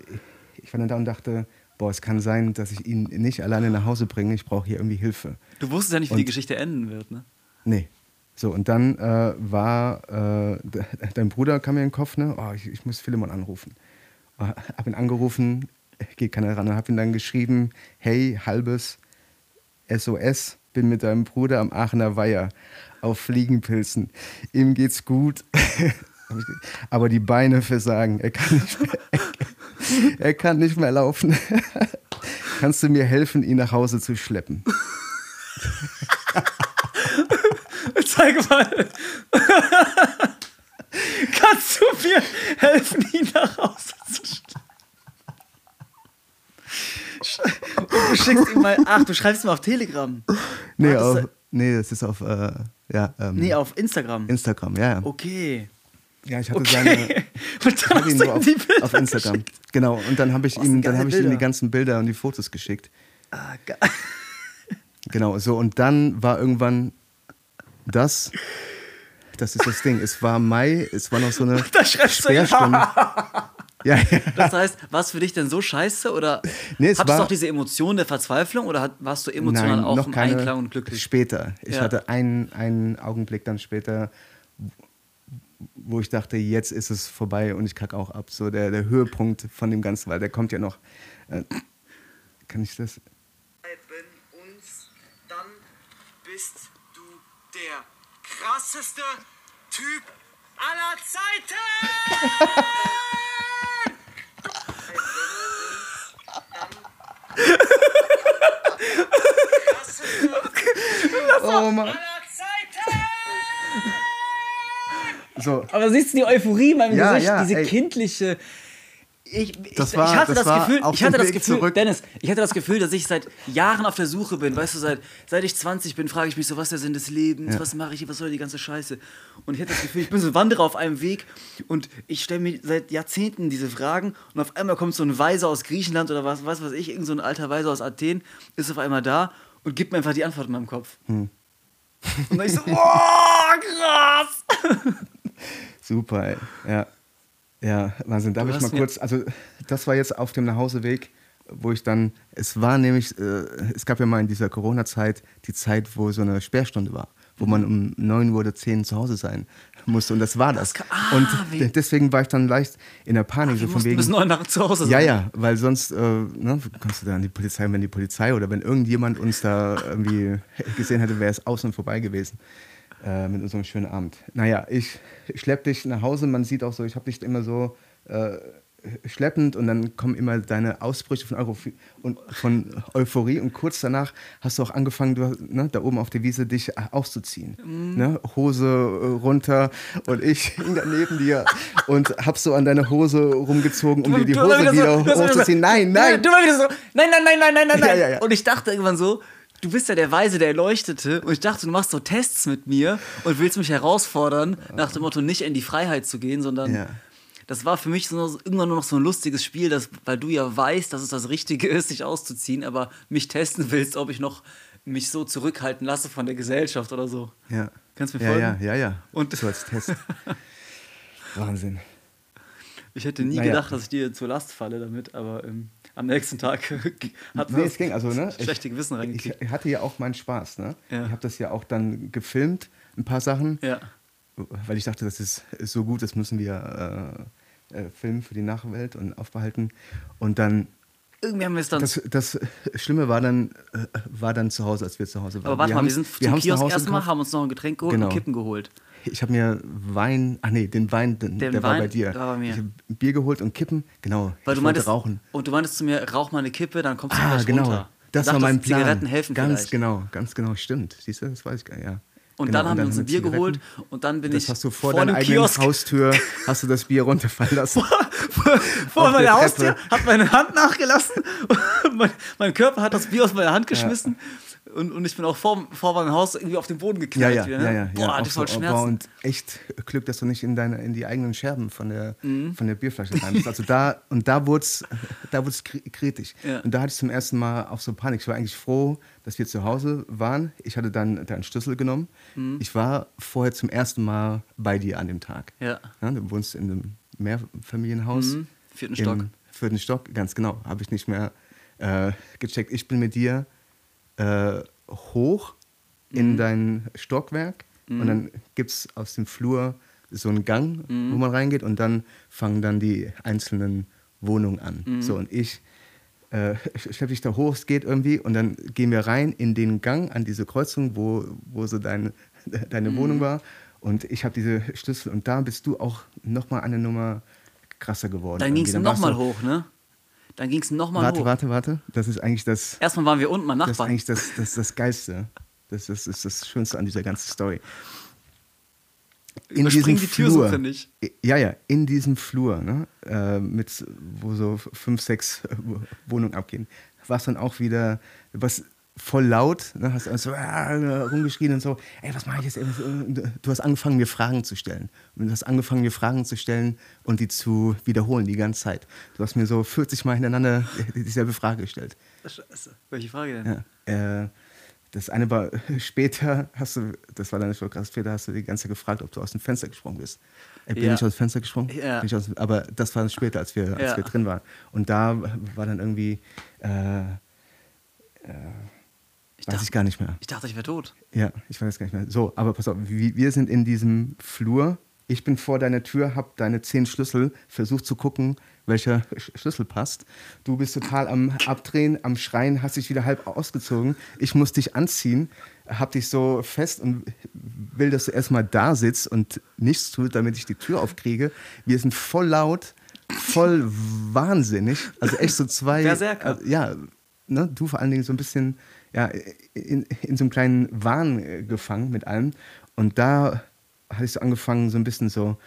ich, ich war dann da und dachte, boah, es kann sein, dass ich ihn nicht alleine nach Hause bringe, ich brauche hier irgendwie Hilfe. Du wusstest ja nicht, wie und, die Geschichte enden wird, ne? Nee. So, und dann äh, war, äh, dein Bruder kam mir in den Kopf, ne? Oh, ich, ich muss Philemon anrufen. Äh, hab ihn angerufen, geht keiner ran. Und hab ihn dann geschrieben, hey, halbes SOS, bin mit deinem Bruder am Aachener Weiher auf Fliegenpilzen. Ihm geht's gut, aber die Beine versagen. Er kann nicht mehr, er kann nicht mehr laufen. Kannst du mir helfen, ihn nach Hause zu schleppen? Zeig mal. Kannst du mir helfen, ihn nach Hause zu stellen? du schickst ihm mal. Ach, du schreibst ihm auf Telegram. Nee, auf, das, nee das ist auf. Äh, ja, ähm, nee, auf Instagram. Instagram, ja. ja. Okay. Ja, ich hatte okay. seine. Und dann hast ihn auf, auf Instagram. Geschickt. Genau, und dann habe ich, ihm, hab ich ihm die ganzen Bilder und die Fotos geschickt. Ah, geil. Genau, so und dann war irgendwann das, das ist das Ding. Es war Mai, es war noch so eine Sperrstunde. Ja, ja. Das heißt, war es für dich denn so scheiße oder nee, hattest du auch diese Emotion der Verzweiflung oder warst du emotional Nein, auch im Einklang und glücklich? Später. Ich ja. hatte einen, einen Augenblick dann später, wo ich dachte, jetzt ist es vorbei und ich kacke auch ab. So der, der Höhepunkt von dem Ganzen, weil der kommt ja noch. Äh, kann ich das? Uns, dann bist der krasseste Typ aller Zeiten! oh Mann. So. Aber siehst du die Euphorie in meinem ja, Gesicht, ja, diese ey. kindliche ich, das war, ich hatte das, das Gefühl, ich hatte das Gefühl, zurück. Dennis, ich hatte das Gefühl, dass ich seit Jahren auf der Suche bin. Weißt du, seit, seit ich 20 bin, frage ich mich so, was ist der Sinn des Lebens? Ja. Was mache ich? Was soll die ganze Scheiße? Und ich hatte das Gefühl, ich bin so ein Wanderer auf einem Weg und ich stelle mir seit Jahrzehnten diese Fragen und auf einmal kommt so ein Weiser aus Griechenland oder was, was weiß ich, irgend so ein alter Weiser aus Athen, ist auf einmal da und gibt mir einfach die Antwort in meinem Kopf. Hm. Und dann ich so, oh, krass! Super, ey. Ja. Ja, Wahnsinn. Darf ich mal kurz, also das war jetzt auf dem Nachhauseweg, wo ich dann, es war nämlich, äh, es gab ja mal in dieser Corona-Zeit die Zeit, wo so eine Sperrstunde war, wo man um 9 Uhr oder 10 zu Hause sein musste und das war das. das ah, und wie? deswegen war ich dann leicht in der Panik, Ach, so von wegen. bis 9 nach zu Hause sein. Ja, ja, weil sonst, äh, ne, kommst du da an die Polizei, wenn die Polizei oder wenn irgendjemand uns da irgendwie gesehen hätte, wäre es aus und vorbei gewesen äh, mit unserem schönen Abend. Naja, ich schlepp dich nach Hause. Man sieht auch so, ich habe dich immer so äh, schleppend und dann kommen immer deine Ausbrüche von, Euphorie und, von Euphorie und kurz danach hast du auch angefangen, du, ne, da oben auf der Wiese dich auszuziehen. Mhm. Ne? Hose äh, runter und ich hing da neben dir und hab so an deine Hose rumgezogen, um du, dir die Hose wieder so, hochzuziehen. Nein, nein! Du, du wieder so, nein, nein, nein, nein, nein, nein, nein. Ja, ja, ja. Und ich dachte irgendwann so, du bist ja der Weise, der leuchtete. Und ich dachte, du machst so Tests mit mir und willst mich herausfordern, nach dem Motto, nicht in die Freiheit zu gehen, sondern. Ja. Das war für mich so, irgendwann nur noch so ein lustiges Spiel, dass, weil du ja weißt, dass es das Richtige ist, sich auszuziehen, aber mich testen willst, ob ich noch mich so zurückhalten lasse von der Gesellschaft oder so. Ja. Kannst du mir ja, folgen? Ja, ja, ja. Und so als Test. Wahnsinn. Ich hätte nie naja. gedacht, dass ich dir zur Last falle damit, aber ähm, am nächsten Tag hat nee, es ging, also, ne, schlechte Gewissen reingekriegt. Ich hatte ja auch meinen Spaß. Ne? Ja. Ich habe das ja auch dann gefilmt, ein paar Sachen, ja. weil ich dachte, das ist, ist so gut, das müssen wir äh, äh, filmen für die Nachwelt und aufbehalten. Und dann irgendwie haben wir es dann. Das, das, Schlimme war dann, äh, war dann zu Hause, als wir zu Hause waren. Aber warte wir mal, wir sind wir zum Kiosk erstmal, haben uns noch ein Getränk geholt genau. und Kippen geholt. Ich habe mir Wein, ach nee, den Wein, den, der Wein, war bei dir. War bei mir. Ich habe Bier geholt und Kippen, genau. Weil du meintest, rauchen. Und du meintest zu mir, rauch mal eine Kippe, dann kommst du ah, genau. runter. Das war mein Plan. Zigaretten helfen Ganz vielleicht. genau, ganz genau, stimmt. Siehst du, das weiß ich gar nicht, ja. Und genau, dann haben und dann wir uns ein Bier geholt und dann bin das ich. Das hast du vor, vor deiner eigenen Kiosk. Haustür, hast du das Bier runterfallen lassen. vor, vor, vor meiner Haustür hat meine Hand nachgelassen. mein, mein, Körper hat das Bier aus meiner Hand geschmissen. Ja. Und, und ich bin auch vor, vor meinem Haus irgendwie auf den Boden geknallt. Ja, ja, wieder, ne? ja, ja, Boah, ja, das war so, Schmerzen. Boah, und echt Glück, dass du nicht in, deine, in die eigenen Scherben von der, mhm. von der Bierflasche rein bist. Also da, und da wurde es da kritisch. Ja. Und da hatte ich zum ersten Mal auch so Panik. Ich war eigentlich froh, dass wir zu Hause waren. Ich hatte dann deinen Schlüssel genommen. Mhm. Ich war vorher zum ersten Mal bei dir an dem Tag. Ja. ja du wohnst in einem Mehrfamilienhaus. Mhm. Vierten Stock. Vierten Stock, ganz genau. Habe ich nicht mehr äh, gecheckt. Ich bin mit dir äh, hoch in mhm. dein Stockwerk mhm. und dann gibt es aus dem Flur so einen Gang, mhm. wo man reingeht und dann fangen dann die einzelnen Wohnungen an. Mhm. So und ich äh, schleppe dich da hoch, es geht irgendwie und dann gehen wir rein in den Gang an diese Kreuzung, wo, wo so dein, deine Wohnung mhm. war und ich habe diese Schlüssel und da bist du auch nochmal eine Nummer krasser geworden. Dann ging es nochmal hoch, ne? Dann ging es nochmal hoch. Warte, warte, warte. Das ist eigentlich das. Erstmal waren wir unten mal Nachbarn. Das ist eigentlich das, das, das Geilste. Das ist, ist das Schönste an dieser ganzen Story. In diesem die Flur, nicht. Ja, ja, in diesem Flur, ne, äh, mit, wo so fünf, sechs Wohnungen abgehen, war es dann auch wieder, was voll laut, ne, hast so äh, rumgeschrien und so, ey, was mache ich jetzt? Du hast angefangen, mir Fragen zu stellen. Und du hast angefangen, mir Fragen zu stellen und die zu wiederholen die ganze Zeit. Du hast mir so 40 Mal hintereinander dieselbe Frage gestellt. Scheiße. Welche Frage denn? Ja, äh, das eine war später, hast du, das war dann schon krass, später hast du die ganze Zeit gefragt, ob du aus dem Fenster gesprungen bist. Äh, bin ja. ich aus dem Fenster gesprungen? Ja. Aus, aber das war dann später, als wir, als wir drin waren. Und da war dann irgendwie, äh, äh, ich weiß dachte, ich gar nicht mehr. Ich dachte, ich wäre tot. Ja, ich weiß gar nicht mehr. So, aber pass auf, wir sind in diesem Flur. Ich bin vor deiner Tür, habe deine zehn Schlüssel, versucht zu gucken, welcher Schlüssel passt. Du bist total am Abdrehen, am Schreien, hast dich wieder halb ausgezogen. Ich muss dich anziehen, hab dich so fest und will, dass du erstmal da sitzt und nichts tut, damit ich die Tür aufkriege. Wir sind voll laut, voll wahnsinnig. Also echt so zwei. Berserker. Äh, ja, ne, du vor allen Dingen so ein bisschen ja, in, in so einem kleinen Wahn äh, gefangen mit allem. Und da hatte ich so angefangen, so ein bisschen so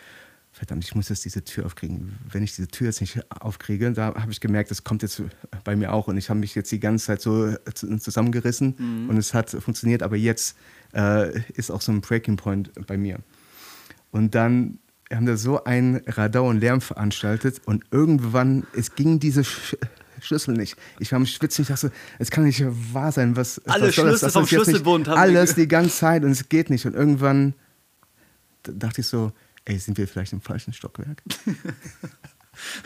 verdammt, ich muss jetzt diese Tür aufkriegen. Wenn ich diese Tür jetzt nicht aufkriege, da habe ich gemerkt, das kommt jetzt bei mir auch. Und ich habe mich jetzt die ganze Zeit so zusammengerissen mhm. und es hat funktioniert. Aber jetzt äh, ist auch so ein Breaking Point bei mir. Und dann haben da so ein Radau und Lärm veranstaltet und irgendwann, es ging diese Sch Schlüssel nicht. Ich war am Schwitzen, ich dachte, es kann nicht wahr sein, was. Alle was Schlüssel vom Schlüsselbund haben Alles die ganze Zeit und es geht nicht. Und irgendwann dachte ich so, ey, sind wir vielleicht im falschen Stockwerk?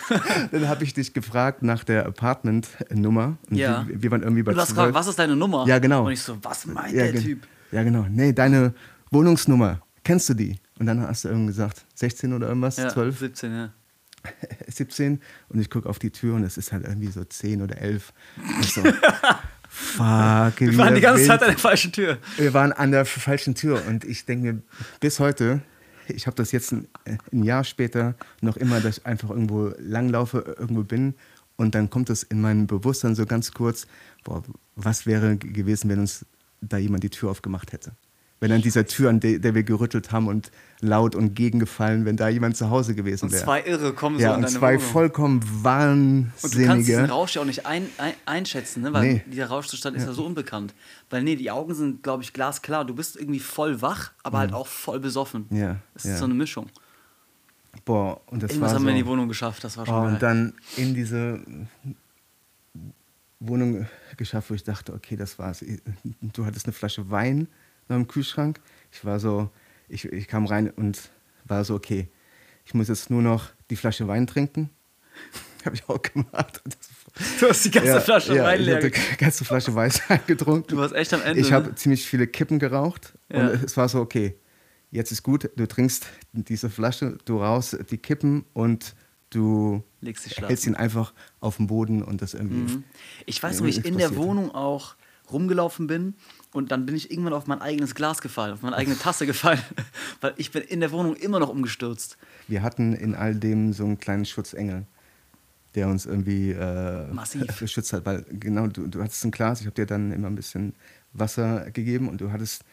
dann habe ich dich gefragt nach der Apartment-Nummer. Ja. Wir, wir, waren irgendwie bei Du hast gefragt, was ist deine Nummer? Ja, genau. Und ich so, was meint ja, der Typ? Ja, genau. Nee, deine Wohnungsnummer. Kennst du die? Und dann hast du irgendwie gesagt, 16 oder irgendwas? Ja, 12? 17, ja. 17 und ich gucke auf die Tür und es ist halt irgendwie so 10 oder 11. Und so, fuck. Wir waren die ganze Zeit an der falschen Tür. Wir waren an der falschen Tür und ich denke mir bis heute, ich habe das jetzt ein, ein, Jahr später noch immer, dass ich einfach irgendwo langlaufe, irgendwo bin und dann kommt es in mein Bewusstsein so ganz kurz, boah, was wäre gewesen, wenn uns da jemand die Tür aufgemacht hätte? wenn an dieser Tür, an der, der, wir gerüttelt haben und laut und gegengefallen, wenn da jemand zu Hause gewesen wäre. Und zwei Irre kommen ja, so in und zwei Wohnung. vollkommen wahnsinnige. Und du kannst diesen Rausch ja auch nicht ein, ein, einschätzen, ne? weil nee. dieser Rauschzustand ist ja. ja. so unbekannt. Weil nee, die Augen sind, glaube ich, glasklar. Du bist irgendwie voll wach, aber halt mhm. halt auch voll besoffen. Ja. Das ist ja. so eine Mischung. Boah, und das Irgendwas war haben so, wir in die Wohnung geschafft, das war schon oh, Und dann in diese Wohnung geschafft, wo ich dachte, okay, das war's. Du hattest eine Flasche Wein noch im Kühlschrank ich war so, ich, ich kam rein und war so, okay, ich muss jetzt nur noch die Flasche Wein trinken. Habe ich auch gemacht. Du hast die ganze ja, Flasche ja, Wein leer. Ich habe die ganze Flasche Wein getrunken. Du warst echt am Ende. Ich habe ne? ziemlich viele Kippen geraucht ja. und es war so, okay, jetzt ist gut, du trinkst diese Flasche, du raus die Kippen und du hältst ihn einfach auf den Boden und das irgendwie. Mhm. Ich weiß noch, ich in der Wohnung auch rumgelaufen bin und dann bin ich irgendwann auf mein eigenes Glas gefallen, auf meine eigene Tasse gefallen, weil ich bin in der Wohnung immer noch umgestürzt. Wir hatten in all dem so einen kleinen Schutzengel, der uns irgendwie äh, Massiv. geschützt hat. Weil genau, du, du hattest ein Glas, ich habe dir dann immer ein bisschen Wasser gegeben und du hattest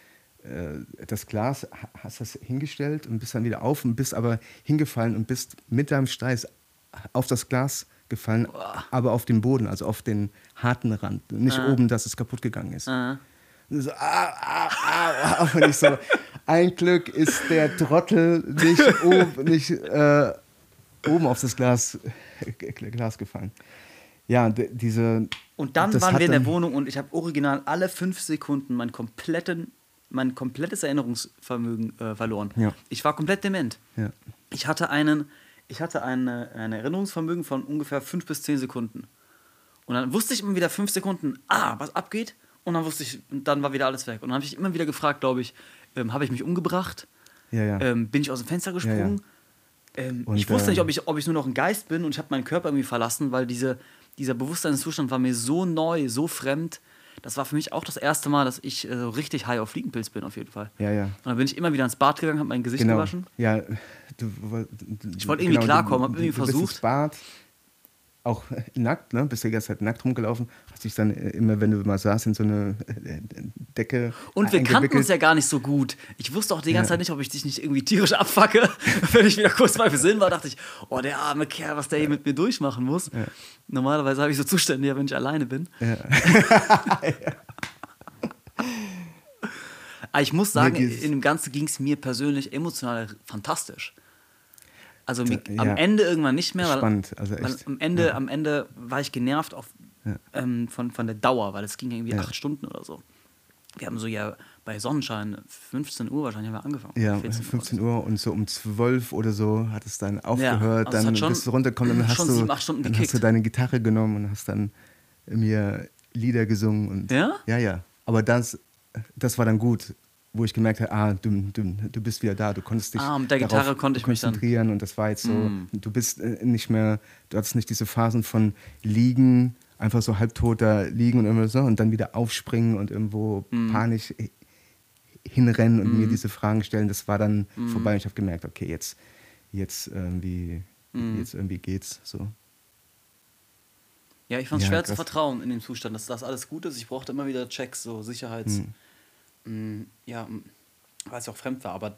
äh, das Glas, hast das hingestellt und bist dann wieder auf und bist aber hingefallen und bist mit deinem Steiß auf das Glas gefallen, Boah. aber auf den Boden, also auf den harten Rand. Nicht ah. oben, dass es kaputt gegangen ist. Ah. So, ah, ah, ah, ah. Und ich so, ein Glück ist der Trottel nicht, oben, nicht äh, oben auf das Glas, Glas gefallen. Ja, diese. Und dann waren wir in der Wohnung und ich habe original alle fünf Sekunden meinen kompletten, mein komplettes Erinnerungsvermögen äh, verloren. Ja. Ich war komplett dement. Ja. Ich hatte einen, ich hatte eine, ein Erinnerungsvermögen von ungefähr fünf bis zehn Sekunden. Und dann wusste ich immer wieder fünf Sekunden, ah, was abgeht. Und dann wusste ich, dann war wieder alles weg. Und dann habe ich immer wieder gefragt, glaube ich, ähm, habe ich mich umgebracht? Ja, ja. Ähm, bin ich aus dem Fenster gesprungen? Ja, ähm, ich wusste nicht, ob ich, ob ich nur noch ein Geist bin und ich habe meinen Körper irgendwie verlassen, weil diese, dieser Bewusstseinszustand war mir so neu, so fremd. Das war für mich auch das erste Mal, dass ich äh, richtig high auf Fliegenpilz bin, auf jeden Fall. Ja, ja. Und dann bin ich immer wieder ins Bad gegangen, habe mein Gesicht genau. gewaschen. Ja, du, du, ich wollte irgendwie genau, klarkommen, habe irgendwie du versucht. Bist ins Bad, auch nackt, ne? bist die ganze Zeit nackt rumgelaufen, dich dann immer, wenn du mal saßt, in so eine äh, Decke. Und wir kannten uns ja gar nicht so gut. Ich wusste auch die ganze ja. Zeit nicht, ob ich dich nicht irgendwie tierisch abfacke. wenn ich wieder kurz bei Sinn war, dachte ich, oh, der arme Kerl, was der hier mit mir durchmachen muss. Ja. Normalerweise habe ich so Zustände, wenn ich alleine bin. Ja. Aber ich muss sagen, in dem Ganzen ging es mir persönlich emotional fantastisch. Also ja. am Ende irgendwann nicht mehr. Weil, Spannend, also echt. Am, Ende, ja. am Ende war ich genervt auf, ja. ähm, von, von der Dauer, weil es ging irgendwie acht Stunden oder so. Wir haben so ja bei Sonnenschein 15 Uhr wahrscheinlich haben wir angefangen. Ja, 15 Uhr, Uhr und so um 12 oder so hat es dann aufgehört, also dann bist du runtergekommen, dann, hast du, sieben, dann hast du deine Gitarre genommen und hast dann mir Lieder gesungen. Und, ja? Ja, ja. Aber das, das war dann gut wo ich gemerkt habe, ah, du, du, du bist wieder da, du konntest dich ah, mit der Gitarre konnte ich konzentrieren und das war jetzt so, mm. du bist äh, nicht mehr, du hattest nicht diese Phasen von liegen, einfach so halbtot da liegen und immer so und dann wieder aufspringen und irgendwo mm. panisch hinrennen und mm. mir diese Fragen stellen, das war dann mm. vorbei und ich habe gemerkt, okay, jetzt, jetzt irgendwie, mm. jetzt irgendwie geht's so. Ja, ich fand es ja, schwer krass. zu vertrauen in dem Zustand, dass das alles gut ist. Ich brauchte immer wieder Checks, so Sicherheits. Mm. Mm, ja, weil es auch fremd war, aber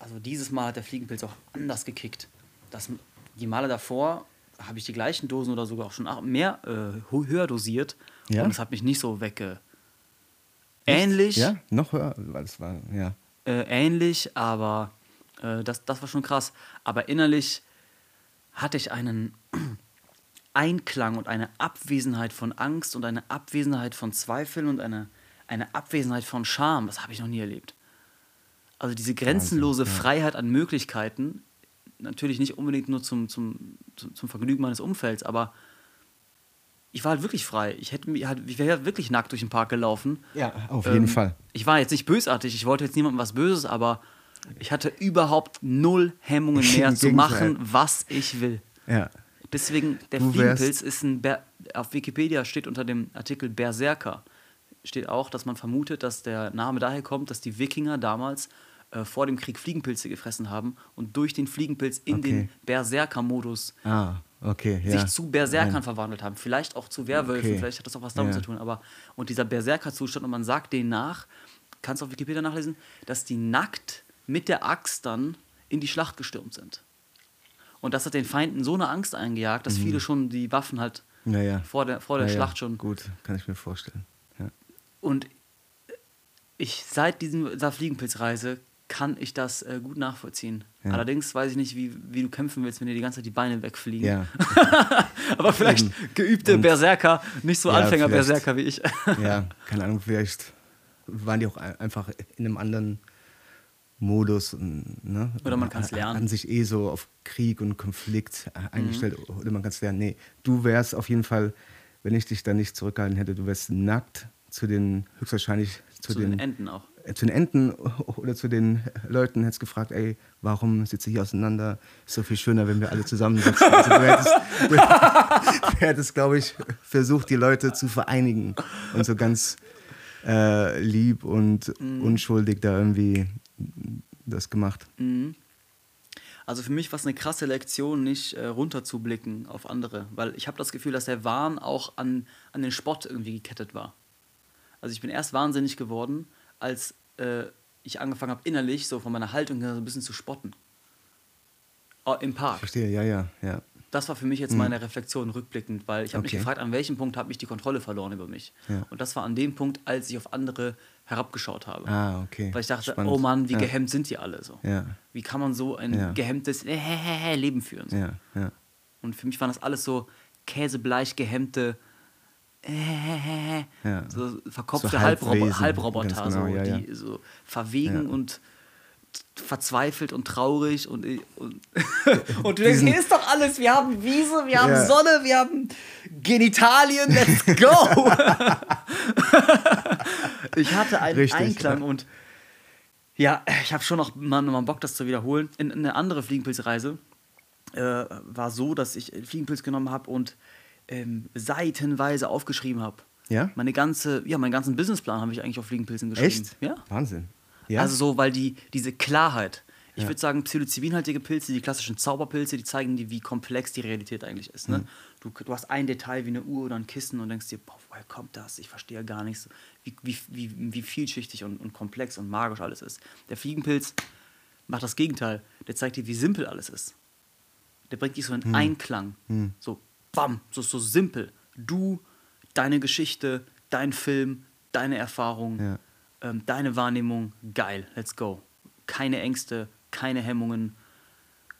also dieses Mal hat der Fliegenpilz auch anders gekickt. Das, die Male davor habe ich die gleichen Dosen oder sogar auch schon mehr äh, höher dosiert. Ja? Und es hat mich nicht so wegge. Ähnlich. Ja, noch höher, weil es war, ja. Äh, ähnlich, aber äh, das, das war schon krass. Aber innerlich hatte ich einen Einklang und eine Abwesenheit von Angst und eine Abwesenheit von Zweifeln und eine, eine Abwesenheit von Scham. Das habe ich noch nie erlebt. Also diese grenzenlose Wahnsinn, ja. Freiheit an Möglichkeiten, natürlich nicht unbedingt nur zum, zum, zum Vergnügen meines Umfelds, aber ich war halt wirklich frei. Ich, hätte, halt, ich wäre wirklich nackt durch den Park gelaufen. Ja, auf jeden ähm, Fall. Ich war jetzt nicht bösartig, ich wollte jetzt niemandem was Böses, aber ich hatte überhaupt null Hemmungen mehr zu machen, was ich will. Ja. Deswegen, der du Fliegenpilz ist ein, Ber auf Wikipedia steht unter dem Artikel Berserker, steht auch, dass man vermutet, dass der Name daher kommt, dass die Wikinger damals äh, vor dem Krieg Fliegenpilze gefressen haben und durch den Fliegenpilz in okay. den Berserker-Modus ah, okay, ja. sich zu Berserkern Nein. verwandelt haben. Vielleicht auch zu Werwölfen, okay. vielleicht hat das auch was damit ja. zu tun. Aber und dieser Berserker-Zustand, und man sagt denen nach, kannst du auf Wikipedia nachlesen, dass die nackt mit der Axt dann in die Schlacht gestürmt sind. Und das hat den Feinden so eine Angst eingejagt, dass mhm. viele schon die Waffen halt ja, ja. vor der, vor der ja, Schlacht schon. Gut, kann ich mir vorstellen. Und ich seit dieser Fliegenpilzreise kann ich das äh, gut nachvollziehen. Allerdings weiß ich nicht, wie, wie du kämpfen willst, wenn dir die ganze Zeit die Beine wegfliegen. Ja. Aber vielleicht Eben. geübte Berserker, nicht so Anfänger-Berserker wie ich. ja, keine Ahnung, vielleicht waren die auch einfach in einem anderen Modus. Ne? Oder man kann es lernen. An sich eh so auf Krieg und Konflikt eingestellt. Mhm. Oder man kann es lernen. Nee, du wärst auf jeden Fall, wenn ich dich da nicht zurückgehalten hätte, du wärst nackt zu den, höchstwahrscheinlich zu, zu den, den, Enten auch. Äh, zu den Enten oder zu den Leuten hättest gefragt, ey, warum sitzt ihr hier auseinander? Ist so viel schöner, wenn wir alle zusammensitzen. Also du hättest, du hättest glaube ich, versucht, die Leute zu vereinigen und so ganz äh, lieb und mhm. unschuldig da irgendwie das gemacht. Mhm. Also für mich war es eine krasse Lektion, nicht äh, runterzublicken auf andere, weil ich habe das Gefühl, dass der Wahn auch an, an den Spott irgendwie gekettet war. Also ich bin erst wahnsinnig geworden, als äh, ich angefangen habe, innerlich so von meiner Haltung her so ein bisschen zu spotten. Oh, Im Park. Verstehe, ja, ja, ja. Das war für mich jetzt mhm. meine Reflexion rückblickend, weil ich habe okay. mich gefragt, an welchem Punkt habe ich die Kontrolle verloren über mich. Ja. Und das war an dem Punkt, als ich auf andere herabgeschaut habe. Ah, okay. Weil ich dachte, Spannend. oh Mann, wie ja. gehemmt sind die alle so. Ja. Wie kann man so ein gehemmtes äh, Leben führen? So. Und für mich waren das alles so käsebleich gehemmte äh, ja. so verkopfte so Halbroboter, Halbroboter genau, so, ja, ja. die so verwegen und verzweifelt und traurig und, und, und du denkst, hier ist doch alles, wir haben Wiese, wir haben Sonne, wir haben Genitalien, let's go! ich hatte einen Richtig, Einklang und ja, ich habe schon noch mal, mal Bock, das zu wiederholen. In, in eine andere Fliegenpilzreise äh, war so, dass ich Fliegenpilz genommen habe und ähm, seitenweise aufgeschrieben habe. Ja? Meine ganze, ja, meinen ganzen Businessplan habe ich eigentlich auf Fliegenpilzen geschrieben. Echt? Ja. Wahnsinn. Ja? Also so, weil die, diese Klarheit, ich ja. würde sagen, psilocybinhaltige Pilze, die klassischen Zauberpilze, die zeigen dir, wie komplex die Realität eigentlich ist. Ne? Mhm. Du, du hast ein Detail wie eine Uhr oder ein Kissen und denkst dir, boah, woher kommt das? Ich verstehe ja gar nichts, wie, wie, wie, wie vielschichtig und, und komplex und magisch alles ist. Der Fliegenpilz macht das Gegenteil. Der zeigt dir, wie simpel alles ist. Der bringt dich so in mhm. Einklang. Mhm. So, bam, so, so simpel. Du, deine Geschichte, dein Film, deine Erfahrung, ja. ähm, deine Wahrnehmung, geil, let's go. Keine Ängste, keine Hemmungen,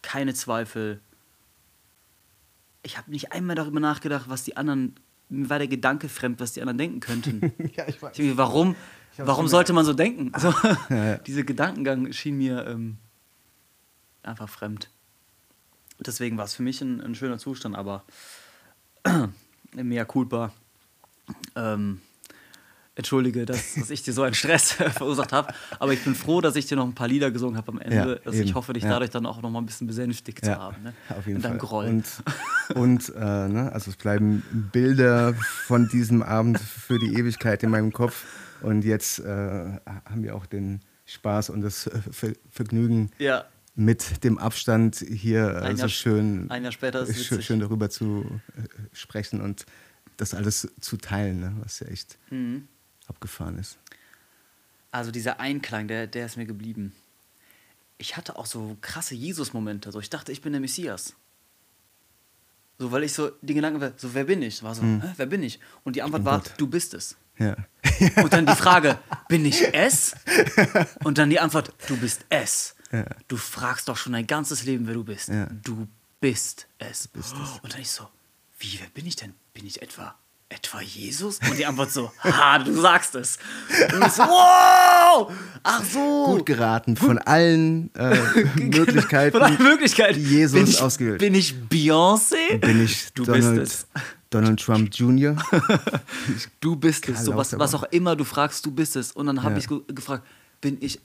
keine Zweifel. Ich habe nicht einmal darüber nachgedacht, was die anderen, mir war der Gedanke fremd, was die anderen denken könnten. ja, ich weiß. Ich, warum warum sollte man so denken? Also, ja, ja. Dieser Gedankengang schien mir ähm, einfach fremd. Deswegen war es für mich ein, ein schöner Zustand, aber Mea culpa. Ähm, entschuldige, dass, dass ich dir so einen Stress verursacht habe. Aber ich bin froh, dass ich dir noch ein paar Lieder gesungen habe am Ende. Ja, also ich hoffe, dich ja. dadurch dann auch noch mal ein bisschen besänftigt ja, zu haben. Ne? Auf jeden In Fall. Groll. Und, und äh, ne, also es bleiben Bilder von diesem Abend für die Ewigkeit in meinem Kopf. Und jetzt äh, haben wir auch den Spaß und das Ver Vergnügen, ja mit dem Abstand hier ein so schön, Jahr später ist schön, schön darüber zu äh, sprechen und das alles zu teilen, ne? was ja echt mhm. abgefahren ist. Also dieser Einklang, der, der ist mir geblieben. ich hatte auch so krasse Jesus-Momente. So, ich dachte, ich bin der Messias. So, weil ich so die Gedanken war, so, wer bin ich? War so, hm. wer bin ich? Und die Antwort war, Gott. du bist es. Ja. Und dann die Frage, bin ich es? Und dann die Antwort, du bist es. Ja. Du fragst doch schon dein ganzes Leben, wer du bist. Ja. Du bist es. Du bist es. Und dann ich so, wie, wer bin ich denn? Bin ich etwa etwa Jesus? Und die Antwort so, ha, du sagst es. Und ich so, wow! Ach so. Gut geraten von allen äh, Möglichkeiten. Von allen Möglichkeiten. Die Jesus bin ich, ausgewählt. Bin ich Beyoncé? Bin ich du Donald, bist es. Donald Trump Jr.? du bist es. So, was, was auch immer du fragst, du bist es. Und dann habe ja. ich gefragt, bin ich.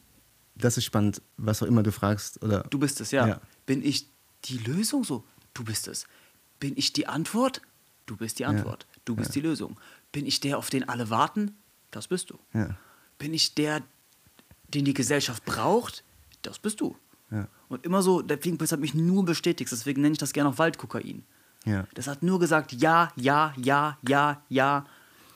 Das ist spannend, was auch immer du fragst. Oder? Du bist es, ja. ja. Bin ich die Lösung? So, du bist es. Bin ich die Antwort? Du bist die Antwort. Ja. Du bist ja. die Lösung. Bin ich der, auf den alle warten? Das bist du. Bin ich der, den die Gesellschaft braucht? Das bist du. Und immer so, der Fliegenpilz hat mich nur bestätigt, deswegen nenne ich das gerne auch Waldkokain. Das hat nur gesagt, ja, ja, ja, ja, ja,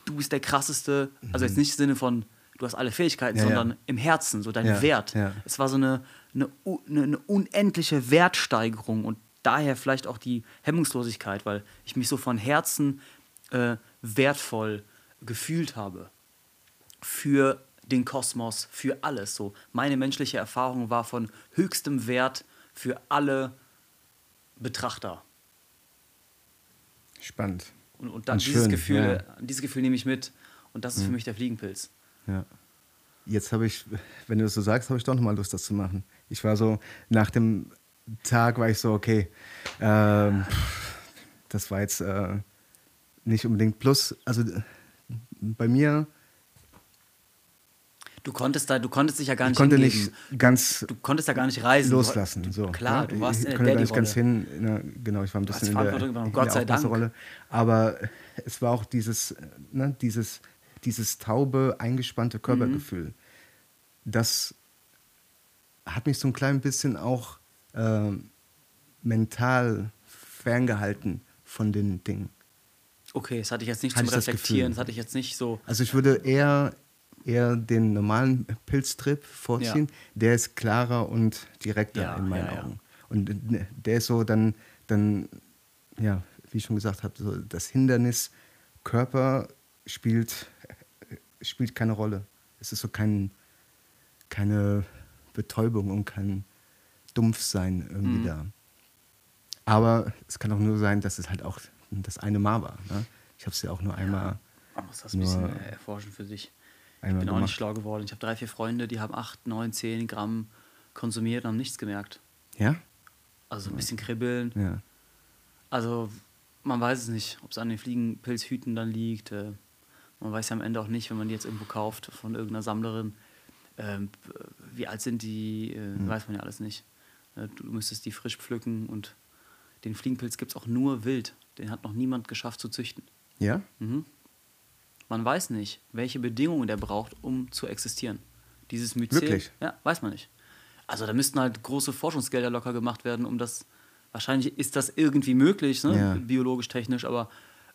du bist der krasseste. Also jetzt nicht im Sinne von, du hast alle Fähigkeiten, ja, sondern ja. im Herzen, so dein ja, Wert. Es war so eine, eine, eine, unendliche Wertsteigerung und daher vielleicht auch die Hemmungslosigkeit, weil ich mich so von Herzen äh, wertvoll gefühlt habe für den Kosmos, für alles. So meine menschliche Erfahrung war von höchstem Wert für alle Betrachter. Spannend. Und, und dann und dieses schön, Gefühl, dieses Gefühl nehme ich mit und das ist mhm. für mich der Fliegenpilz. Ja. Jetzt habe ich, wenn du das so sagst, habe ich doch nochmal Lust, das zu machen. Ich war so, nach dem Tag war ich so, okay, ähm, das war jetzt äh, nicht unbedingt plus, also bei mir. Du konntest da, du konntest dich ja gar nicht. Ich konnte hingeben. nicht ganz. Du konntest da gar nicht reisen. Loslassen. So. Klar, du warst ich, in der nicht ganz hin. Ne, genau, ich war ein bisschen in der, in Gott sei Dank. Rolle. Aber es war auch dieses, ne, dieses, dieses taube, eingespannte Körpergefühl. Mhm. Das hat mich so ein klein bisschen auch äh, mental ferngehalten von den Dingen. Okay, das hatte ich jetzt nicht hatte zum Reflektieren, das, das, hatte ich jetzt nicht so. Also ich würde eher, eher den normalen Pilztrip vorziehen. Ja. Der ist klarer und direkter ja, in meinen ja, Augen. Und der ist so dann, dann, ja, wie ich schon gesagt habe, so das Hindernis Körper spielt, spielt keine Rolle. Es ist so kein, keine Betäubung und kein Dumpfsein irgendwie mhm. da. Aber es kann auch nur sein, dass es halt auch das eine Mal war. Ne? Ich habe es ja auch nur einmal. Man muss das ein bisschen erforschen für sich. Ich bin auch nicht schlau geworden. Ich habe drei, vier Freunde, die haben 8, 9, 10 Gramm konsumiert und haben nichts gemerkt. Ja? Also ein bisschen kribbeln. Ja. Also man weiß es nicht, ob es an den Fliegenpilzhüten dann liegt. Äh, man weiß ja am Ende auch nicht, wenn man die jetzt irgendwo kauft von irgendeiner Sammlerin, ähm, wie alt sind die, äh, mhm. weiß man ja alles nicht. Äh, du müsstest die frisch pflücken und den Fliegenpilz gibt es auch nur wild. Den hat noch niemand geschafft zu züchten. Ja? Mhm. Man weiß nicht, welche Bedingungen der braucht, um zu existieren. Dieses Myzel, Wirklich? ja, weiß man nicht. Also da müssten halt große Forschungsgelder locker gemacht werden, um das. Wahrscheinlich ist das irgendwie möglich, ne? ja. biologisch, technisch, aber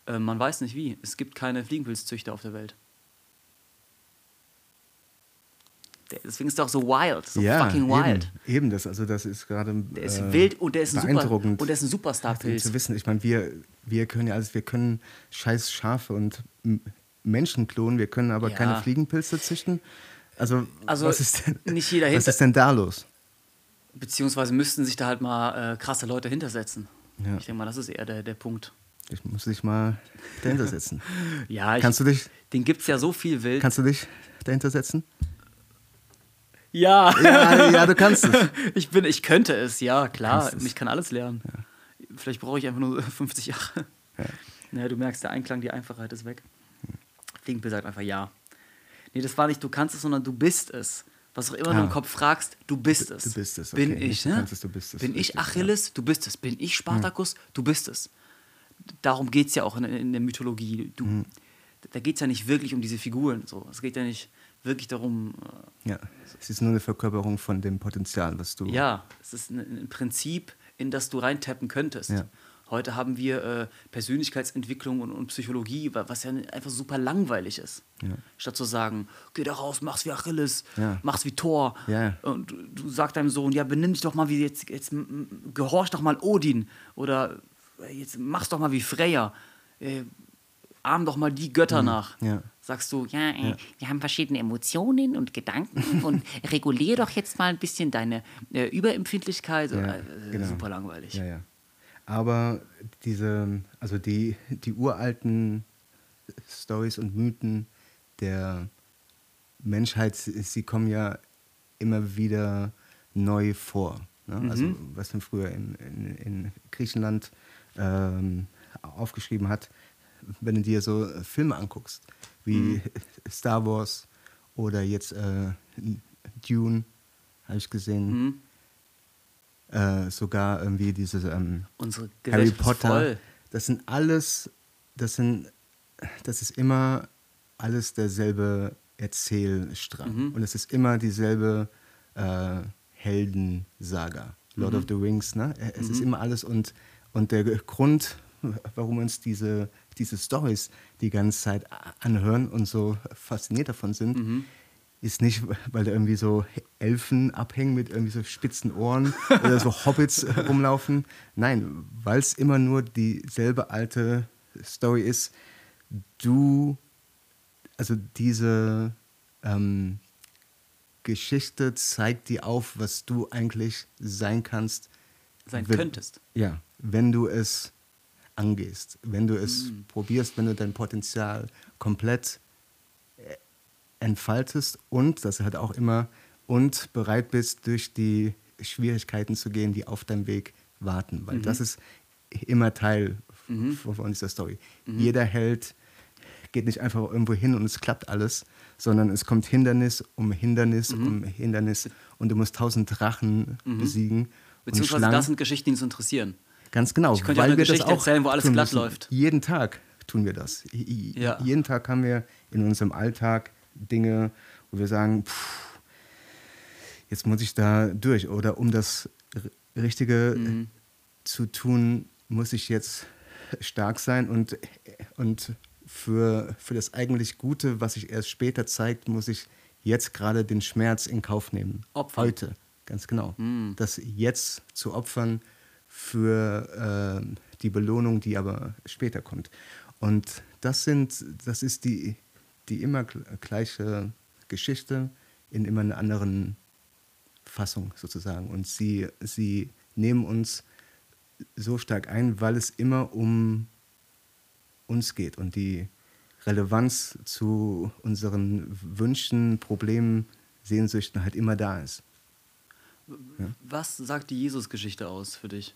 äh, man weiß nicht wie. Es gibt keine Fliegenpilzzüchter auf der Welt. Deswegen ist er auch so wild, so ja, fucking wild. Eben, eben, das, also das ist gerade. Der ist äh, wild und der ist ein Super, und der ist ein Superstar-Pilz. Zu wissen, ich meine, wir, wir können ja alles, wir können scheiß Schafe und Menschen klonen, wir können aber ja. keine Fliegenpilze züchten. Also, also was ist denn, nicht jeder was ist denn da los? Beziehungsweise müssten sich da halt mal äh, krasse Leute hintersetzen. Ja. Ich denke mal, das ist eher der, der Punkt. Ich muss dich mal dahinter setzen. ja, ich, kannst du dich? Den gibt es ja so viel wild. Kannst du dich dahinter setzen? Ja. ja. Ja, du kannst es. Ich, bin, ich könnte es, ja, klar. Ich kann alles lernen. Ja. Vielleicht brauche ich einfach nur 50 Jahre. Ja. Naja, du merkst, der Einklang, die Einfachheit ist weg. Fliegenpilz sagt einfach ja. Nee, das war nicht, du kannst es, sondern du bist es. Was auch immer ah. du im Kopf fragst, du bist es. Du bist es. Okay. Bin ich, ne? Es, du bist es. Bin ich Achilles, ja. du bist es. Bin ich Spartacus, mhm. du bist es. Darum geht es ja auch in, in, der Mythologie. Du, mhm. Da geht es ja nicht wirklich um diese Figuren. So. Es geht ja nicht wirklich darum. Äh, ja, es ist nur eine Verkörperung von dem Potenzial, was du. Ja, es ist ein, ein Prinzip, in das du reintappen könntest. Ja. Heute haben wir äh, Persönlichkeitsentwicklung und, und, Psychologie, was ja einfach super langweilig ist. Ja. Statt zu sagen, geh da raus, mach's wie Achilles, ja. mach's wie Thor. Ja. Und du, du sagst deinem Sohn, ja, benimm dich doch mal wie jetzt, jetzt gehorch doch mal Odin. Oder jetzt mach's doch mal wie Freya. Äh, ahm doch mal die Götter mhm. nach. Sagst du, ja, äh, wir haben verschiedene Emotionen und Gedanken und regulier doch jetzt mal ein bisschen deine äh, Überempfindlichkeit. Äh, genau. Super langweilig. Ja, ja. Aber diese, also die, die uralten Stories und Mythen der Menschheit, sie kommen ja immer wieder neu vor. Ne? Mhm. Also was man früher in, in, in Griechenland ähm, aufgeschrieben hat, wenn du dir so Filme anguckst, wie mhm. Star Wars oder jetzt äh, Dune, habe ich gesehen. Mhm. Äh, sogar irgendwie dieses ähm, Harry Potter. Das sind alles, das sind, das ist immer alles derselbe Erzählstrang. Mhm. Und es ist immer dieselbe äh, Heldensaga. Lord mhm. of the Rings, ne? Es mhm. ist immer alles und, und der Grund, warum uns diese, diese Stories die ganze Zeit anhören und so fasziniert davon sind, mhm ist nicht, weil da irgendwie so Elfen abhängen mit irgendwie so spitzen Ohren oder so Hobbits rumlaufen. Nein, weil es immer nur dieselbe alte Story ist. Du, also diese ähm, Geschichte zeigt dir auf, was du eigentlich sein kannst. Sein könntest. Ja, wenn du es angehst, wenn du es mhm. probierst, wenn du dein Potenzial komplett entfaltest und, das hat auch immer, und bereit bist, durch die Schwierigkeiten zu gehen, die auf deinem Weg warten. Weil mhm. das ist immer Teil mhm. von dieser Story. Mhm. Jeder Held geht nicht einfach irgendwo hin und es klappt alles, sondern es kommt Hindernis um Hindernis mhm. um Hindernis und du musst tausend Drachen mhm. besiegen. Beziehungsweise das sind Geschichten, die uns interessieren. Ganz genau. Ich könnte weil eine Geschichte erzählen, wo alles glatt läuft. Jeden Tag tun wir das. Ja. Jeden Tag haben wir in unserem Alltag Dinge, wo wir sagen, pff, jetzt muss ich da durch. Oder um das Richtige mhm. zu tun, muss ich jetzt stark sein und, und für, für das eigentlich Gute, was sich erst später zeigt, muss ich jetzt gerade den Schmerz in Kauf nehmen. Opfern. Heute, ganz genau. Mhm. Das jetzt zu opfern für äh, die Belohnung, die aber später kommt. Und das sind, das ist die, die immer gleiche Geschichte in immer einer anderen Fassung sozusagen. Und sie, sie nehmen uns so stark ein, weil es immer um uns geht und die Relevanz zu unseren Wünschen, Problemen, Sehnsüchten halt immer da ist. Ja? Was sagt die Jesus-Geschichte aus für dich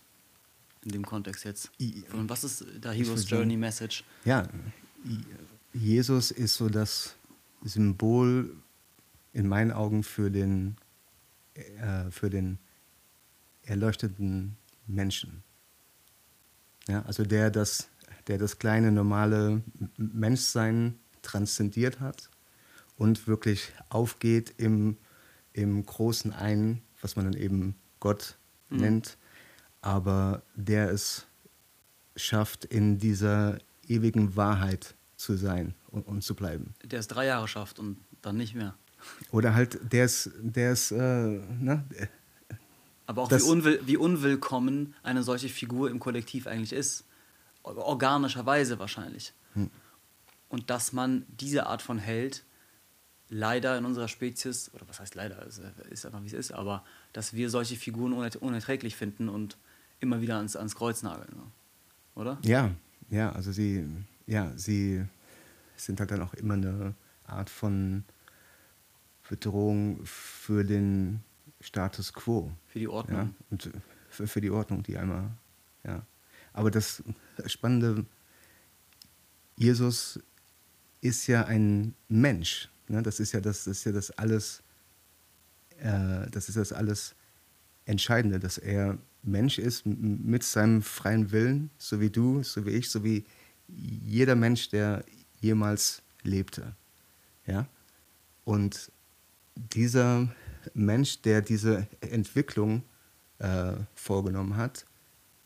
in dem Kontext jetzt? Und was ist der Hero's Journey Message? Ja, Jesus ist so das Symbol in meinen Augen für den, äh, für den erleuchteten Menschen. Ja, also der das, der das kleine, normale Menschsein transzendiert hat und wirklich aufgeht im, im großen Einen, was man dann eben Gott mhm. nennt, aber der es schafft, in dieser ewigen Wahrheit zu sein und, und, zu bleiben. Der es drei Jahre schafft und dann nicht mehr. Oder halt, der ist, der ist, äh, ne? Aber auch wie, unwill, wie unwillkommen eine solche Figur im Kollektiv eigentlich ist. Organischerweise wahrscheinlich. Hm. Und dass man diese Art von Held leider in unserer Spezies, oder was heißt leider, ist einfach wie es ist, aber dass wir solche Figuren unerträglich finden und immer wieder ans, ans Kreuz nageln. Oder? Ja, ja, also sie, ja, sie sind halt dann auch immer eine Art von Bedrohung für den Status quo. Für die Ordnung. Ja? Und für, für die Ordnung, die einmal, ja. Aber das Spannende, Jesus ist ja ein Mensch. Ne? Das ist ja das, das ist ja das alles, äh, das ist das alles Entscheidende, dass er Mensch ist mit seinem freien Willen, so wie du, so wie ich, so wie jeder Mensch, der jemals lebte. Ja? Und dieser Mensch, der diese Entwicklung äh, vorgenommen hat,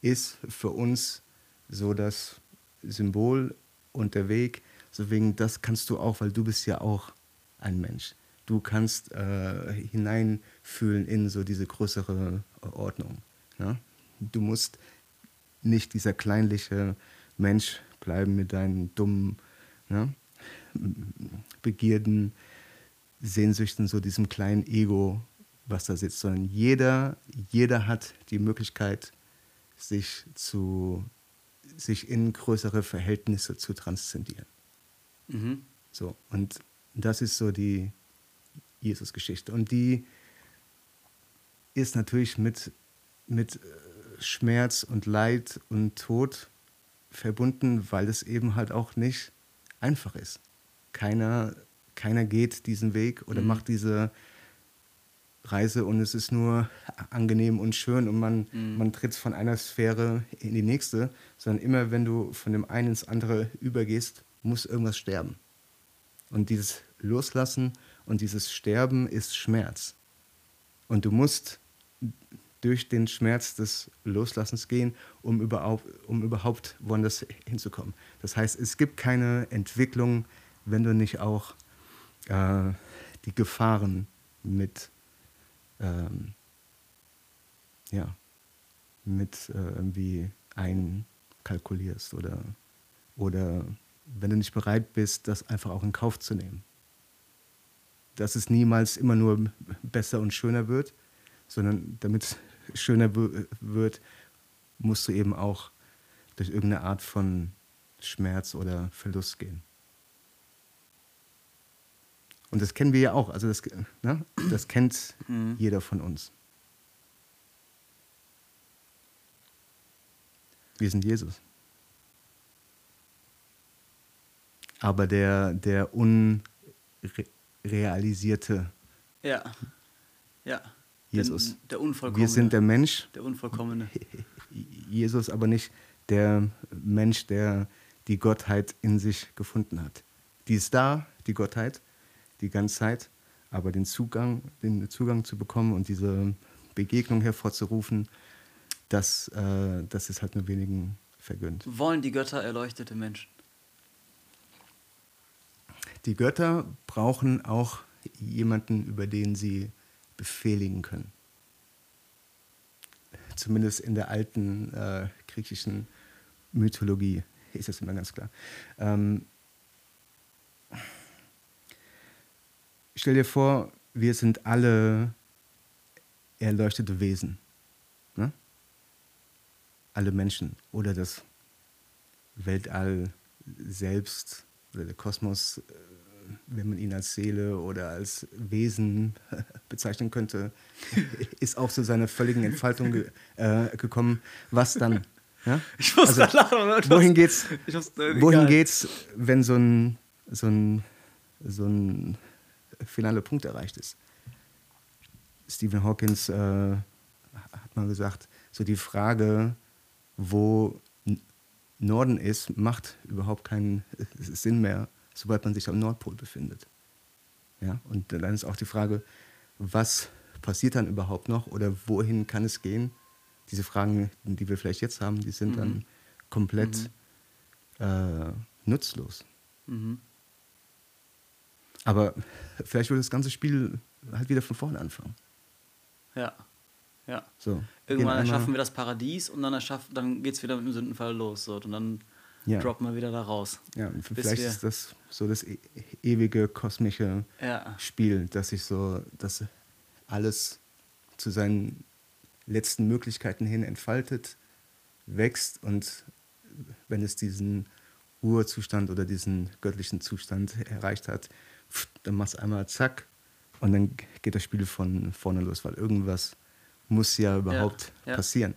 ist für uns so das Symbol und der Weg. So wegen das kannst du auch, weil du bist ja auch ein Mensch. Du kannst äh, hineinfühlen in so diese größere Ordnung. Ja? Du musst nicht dieser kleinliche Mensch bleiben mit deinen dummen ja, Begierden, Sehnsüchten, so diesem kleinen Ego, was da sitzt, sondern jeder, jeder hat die Möglichkeit, sich, zu, sich in größere Verhältnisse zu transzendieren. Mhm. So, und das ist so die Jesus-Geschichte. Und die ist natürlich mit, mit äh, Schmerz und Leid und Tod verbunden, weil es eben halt auch nicht einfach ist. Keiner, keiner geht diesen Weg oder mhm. macht diese Reise und es ist nur angenehm und schön und man, mhm. man tritt von einer Sphäre in die nächste, sondern immer wenn du von dem einen ins andere übergehst, muss irgendwas sterben. Und dieses Loslassen und dieses Sterben ist Schmerz. Und du musst durch den Schmerz des Loslassens gehen, um überhaupt, um überhaupt woanders hinzukommen. Das heißt, es gibt keine Entwicklung, wenn du nicht auch äh, die Gefahren mit, ähm, ja, mit äh, irgendwie einkalkulierst oder, oder wenn du nicht bereit bist, das einfach auch in Kauf zu nehmen. Dass es niemals immer nur besser und schöner wird, sondern damit schöner wird, musst du eben auch durch irgendeine Art von Schmerz oder Verlust gehen. Und das kennen wir ja auch, also das, ne? das kennt mhm. jeder von uns. Wir sind Jesus. Aber der, der unrealisierte. Ja. Ja. Jesus. Der, Unvollkommene. Wir sind der Mensch. Der Unvollkommene. Jesus, aber nicht der Mensch, der die Gottheit in sich gefunden hat. Die ist da, die Gottheit, die ganze Zeit, aber den Zugang, den Zugang zu bekommen und diese Begegnung hervorzurufen, das, äh, das ist halt nur wenigen vergönnt. Wollen die Götter erleuchtete Menschen? Die Götter brauchen auch jemanden, über den sie befehligen können. Zumindest in der alten äh, griechischen Mythologie ist das immer ganz klar. Ähm, stell dir vor, wir sind alle erleuchtete Wesen. Ne? Alle Menschen oder das Weltall selbst oder der Kosmos äh, wenn man ihn als Seele oder als Wesen bezeichnen könnte, ist auch zu seiner völligen Entfaltung ge äh, gekommen. Was dann? Ja? Ich muss also, lachen. Wohin geht's, äh, wohin geht's, wenn so ein, so, ein, so ein finaler Punkt erreicht ist? Stephen Hawkins äh, hat mal gesagt, so die Frage, wo Norden ist, macht überhaupt keinen Sinn mehr, sobald man sich am Nordpol befindet. Ja? Und dann ist auch die Frage, was passiert dann überhaupt noch oder wohin kann es gehen? Diese Fragen, die wir vielleicht jetzt haben, die sind mhm. dann komplett mhm. äh, nutzlos. Mhm. Aber vielleicht würde das ganze Spiel halt wieder von vorne anfangen. Ja. Ja. So, Irgendwann erschaffen wir das Paradies und dann, dann geht es wieder mit dem Sündenfall los. So. Und dann ja. droppen wir wieder da raus. Ja, vielleicht ist das so das e ewige kosmische ja. Spiel, dass sich so, dass alles zu seinen letzten Möglichkeiten hin entfaltet, wächst und wenn es diesen Urzustand oder diesen göttlichen Zustand erreicht hat, dann machst du einmal zack und dann geht das Spiel von vorne los, weil irgendwas muss ja überhaupt ja, ja. passieren.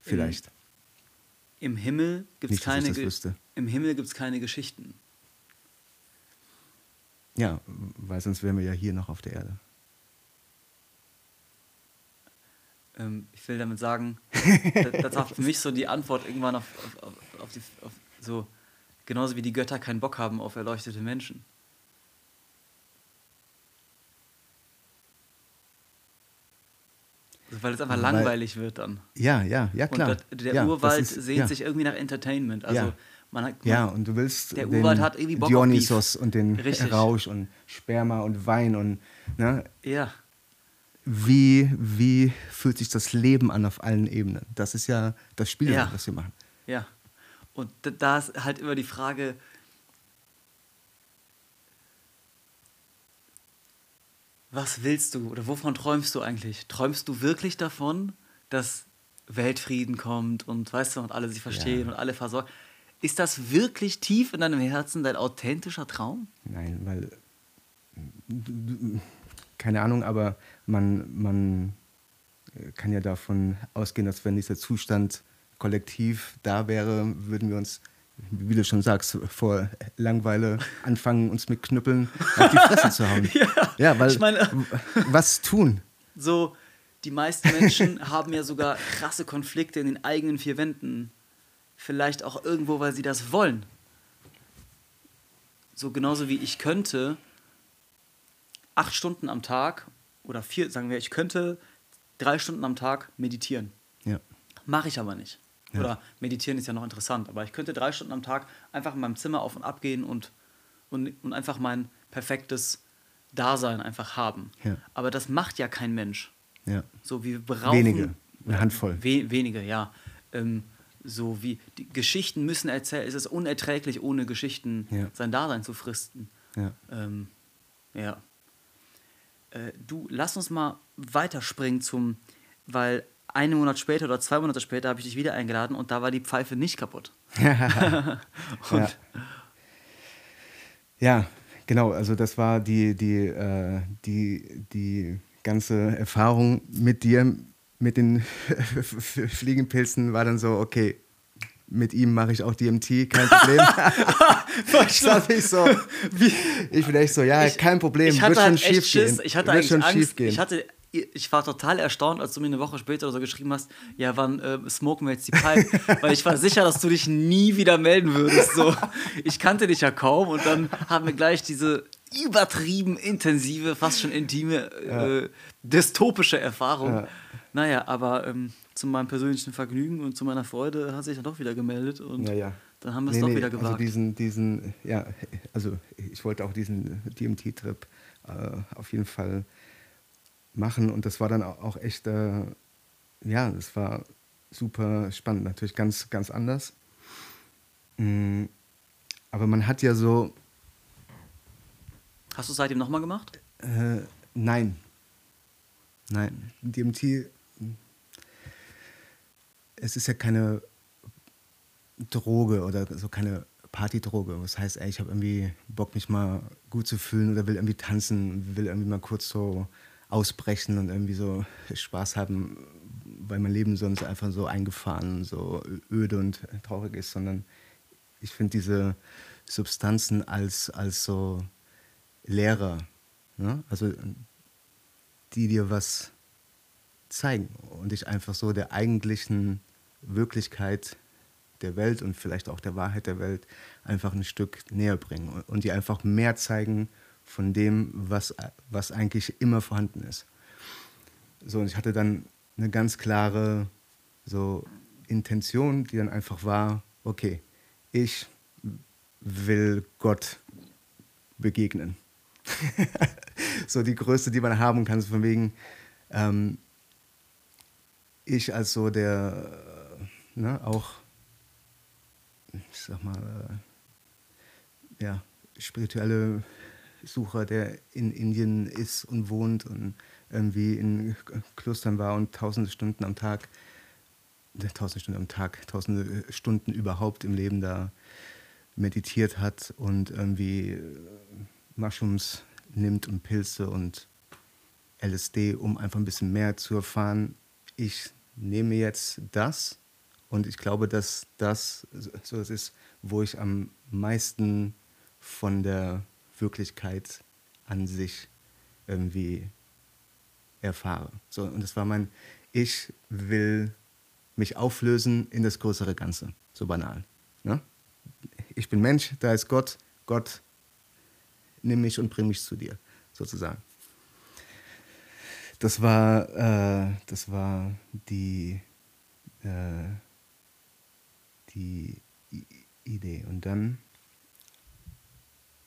Vielleicht. Im Himmel gibt es keine, im Himmel gibt's keine Geschichten. Ja, weil sonst wären wir ja hier noch auf der Erde. Ähm, ich will damit sagen, das, war für mich so die Antwort irgendwann auf, auf, auf, die, auf so, genauso wie die Götter keinen Bock haben auf erleuchtete Menschen. Weil es einfach Weil, langweilig wird dann. Ja, ja, ja, klar. Und der ja, Urwald ist, sehnt ja. sich irgendwie nach Entertainment. Also ja. Man hat, man, ja, und du willst der Urwald hat irgendwie Bock Dionysos und den Richtig. Rausch und Sperma und Wein und ne? Ja. Wie, wie fühlt sich das Leben an auf allen Ebenen? Das ist ja das Spiel, ja. was wir machen. Ja. Und da ist halt immer die Frage, was willst du oder wovon träumst du eigentlich? Träumst du wirklich davon, dass Weltfrieden kommt und weißt du und alle sich verstehen ja. und alle versorgen? Ist das wirklich tief in deinem Herzen dein authentischer Traum? Nein, weil keine Ahnung, aber man, man kann ja davon ausgehen, dass wenn dieser Zustand kollektiv da wäre, würden wir uns, wie du schon sagst, vor Langweile anfangen, uns mit Knüppeln auf die Fresse zu hauen. ja, ja, weil ich meine, was tun? So, die meisten Menschen haben ja sogar krasse Konflikte in den eigenen vier Wänden. Vielleicht auch irgendwo, weil sie das wollen. So genauso wie ich könnte acht Stunden am Tag oder vier, sagen wir, ich könnte drei Stunden am Tag meditieren. Ja. Mache ich aber nicht. Ja. Oder meditieren ist ja noch interessant, aber ich könnte drei Stunden am Tag einfach in meinem Zimmer auf und ab gehen und, und, und einfach mein perfektes Dasein einfach haben. Ja. Aber das macht ja kein Mensch. Ja. So, wir brauchen. Wenige, eine Handvoll. We wenige, ja. Ähm, so wie die Geschichten müssen erzählen, es ist unerträglich, ohne Geschichten ja. sein Dasein zu fristen. Ja. Ähm, ja. Äh, du, lass uns mal weiterspringen zum, weil einen Monat später oder zwei Monate später habe ich dich wieder eingeladen und da war die Pfeife nicht kaputt. ja. ja. genau. Also das war die, die, äh, die, die ganze Erfahrung mit dir, mit den Fliegenpilzen war dann so, okay, mit ihm mache ich auch DMT, kein Problem. das ich so. Ich bin echt so, ja, ich, kein Problem, ich wird schon halt schief Schiss. gehen. Ich hatte wird eigentlich Angst. Ich hatte ich war total erstaunt, als du mir eine Woche später oder so geschrieben hast, ja, wann äh, smoken wir jetzt die Pipe? Weil ich war sicher, dass du dich nie wieder melden würdest. So. Ich kannte dich ja kaum und dann haben wir gleich diese übertrieben intensive, fast schon intime, ja. äh, dystopische Erfahrung. Ja. Naja, aber ähm, zu meinem persönlichen Vergnügen und zu meiner Freude hat sich dann doch wieder gemeldet und ja, ja. dann haben wir es nee, doch nee, wieder also gewagt. Also diesen, diesen, ja, also ich wollte auch diesen DMT-Trip äh, auf jeden Fall machen und das war dann auch echt, äh, ja, das war super spannend, natürlich ganz, ganz anders. Mhm. Aber man hat ja so. Hast du es seitdem nochmal gemacht? Äh, nein. Nein. DMT es ist ja keine Droge oder so keine Partydroge. Das heißt, ey, ich habe irgendwie Bock, mich mal gut zu fühlen oder will irgendwie tanzen, will irgendwie mal kurz so ausbrechen und irgendwie so Spaß haben, weil mein Leben sonst einfach so eingefahren, so öde und traurig ist, sondern ich finde diese Substanzen als, als so Lehrer, ne? also die dir was zeigen und dich einfach so der eigentlichen Wirklichkeit der Welt und vielleicht auch der Wahrheit der Welt einfach ein Stück näher bringen und die einfach mehr zeigen von dem, was, was eigentlich immer vorhanden ist. So, und ich hatte dann eine ganz klare so Intention, die dann einfach war, okay, ich will Gott begegnen. so die größte, die man haben kann, so von wegen, ähm, ich als so der ne, auch, ich sag mal, äh, ja, spirituelle Sucher, der in Indien ist und wohnt und irgendwie in Klostern war und tausende Stunden am Tag, äh, tausende Stunden am Tag, tausende Stunden überhaupt im Leben da meditiert hat und irgendwie äh, Mushrooms nimmt und Pilze und LSD, um einfach ein bisschen mehr zu erfahren. Ich nehme jetzt das und ich glaube, dass das so das ist, wo ich am meisten von der Wirklichkeit an sich irgendwie erfahre. So, und das war mein, ich will mich auflösen in das größere Ganze. So banal. Ne? Ich bin Mensch, da ist Gott. Gott, nimm mich und bring mich zu dir, sozusagen. das war, äh, das war die, äh, die Idee. Und dann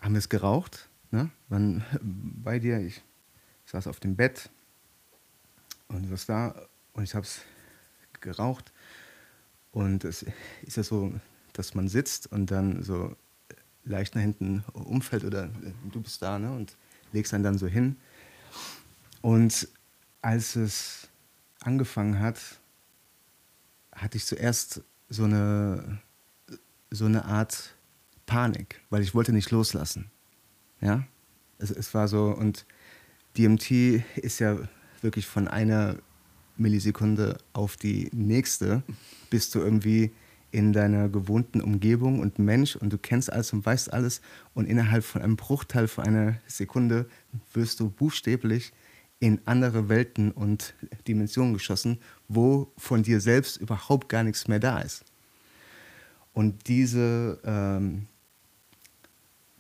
haben wir es geraucht. Ne? Wann bei dir? Ich saß auf dem Bett und du warst da und ich habe es geraucht. Und es ist ja so, dass man sitzt und dann so leicht nach hinten umfällt oder du bist da ne? und legst einen dann so hin. Und als es angefangen hat, hatte ich zuerst so eine, so eine Art Panik, weil ich wollte nicht loslassen. Ja, es, es war so und DMT ist ja wirklich von einer Millisekunde auf die nächste bist du irgendwie in deiner gewohnten Umgebung und Mensch und du kennst alles und weißt alles und innerhalb von einem Bruchteil von einer Sekunde wirst du buchstäblich in andere Welten und Dimensionen geschossen, wo von dir selbst überhaupt gar nichts mehr da ist. Und diese, ähm,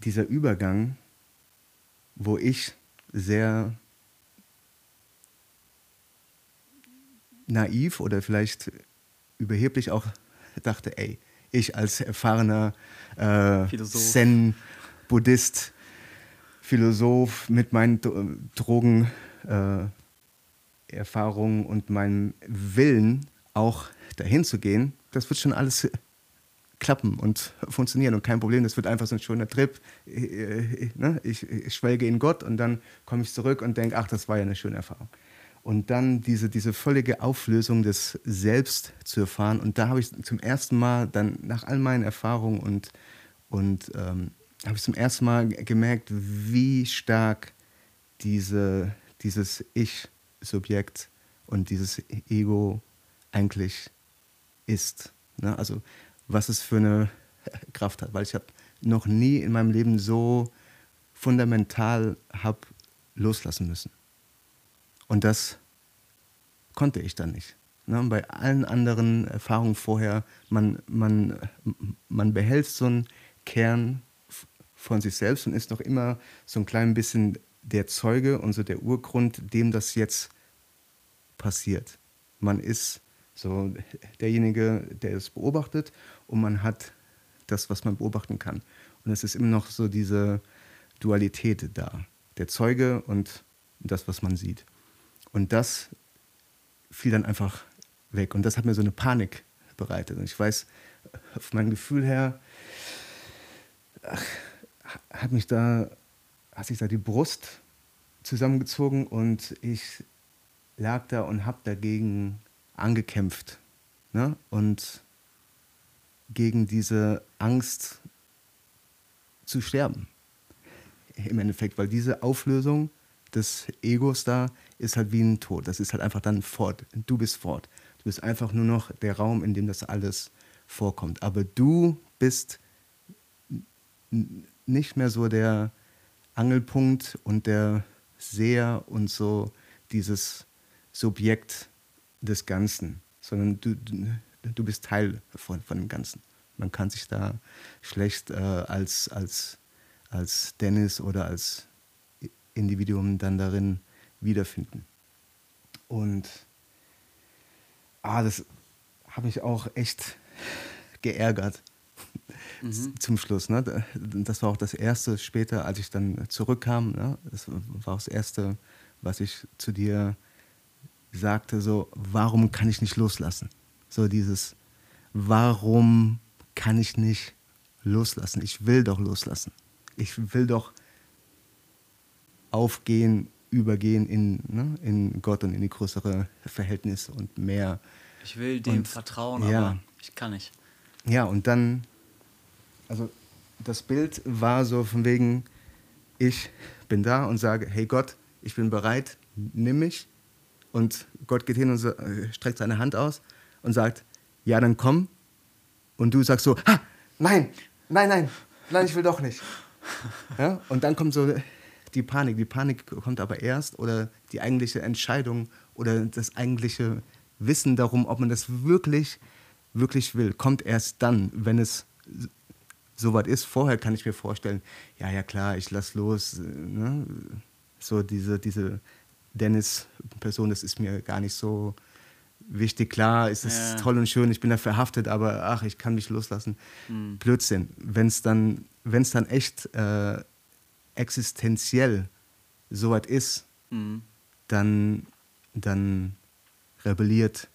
dieser Übergang, wo ich sehr naiv oder vielleicht überheblich auch dachte, ey, ich als erfahrener äh, Zen-Buddhist, Philosoph mit meinen Drogen, äh, und meinem Willen auch dahin zu gehen, das wird schon alles klappen und funktionieren und kein Problem. Das wird einfach so ein schöner Trip. Ich, äh, ne? ich schwelge in Gott und dann komme ich zurück und denke, ach, das war ja eine schöne Erfahrung und dann diese, diese völlige Auflösung des Selbst zu erfahren. Und da habe ich zum ersten Mal dann nach all meinen Erfahrungen und, und ähm, habe ich zum ersten Mal gemerkt, wie stark diese, dieses Ich-Subjekt und dieses Ego eigentlich ist. Ne? Also was es für eine Kraft hat, weil ich habe noch nie in meinem Leben so fundamental habe loslassen müssen. Und das konnte ich dann nicht. Ne? Bei allen anderen Erfahrungen vorher, man, man, man behält so einen Kern von sich selbst und ist noch immer so ein klein bisschen der Zeuge und so der Urgrund, dem das jetzt passiert. Man ist so derjenige, der es beobachtet und man hat das, was man beobachten kann. Und es ist immer noch so diese Dualität da. Der Zeuge und das, was man sieht. Und das fiel dann einfach weg. Und das hat mir so eine Panik bereitet. Und ich weiß, auf mein Gefühl her, ach, hat mich da, hat sich da die Brust zusammengezogen und ich lag da und habe dagegen angekämpft. Ne? Und gegen diese Angst zu sterben. Im Endeffekt, weil diese Auflösung des Egos da ist halt wie ein Tod. Das ist halt einfach dann fort. Du bist fort. Du bist einfach nur noch der Raum, in dem das alles vorkommt. Aber du bist nicht mehr so der Angelpunkt und der Seher und so dieses Subjekt des Ganzen, sondern du, du bist Teil von, von dem Ganzen. Man kann sich da schlecht äh, als, als, als Dennis oder als Individuum dann darin wiederfinden. Und ah, das habe ich auch echt geärgert mhm. zum Schluss. Ne? Das war auch das Erste später, als ich dann zurückkam. Ne? Das war auch das Erste, was ich zu dir sagte, so, warum kann ich nicht loslassen? So dieses, warum kann ich nicht loslassen? Ich will doch loslassen. Ich will doch aufgehen, übergehen in, ne, in Gott und in die größere Verhältnisse und mehr. Ich will dem und, vertrauen, ja. aber ich kann nicht. Ja, und dann, also das Bild war so von wegen, ich bin da und sage, hey Gott, ich bin bereit, nimm mich. Und Gott geht hin und so, äh, streckt seine Hand aus und sagt, ja, dann komm. Und du sagst so, ha, nein, nein, nein, nein, ich will doch nicht. Ja? Und dann kommt so die Panik. Die Panik kommt aber erst oder die eigentliche Entscheidung oder das eigentliche Wissen darum, ob man das wirklich, wirklich will, kommt erst dann, wenn es soweit ist. Vorher kann ich mir vorstellen, ja, ja klar, ich lass los. Ne? So diese, diese Dennis-Person, das ist mir gar nicht so wichtig. Klar, es ist ja. toll und schön, ich bin da verhaftet, aber ach, ich kann mich loslassen. Mhm. Blödsinn. Wenn es dann, wenn's dann echt äh, existenziell soweit ist, mhm. dann, dann rebelliert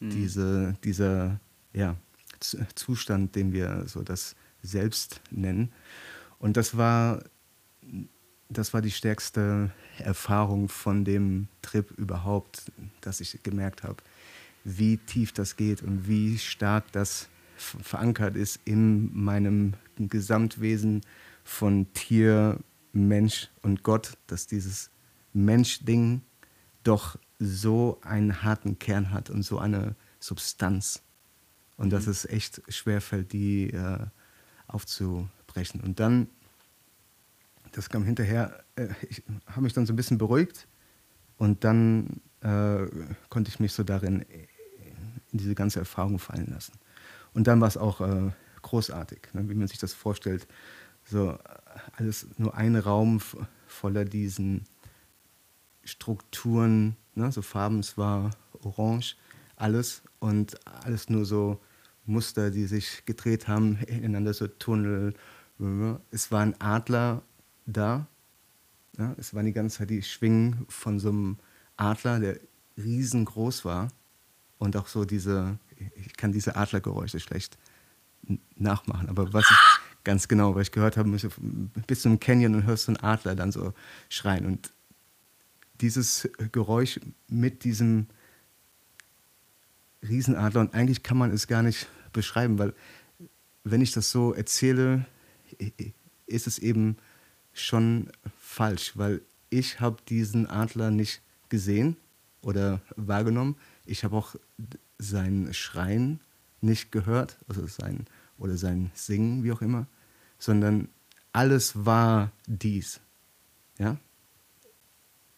mhm. diese, dieser ja, Zustand, den wir so das Selbst nennen. Und das war, das war die stärkste Erfahrung von dem Trip überhaupt, dass ich gemerkt habe, wie tief das geht und wie stark das verankert ist in meinem Gesamtwesen von Tier, Mensch und Gott, dass dieses Mensch-Ding doch so einen harten Kern hat und so eine Substanz. Und dass mhm. es echt schwerfällt, die äh, aufzubrechen. Und dann, das kam hinterher, äh, ich habe mich dann so ein bisschen beruhigt und dann äh, konnte ich mich so darin äh, in diese ganze Erfahrung fallen lassen. Und dann war es auch äh, großartig, ne, wie man sich das vorstellt. So alles nur ein Raum voller diesen Strukturen, ne, so Farben, es war orange, alles und alles nur so Muster, die sich gedreht haben, ineinander so Tunnel. Es war ein Adler da. Ja, es waren die ganze Zeit die Schwingen von so einem Adler, der riesengroß war. Und auch so diese, ich kann diese Adlergeräusche schlecht nachmachen, aber was ich ganz genau, was ich gehört habe, bis zum Canyon und hörst so einen Adler dann so schreien. Und dieses Geräusch mit diesem Riesenadler, und eigentlich kann man es gar nicht beschreiben, weil wenn ich das so erzähle, ist es eben schon falsch, weil ich habe diesen Adler nicht gesehen oder wahrgenommen. Ich habe auch sein Schreien nicht gehört, also sein oder sein Singen, wie auch immer, sondern alles war dies. Ja?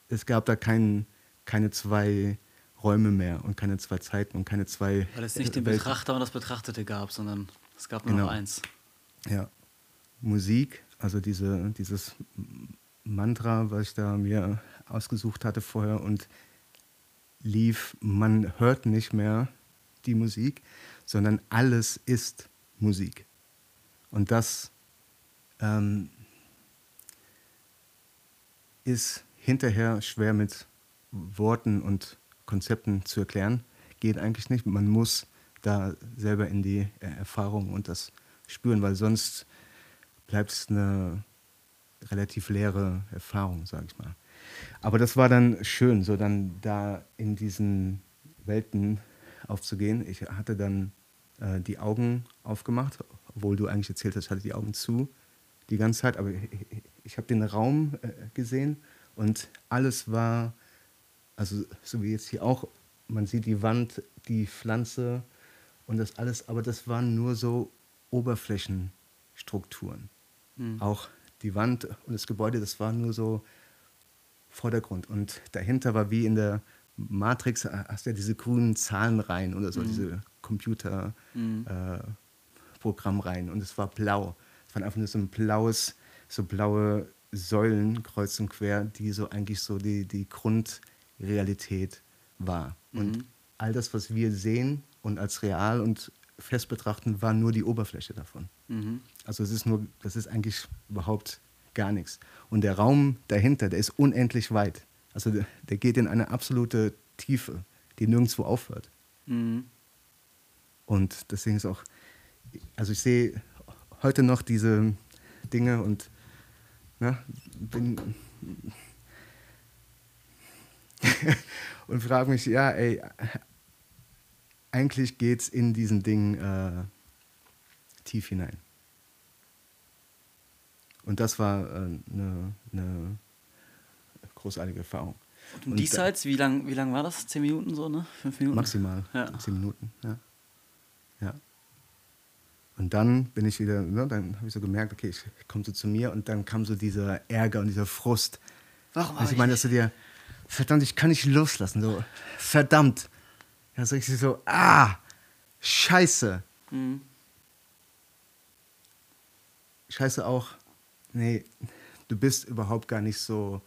Es gab da kein, keine zwei Räume mehr und keine zwei Zeiten und keine zwei. Weil es nicht den Welten. Betrachter und das Betrachtete gab, sondern es gab nur genau. noch eins. Ja. Musik, also diese, dieses Mantra, was ich da mir ausgesucht hatte vorher und lief, man hört nicht mehr die Musik, sondern alles ist Musik. Und das ähm, ist hinterher schwer mit Worten und Konzepten zu erklären. Geht eigentlich nicht. Man muss da selber in die Erfahrung und das spüren, weil sonst bleibt es eine relativ leere Erfahrung, sage ich mal. Aber das war dann schön, so dann da in diesen Welten aufzugehen. Ich hatte dann äh, die Augen aufgemacht, obwohl du eigentlich erzählt hast, ich hatte die Augen zu die ganze Zeit, aber ich, ich habe den Raum äh, gesehen und alles war also so wie jetzt hier auch, man sieht die Wand, die Pflanze und das alles, aber das waren nur so Oberflächenstrukturen. Mhm. Auch die Wand und das Gebäude, das war nur so Vordergrund. Und dahinter war wie in der Matrix, äh, hast du ja diese grünen Zahlenreihen oder so, mhm. diese Computerprogrammreihen. Mhm. Äh, und es war blau. Es war einfach nur so ein blaues, so blaue Säulen kreuz und quer, die so eigentlich so die, die Grund, Realität war. Mhm. Und all das, was wir sehen und als real und fest betrachten, war nur die Oberfläche davon. Mhm. Also es ist nur, das ist eigentlich überhaupt gar nichts. Und der Raum dahinter, der ist unendlich weit. Also der, der geht in eine absolute Tiefe, die nirgendwo aufhört. Mhm. Und deswegen ist auch, also ich sehe heute noch diese Dinge und ne, bin und frage mich, ja, ey, eigentlich geht's in diesen Ding äh, tief hinein. Und das war eine äh, ne, ne großartige Erfahrung. Und, und diesseits, wie lang, wie lang war das? Zehn Minuten so, ne? Fünf Minuten? Maximal. Ja. Zehn Minuten, ja. ja. Und dann bin ich wieder, ne, dann habe ich so gemerkt, okay, ich komme so zu mir und dann kam so dieser Ärger und dieser Frust. Warum? Also ich meine, dass du dir verdammt, ich kann nicht loslassen. So, verdammt. Ja, so ich so, ah, scheiße. Mhm. Scheiße auch, nee, du bist überhaupt gar nicht so,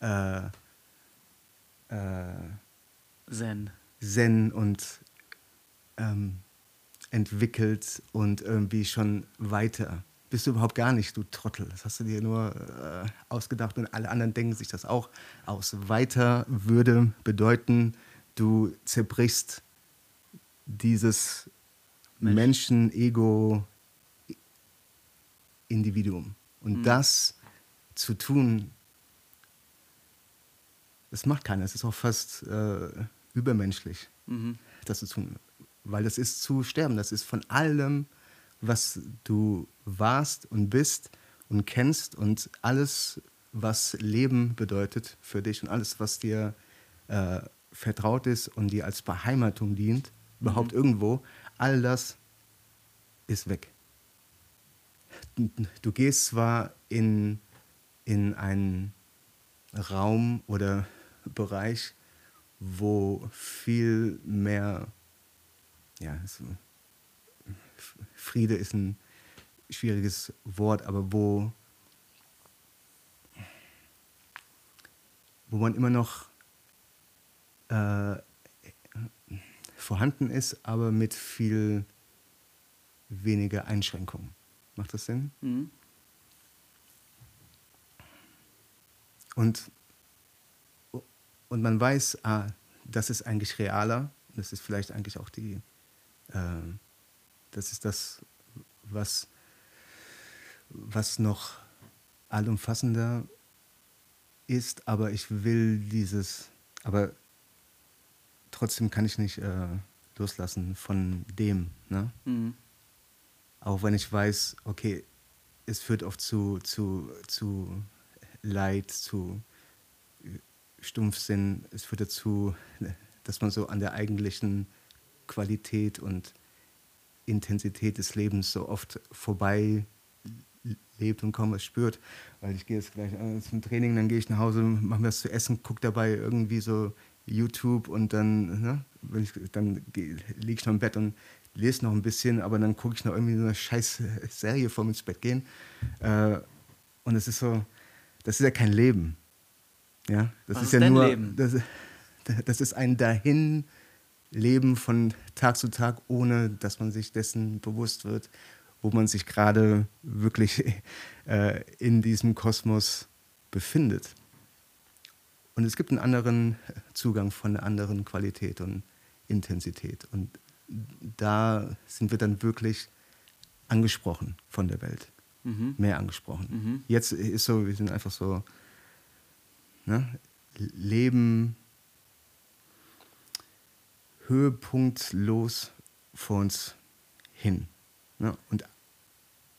äh, äh, Zen. Zen und ähm, entwickelt und irgendwie schon weiter. Bist du überhaupt gar nicht, du Trottel. Das hast du dir nur äh, ausgedacht und alle anderen denken sich das auch aus. Weiter würde bedeuten, du zerbrichst dieses Menschen-Ego-Individuum. Und mhm. das zu tun, das macht keiner. Es ist auch fast äh, übermenschlich, mhm. das zu tun. Weil das ist zu sterben. Das ist von allem, was du warst und bist und kennst und alles, was Leben bedeutet für dich und alles, was dir äh, vertraut ist und dir als Beheimatung dient, mhm. überhaupt irgendwo, all das ist weg. Du gehst zwar in, in einen Raum oder Bereich, wo viel mehr, ja, Friede ist ein schwieriges Wort, aber wo, wo man immer noch äh, vorhanden ist, aber mit viel weniger Einschränkungen. Macht das Sinn? Mhm. Und, und man weiß, ah, das ist eigentlich realer. Das ist vielleicht eigentlich auch die, äh, das ist das, was, was noch allumfassender ist, aber ich will dieses, aber trotzdem kann ich nicht äh, loslassen von dem. Ne? Mhm. Auch wenn ich weiß, okay, es führt oft zu, zu, zu Leid, zu Stumpfsinn, es führt dazu, dass man so an der eigentlichen Qualität und Intensität des Lebens so oft vorbei lebt und kaum was spürt. Weil ich gehe jetzt gleich äh, zum Training, dann gehe ich nach Hause, mache mir was zu essen, gucke dabei irgendwie so YouTube und dann, ne, dann liege ich noch im Bett und lese noch ein bisschen, aber dann gucke ich noch irgendwie so eine scheiß Serie vor mir ins Bett gehen. Äh, und es ist so, das ist ja kein Leben. Ja, das was ist, ist ja nur, Leben? Das, das ist ein Dahinleben von Tag zu Tag, ohne dass man sich dessen bewusst wird, wo man sich gerade wirklich äh, in diesem Kosmos befindet. Und es gibt einen anderen Zugang von einer anderen Qualität und Intensität. Und da sind wir dann wirklich angesprochen von der Welt. Mhm. Mehr angesprochen. Mhm. Jetzt ist so, wir sind einfach so, ne, Leben höhepunktlos vor uns hin. Ne? Und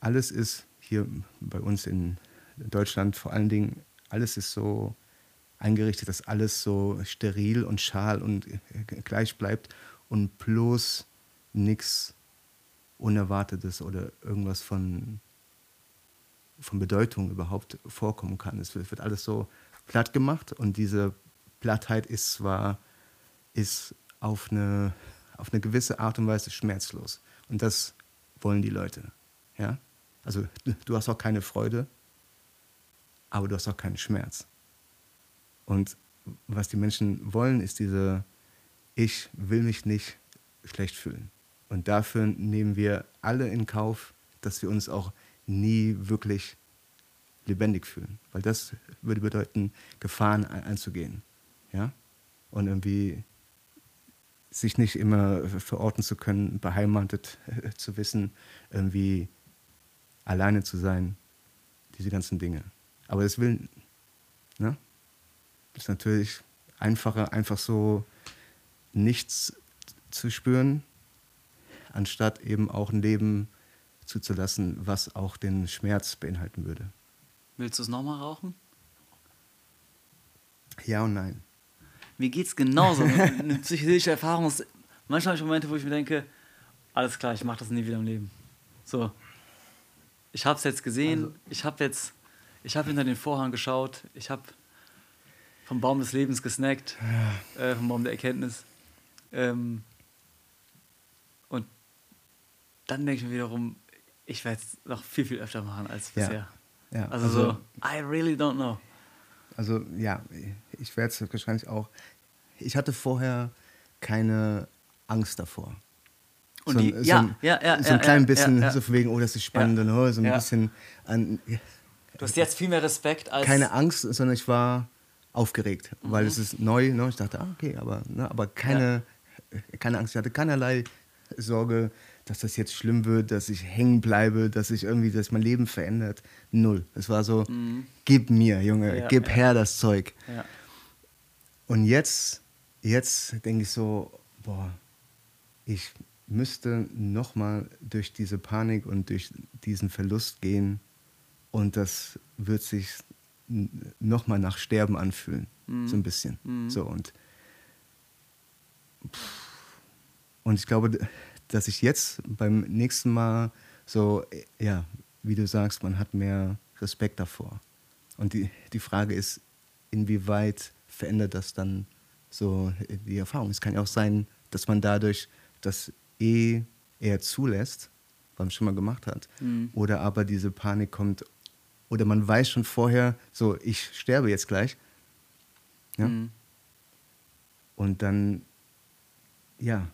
alles ist hier bei uns in Deutschland vor allen Dingen, alles ist so eingerichtet, dass alles so steril und schal und gleich bleibt und bloß nichts Unerwartetes oder irgendwas von, von Bedeutung überhaupt vorkommen kann. Es wird, alles so platt gemacht und diese Plattheit ist zwar ist auf eine, auf eine gewisse Art und Weise schmerzlos. Und das wollen die Leute. Ja? Also du hast auch keine Freude, aber du hast auch keinen Schmerz. Und was die Menschen wollen, ist diese, ich will mich nicht schlecht fühlen. Und dafür nehmen wir alle in Kauf, dass wir uns auch nie wirklich lebendig fühlen. Weil das würde bedeuten, Gefahren einzugehen. Ja? Und irgendwie sich nicht immer verorten zu können, beheimatet zu wissen, irgendwie alleine zu sein, diese ganzen Dinge. Aber es will, ne? ist natürlich einfacher, einfach so nichts zu spüren, anstatt eben auch ein Leben zuzulassen, was auch den Schmerz beinhalten würde. Willst du es nochmal rauchen? Ja und nein. Mir geht es genauso. Eine psychedelische Erfahrung ist. Manchmal habe ich Momente, wo ich mir denke, alles klar, ich mache das nie wieder im Leben. So. Ich habe es jetzt gesehen, also, ich habe jetzt, ich habe hinter den Vorhang geschaut, ich habe vom Baum des Lebens gesnackt, ja. äh, vom Baum der Erkenntnis. Ähm, und dann denke ich mir wiederum, ich werde es noch viel, viel öfter machen als bisher. Ja. ja. Also, also, so, I really don't know. Also ja, ich werde es wahrscheinlich auch ich hatte vorher keine Angst davor. Und so, die, so ja, ein, ja, ja, so ein klein bisschen, so von wegen, oh, das ist spannend, und oh, so ein bisschen an. Du hast jetzt viel mehr Respekt als. Keine Angst, sondern ich war aufgeregt, mhm. weil es ist neu. Ne? Ich dachte, ah, okay, aber, ne, aber keine, keine Angst. Ich hatte keinerlei Sorge, dass das jetzt schlimm wird, dass ich hängen bleibe, dass ich irgendwie, dass mein Leben verändert. Null. Es war so, mhm. gib mir, Junge, ja, gib ja. her das Zeug. Ja. Und jetzt, jetzt denke ich so, boah, ich müsste nochmal durch diese Panik und durch diesen Verlust gehen und das wird sich nochmal nach Sterben anfühlen, mhm. so ein bisschen. Mhm. So und und ich glaube, dass ich jetzt beim nächsten Mal so, ja, wie du sagst, man hat mehr Respekt davor. Und die, die Frage ist, inwieweit verändert das dann so die Erfahrung? Es kann ja auch sein, dass man dadurch das eh eher zulässt, was man schon mal gemacht hat. Mhm. Oder aber diese Panik kommt, oder man weiß schon vorher, so, ich sterbe jetzt gleich. Ja? Mhm. Und dann, ja,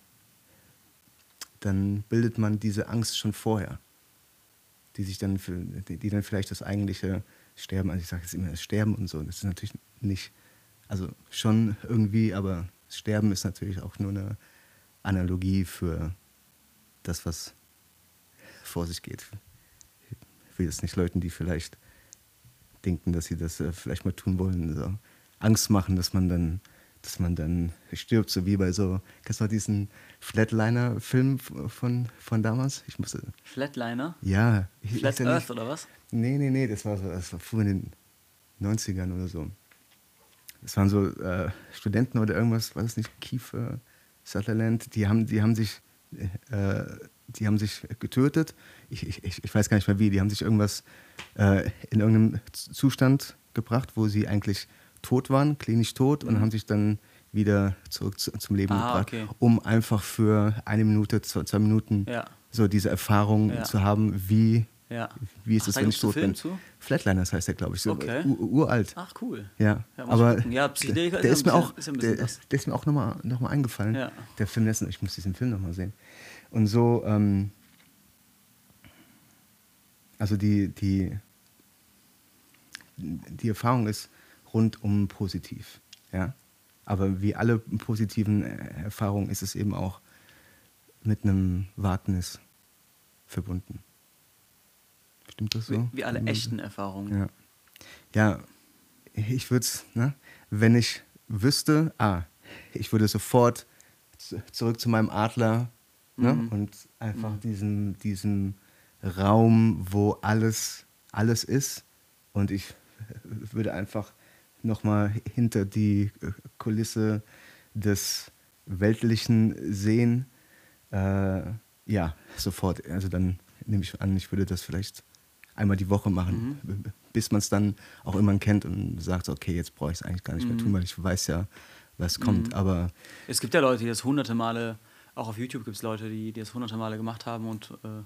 dann bildet man diese Angst schon vorher, die sich dann, für, die dann vielleicht das eigentliche Sterben, also ich sage jetzt immer das Sterben und so, das ist natürlich nicht, also schon irgendwie, aber Sterben ist natürlich auch nur eine Analogie für das, was vor sich geht. Ich will jetzt nicht Leuten, die vielleicht denken, dass sie das äh, vielleicht mal tun wollen, so Angst machen, dass man dann, dass man dann stirbt, so wie bei so, kennst du diesen Flatliner-Film von, von damals? Ich musste, Flatliner? Ja. Flat Earth nicht, oder was? Nee, nee, nee, das war, so, das war früher in den 90ern oder so. Das waren so äh, Studenten oder irgendwas, war das nicht Kiefer? Sutherland, die haben, die haben sich, äh, die haben sich getötet. Ich, ich, ich weiß gar nicht mehr wie. Die haben sich irgendwas äh, in irgendeinem Zustand gebracht, wo sie eigentlich tot waren, klinisch tot, mhm. und haben sich dann wieder zurück zu, zum Leben ah, gebracht, okay. um einfach für eine Minute, zwei, zwei Minuten ja. so diese Erfahrung ja. zu haben, wie ja. Wie ist es, wenn ich tot bin? Zu? Flatliners heißt der, glaube ich, so okay. uralt. Ach, cool. Ja, aber ja, der, ist mir auch, ist der, der, ist mir auch nochmal noch mal eingefallen. Der Film dessen, ich muss diesen Film nochmal sehen. Und so, ähm, also die, die, die Erfahrung ist rundum positiv. Ja? Aber wie alle positiven Erfahrungen ist es eben auch mit einem Wagnis verbunden. Stimmt das so? Wie, wie alle echten Erfahrungen. Ja, ja ich würde es, ne, wenn ich wüsste, ah, ich würde sofort zurück zu meinem Adler ne, mhm. und einfach mhm. diesen, diesen Raum, wo alles, alles ist und ich würde einfach nochmal hinter die Kulisse des Weltlichen sehen. Äh, ja, sofort. Also dann nehme ich an, ich würde das vielleicht einmal die Woche machen, mhm. bis man es dann auch immer kennt und sagt, okay, jetzt brauche ich es eigentlich gar nicht mehr tun, mhm. weil ich weiß ja, was kommt. Mhm. Aber es gibt ja Leute, die das hunderte Male, auch auf YouTube gibt es Leute, die, die das hunderte Male gemacht haben und äh,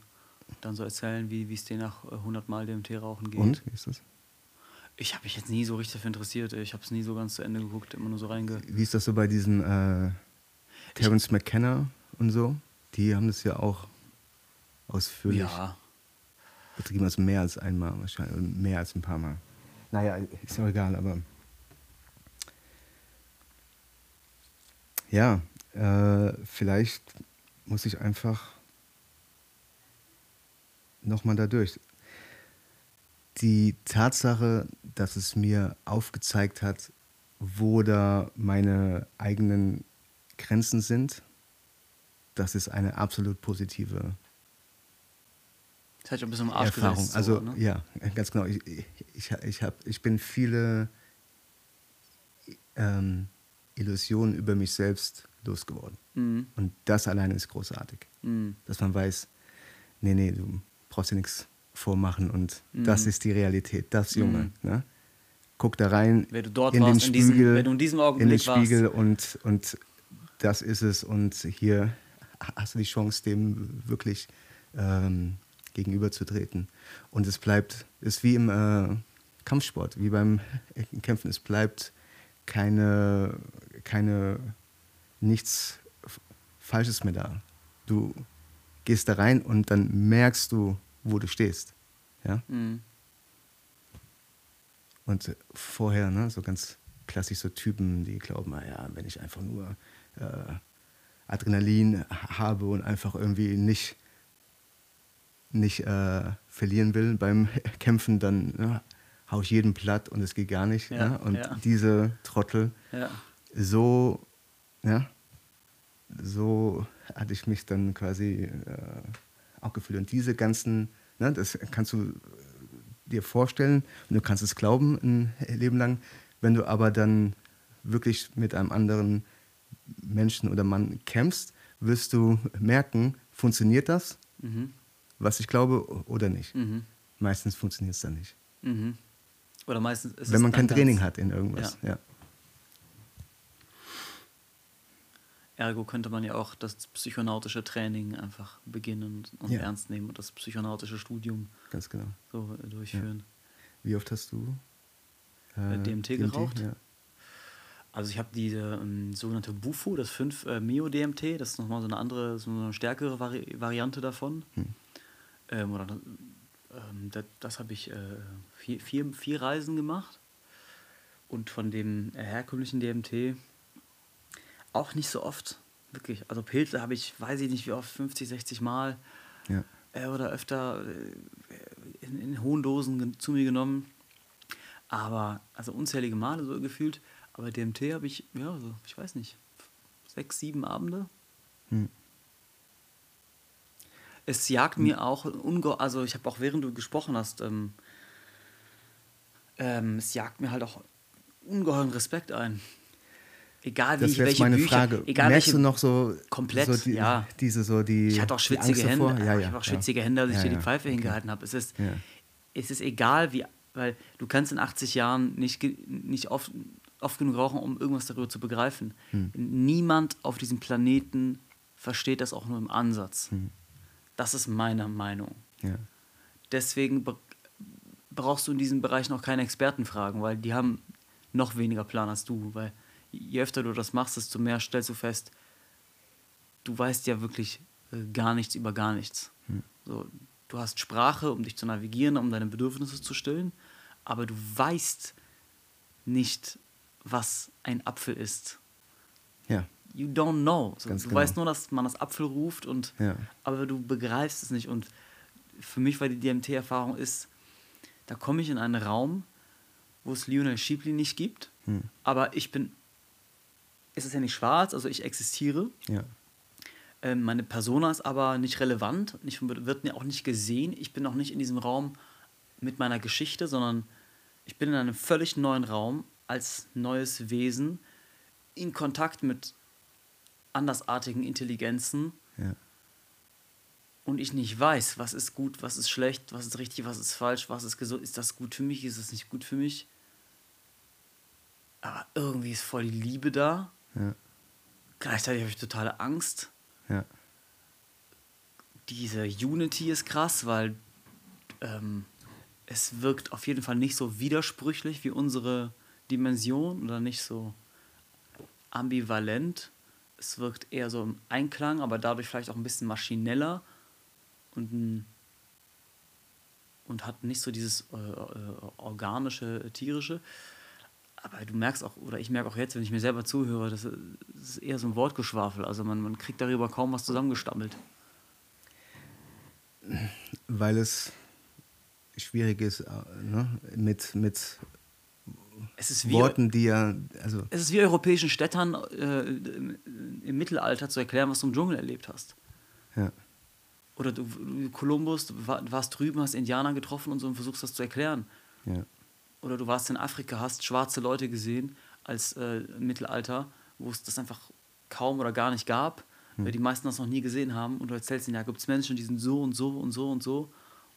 dann so erzählen, wie es denen nach äh, hundert Mal dem Teerauchen geht. Und, wie ist das? Ich habe mich jetzt nie so richtig dafür interessiert. Ich habe es nie so ganz zu Ende geguckt, immer nur so reinge... Wie ist das so bei diesen äh, Terence McKenna und so? Die haben das ja auch ausführlich. Ja, betrieben, also mehr als einmal wahrscheinlich, mehr als ein paar Mal. Naja, ist ja egal, aber ja, äh, vielleicht muss ich einfach nochmal da durch. Die Tatsache, dass es mir aufgezeigt hat, wo da meine eigenen Grenzen sind, das ist eine absolut positive das hat ja ein bisschen im Arsch Erfahrung. Gesetzt, also so, ne? ja, ganz genau. Ich, ich, ich, hab, ich bin viele ähm, Illusionen über mich selbst losgeworden. Mhm. Und das alleine ist großartig. Mhm. Dass man weiß, nee, nee, du brauchst dir nichts vormachen und mhm. das ist die Realität, das Junge. Mhm. Ne? Guck da rein wenn du dort in warst, den Spiegel, in diesem, wenn du in diesem Augenblick in den Spiegel und, und das ist es und hier hast du die Chance, dem wirklich ähm, gegenüberzutreten. Und es bleibt, ist wie im äh, Kampfsport, wie beim Kämpfen, es bleibt keine, keine, nichts Falsches mehr da. Du gehst da rein und dann merkst du, wo du stehst. Ja? Mhm. Und vorher, ne, so ganz klassisch so Typen, die glauben, naja, wenn ich einfach nur äh, Adrenalin habe und einfach irgendwie nicht, nicht äh, verlieren will beim Kämpfen, dann ne, haue ich jeden platt und es geht gar nicht. Ja, ja? Und ja. diese Trottel, ja. so, ja, so hatte ich mich dann quasi äh, auch gefühlt. Und diese ganzen, ne, das kannst du dir vorstellen und du kannst es glauben ein Leben lang. Wenn du aber dann wirklich mit einem anderen Menschen oder Mann kämpfst, wirst du merken, funktioniert das, mhm. was ich glaube, oder nicht. Mhm. Meistens funktioniert es dann nicht. Mhm. Oder meistens ist Wenn man kein Training hat in irgendwas, ja. ja. Ergo könnte man ja auch das psychonautische Training einfach beginnen und ja. ernst nehmen und das psychonautische Studium Ganz genau. so äh, durchführen. Ja. Wie oft hast du äh, DMT, DMT geraucht? Ja. Also ich habe diese ähm, sogenannte Bufo, das 5 äh, Mio-DMT, das ist nochmal so eine andere, so eine stärkere Vari Variante davon. Hm. Ähm, oder, ähm, das, das habe ich äh, vier, vier, vier Reisen gemacht. Und von dem äh, herkömmlichen DMT auch nicht so oft, wirklich. Also Pilze habe ich, weiß ich nicht wie oft, 50, 60 Mal ja. äh, oder öfter äh, in, in, hohen Dosen zu mir genommen. Aber, also unzählige Male so gefühlt. Aber DMT habe ich, ja, so, ich weiß nicht, sechs, sieben Abende. Hm. Es jagt hm. mir auch, also ich habe auch während du gesprochen hast, ähm, ähm, es jagt mir halt auch ungeheuren Respekt ein. Egal wie das ich welche meine Bücher, Frage. egal Merkst welche, du noch so komplett, so die, ja. diese so die Ich hatte auch schwitzige Hände, ja, ja, ich habe auch schwitzige Hände, als ich dir die Pfeife okay. hingehalten habe. Es ist, es ist egal wie, weil du kannst in 80 Jahren nicht, nicht oft, oft genug rauchen, um irgendwas darüber zu begreifen. Hm. Niemand auf diesem Planeten versteht das auch nur im Ansatz. Hm. Das ist meine Meinung. Deswegen brauchst du in diesem Bereich noch keine Experten fragen, weil die haben noch weniger Plan als du, weil je öfter du das machst, desto mehr stellst du fest, du weißt ja wirklich äh, gar nichts über gar nichts. Hm. So, du hast Sprache, um dich zu navigieren, um deine Bedürfnisse zu stillen, aber du weißt nicht, was ein Apfel ist. Ja. You don't know. So, du genau. weißt nur, dass man das Apfel ruft, und, ja. aber du begreifst es nicht. Und für mich war die DMT-Erfahrung ist, da komme ich in einen Raum, wo es Lionel Schiebli nicht gibt, hm. aber ich bin ist es ja nicht schwarz, also ich existiere. Ja. Ähm, meine Persona ist aber nicht relevant, ich wird mir auch nicht gesehen. Ich bin auch nicht in diesem Raum mit meiner Geschichte, sondern ich bin in einem völlig neuen Raum als neues Wesen in Kontakt mit andersartigen Intelligenzen. Ja. Und ich nicht weiß, was ist gut, was ist schlecht, was ist richtig, was ist falsch, was ist gesund, ist das gut für mich, ist das nicht gut für mich. Aber irgendwie ist voll die Liebe da. Ja. Gleichzeitig habe ich totale Angst. Ja. Diese Unity ist krass, weil ähm, es wirkt auf jeden Fall nicht so widersprüchlich wie unsere Dimension oder nicht so ambivalent. Es wirkt eher so im Einklang, aber dadurch vielleicht auch ein bisschen maschineller und, und hat nicht so dieses äh, äh, organische, tierische. Aber du merkst auch, oder ich merke auch jetzt, wenn ich mir selber zuhöre, das ist eher so ein Wortgeschwafel. Also man, man kriegt darüber kaum was zusammengestammelt. Weil es schwierig ist, äh, ne? mit, mit wie, Worten, die ja. Also es ist wie europäischen Städtern äh, im Mittelalter zu erklären, was du im Dschungel erlebt hast. Ja. Oder du, Kolumbus, du warst drüben, hast Indianer getroffen und so und versuchst das zu erklären. Ja oder du warst in Afrika, hast schwarze Leute gesehen als äh, Mittelalter, wo es das einfach kaum oder gar nicht gab, hm. weil die meisten das noch nie gesehen haben und du erzählst ihnen, ja, gibt es Menschen, die sind so und so und so und so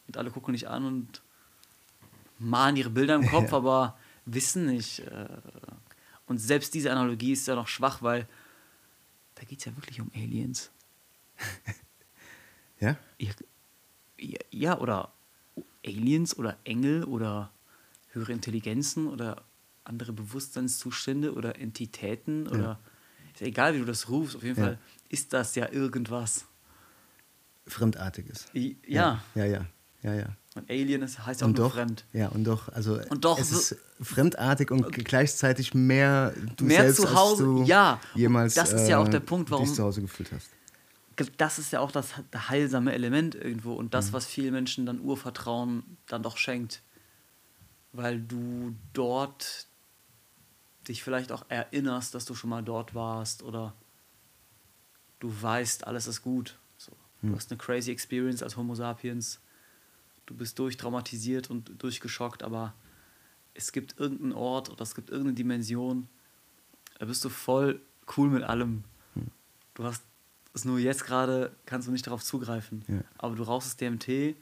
und alle gucken dich an und malen ihre Bilder im Kopf, ja. aber wissen nicht. Äh, und selbst diese Analogie ist ja noch schwach, weil da geht es ja wirklich um Aliens. ja? ja? Ja, oder Aliens oder Engel oder höhere Intelligenzen oder andere Bewusstseinszustände oder Entitäten oder ja. ist egal, wie du das rufst, auf jeden ja. Fall ist das ja irgendwas. Fremdartiges. I, ja. Ja, ja, ja, ja. Und Alien ist, heißt ja auch und nur doch, fremd. Ja, und doch, also und doch, es ist fremdartig und gleichzeitig mehr du mehr selbst, zu Hause, als du ja. jemals das ist ja auch der äh, Punkt, warum dich zu Hause gefühlt hast. Das ist ja auch das heilsame Element irgendwo und das, mhm. was vielen Menschen dann Urvertrauen dann doch schenkt. Weil du dort dich vielleicht auch erinnerst, dass du schon mal dort warst oder du weißt, alles ist gut. So. Du mhm. hast eine crazy Experience als Homo sapiens du bist durchtraumatisiert und durchgeschockt, aber es gibt irgendeinen Ort oder es gibt irgendeine Dimension, da bist du voll cool mit allem. Hm. Du hast es nur jetzt gerade, kannst du nicht darauf zugreifen. Ja. Aber du rauchst das DMT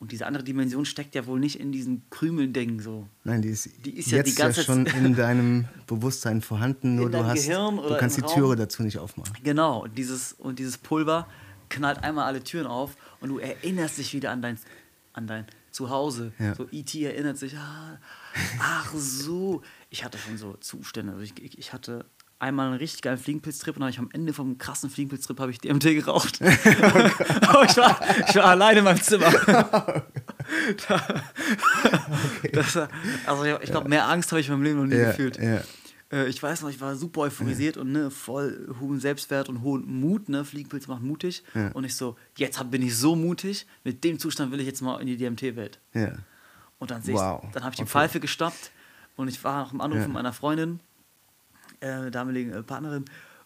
und diese andere Dimension steckt ja wohl nicht in diesen Krümeldingen so. Nein, die ist, die ist ja die ganze ja schon in deinem Bewusstsein vorhanden, nur du hast, du kannst die Türe dazu nicht aufmachen. Genau, und dieses, und dieses Pulver knallt einmal alle Türen auf und du erinnerst dich wieder an dein an dein Zuhause. Ja. So E.T. erinnert sich, ah, ach so. Ich hatte schon so Zustände. Also ich, ich hatte einmal einen richtig geilen Fliegenpilztrip und dann ich am Ende vom krassen Fliegenpilztrip habe ich DMT geraucht. Aber ich war, ich war alleine in meinem Zimmer. okay. das, also ich, ich glaube, mehr Angst habe ich in meinem Leben noch nie ja, gefühlt. Ja. Äh, ich weiß noch, ich war super euphorisiert ja. und ne, voll hohen Selbstwert und hohen Mut. Ne? Fliegenpilz macht mutig. Und ich so, jetzt bin ich so mutig, mit dem Zustand will ich jetzt mal in die DMT-Welt. Und dann, wow. dann habe ich die okay. Pfeife gestoppt und ich war noch im Anruf von meiner Freundin, äh, damaligen äh, Partnerin.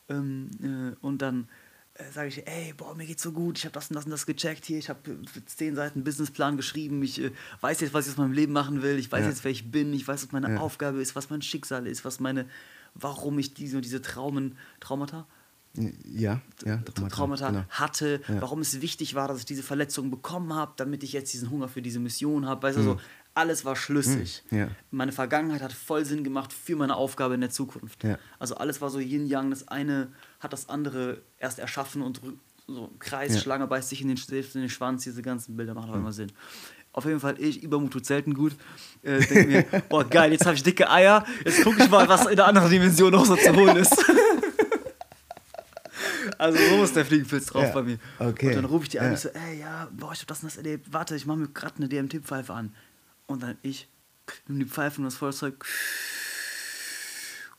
Ähm, äh, und dann äh, sage ich, ey, boah, mir geht's so gut, ich habe das und das und das gecheckt hier, ich habe zehn Seiten Businessplan geschrieben, ich äh, weiß jetzt, was ich aus meinem Leben machen will, ich weiß ja. jetzt, wer ich bin, ich weiß, was meine ja. Aufgabe ist, was mein Schicksal ist, was meine, warum ich diese, diese Traumen, Traumata, ja, ja Traumata, Traumata genau. hatte, warum es wichtig war, dass ich diese Verletzung bekommen habe, damit ich jetzt diesen Hunger für diese Mission habe. Weißt du, mhm. so, alles war schlüssig. Mhm. Ja. Meine Vergangenheit hat voll Sinn gemacht für meine Aufgabe in der Zukunft. Ja. Also alles war so Yin-Yang, das eine hat das andere erst erschaffen und so Kreis, Schlange beißt sich in den, in den Schwanz, diese ganzen Bilder machen auch immer Sinn. Auf jeden Fall ich, Übermut tut selten gut. Äh, denke mir, boah geil, jetzt habe ich dicke Eier, jetzt gucke ich mal, was in der anderen Dimension noch so zu holen ist. Also so ist der Fliegenpilz drauf ja. bei mir. Okay. Und dann rufe ich die an und ich so, ey, ja, boah, ich hab das und das erlebt. Warte, ich mache mir gerade eine DMT-Pfeife an. Und dann ich nehme die Pfeife und das Feuerzeug.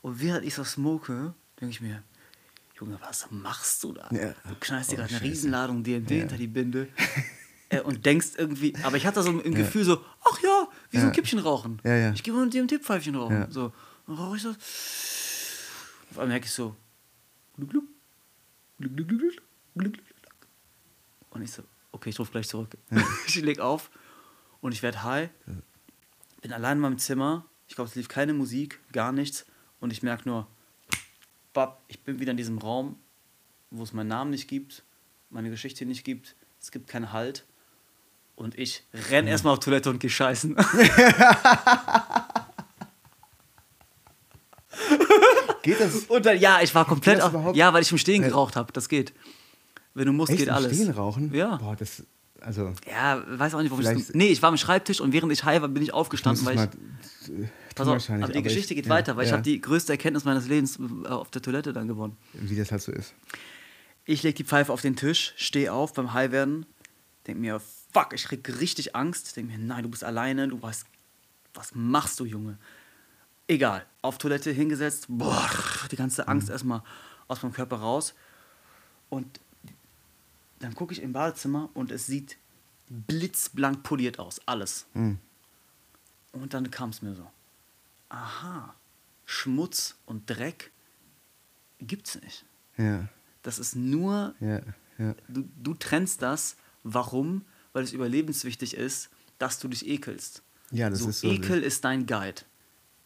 Und während ich so smoke, denke ich mir, Junge, was machst du da? Ja. Du knallst dir oh, gerade eine Riesenladung DMT ja. hinter die Binde. äh, und denkst irgendwie, aber ich hatte so ein Gefühl so, ach ja, wie so ein Kippchen rauchen. Ich gehe mal ein DMT-Pfeifchen rauchen. So, dann rauche ich das. Auf einmal merke ich so, gluck, gluck, und ich so, okay, ich rufe gleich zurück. ich leg auf und ich werde high. Bin allein in meinem Zimmer. Ich glaube, es lief keine Musik, gar nichts. Und ich merke nur, bap, ich bin wieder in diesem Raum, wo es meinen Namen nicht gibt, meine Geschichte nicht gibt. Es gibt keinen Halt. Und ich renn erstmal auf Toilette und geh scheißen. Geht das? Und dann, ja, ich war komplett. Auf, ja, weil ich im Stehen geraucht habe. Das geht. Wenn du musst, Echt, geht im alles. Stehen rauchen? Ja. Boah, das. Also. Ja, weiß auch nicht, warum ich. Nee, ich war am Schreibtisch und während ich high war, bin ich aufgestanden, weil ich. Mal, pass auf, aber die Geschichte ich, geht ja, weiter, weil ja. ich habe die größte Erkenntnis meines Lebens äh, auf der Toilette dann gewonnen. Wie das halt so ist. Ich lege die Pfeife auf den Tisch, stehe auf beim High werden, denke mir, fuck, ich krieg richtig Angst. Denke mir, nein, du bist alleine, du weißt, was machst du, Junge? Egal, auf Toilette hingesetzt, boah, die ganze Angst mhm. erstmal aus meinem Körper raus. Und dann gucke ich im Badezimmer und es sieht blitzblank poliert aus, alles. Mhm. Und dann kam es mir so, aha, Schmutz und Dreck gibt's nicht. Ja. Das ist nur, ja, ja. Du, du trennst das. Warum? Weil es überlebenswichtig ist, dass du dich ekelst. Ja, das so, ist so. Ekel ist dein Guide.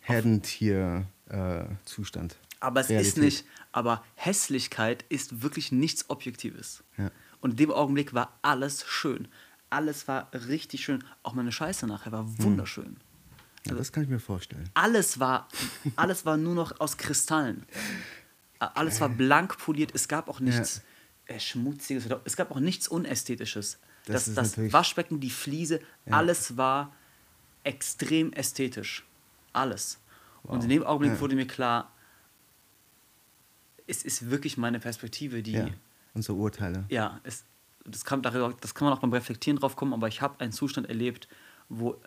Herdentier-Zustand. Äh, aber es Realität. ist nicht, aber Hässlichkeit ist wirklich nichts Objektives. Ja. Und in dem Augenblick war alles schön. Alles war richtig schön. Auch meine Scheiße nachher war hm. wunderschön. Hm. Ja, das kann ich mir vorstellen. Alles war, alles war nur noch aus Kristallen. Alles war blank poliert. Es gab auch nichts ja. äh, Schmutziges. Es gab auch nichts Unästhetisches. Das, das, das Waschbecken, die Fliese, ja. alles war extrem ästhetisch. Alles. Wow. Und in dem Augenblick wurde mir klar, es ist wirklich meine Perspektive, die. Ja, unsere Urteile. Ja, es, das, kann, das kann man auch beim Reflektieren drauf kommen, aber ich habe einen Zustand erlebt, wo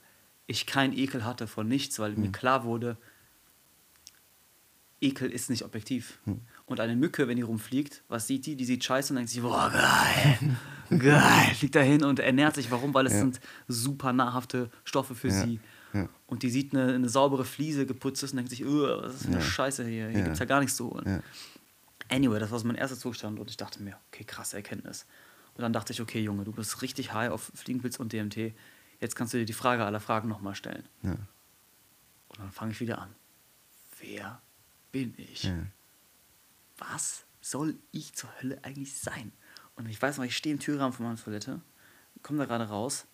ich keinen Ekel hatte von nichts, weil mhm. mir klar wurde, Ekel ist nicht objektiv. Mhm. Und eine Mücke, wenn die rumfliegt, was sieht die? Die sieht scheiße und denkt sich, boah, geil, geil, fliegt dahin und ernährt sich. Warum? Weil es ja. sind super nahrhafte Stoffe für ja. sie. Ja. Und die sieht eine, eine, saubere Fliese geputzt ist und denkt sich, was ist für eine Scheiße hier? Hier gibt es ja gar nichts zu holen. Anyway, das war so mein erster Zustand und ich dachte mir, okay, krasse Erkenntnis. Und dann dachte ich, okay, Junge, du bist richtig high auf Fliegenpilz und DMT. Jetzt kannst du dir die Frage aller Fragen nochmal stellen. Ja. Und dann fange ich wieder an. Wer bin ich? Ja. Was soll ich zur Hölle eigentlich sein? Und ich weiß noch, ich stehe im Türrahmen von meiner Toilette, komme da gerade raus.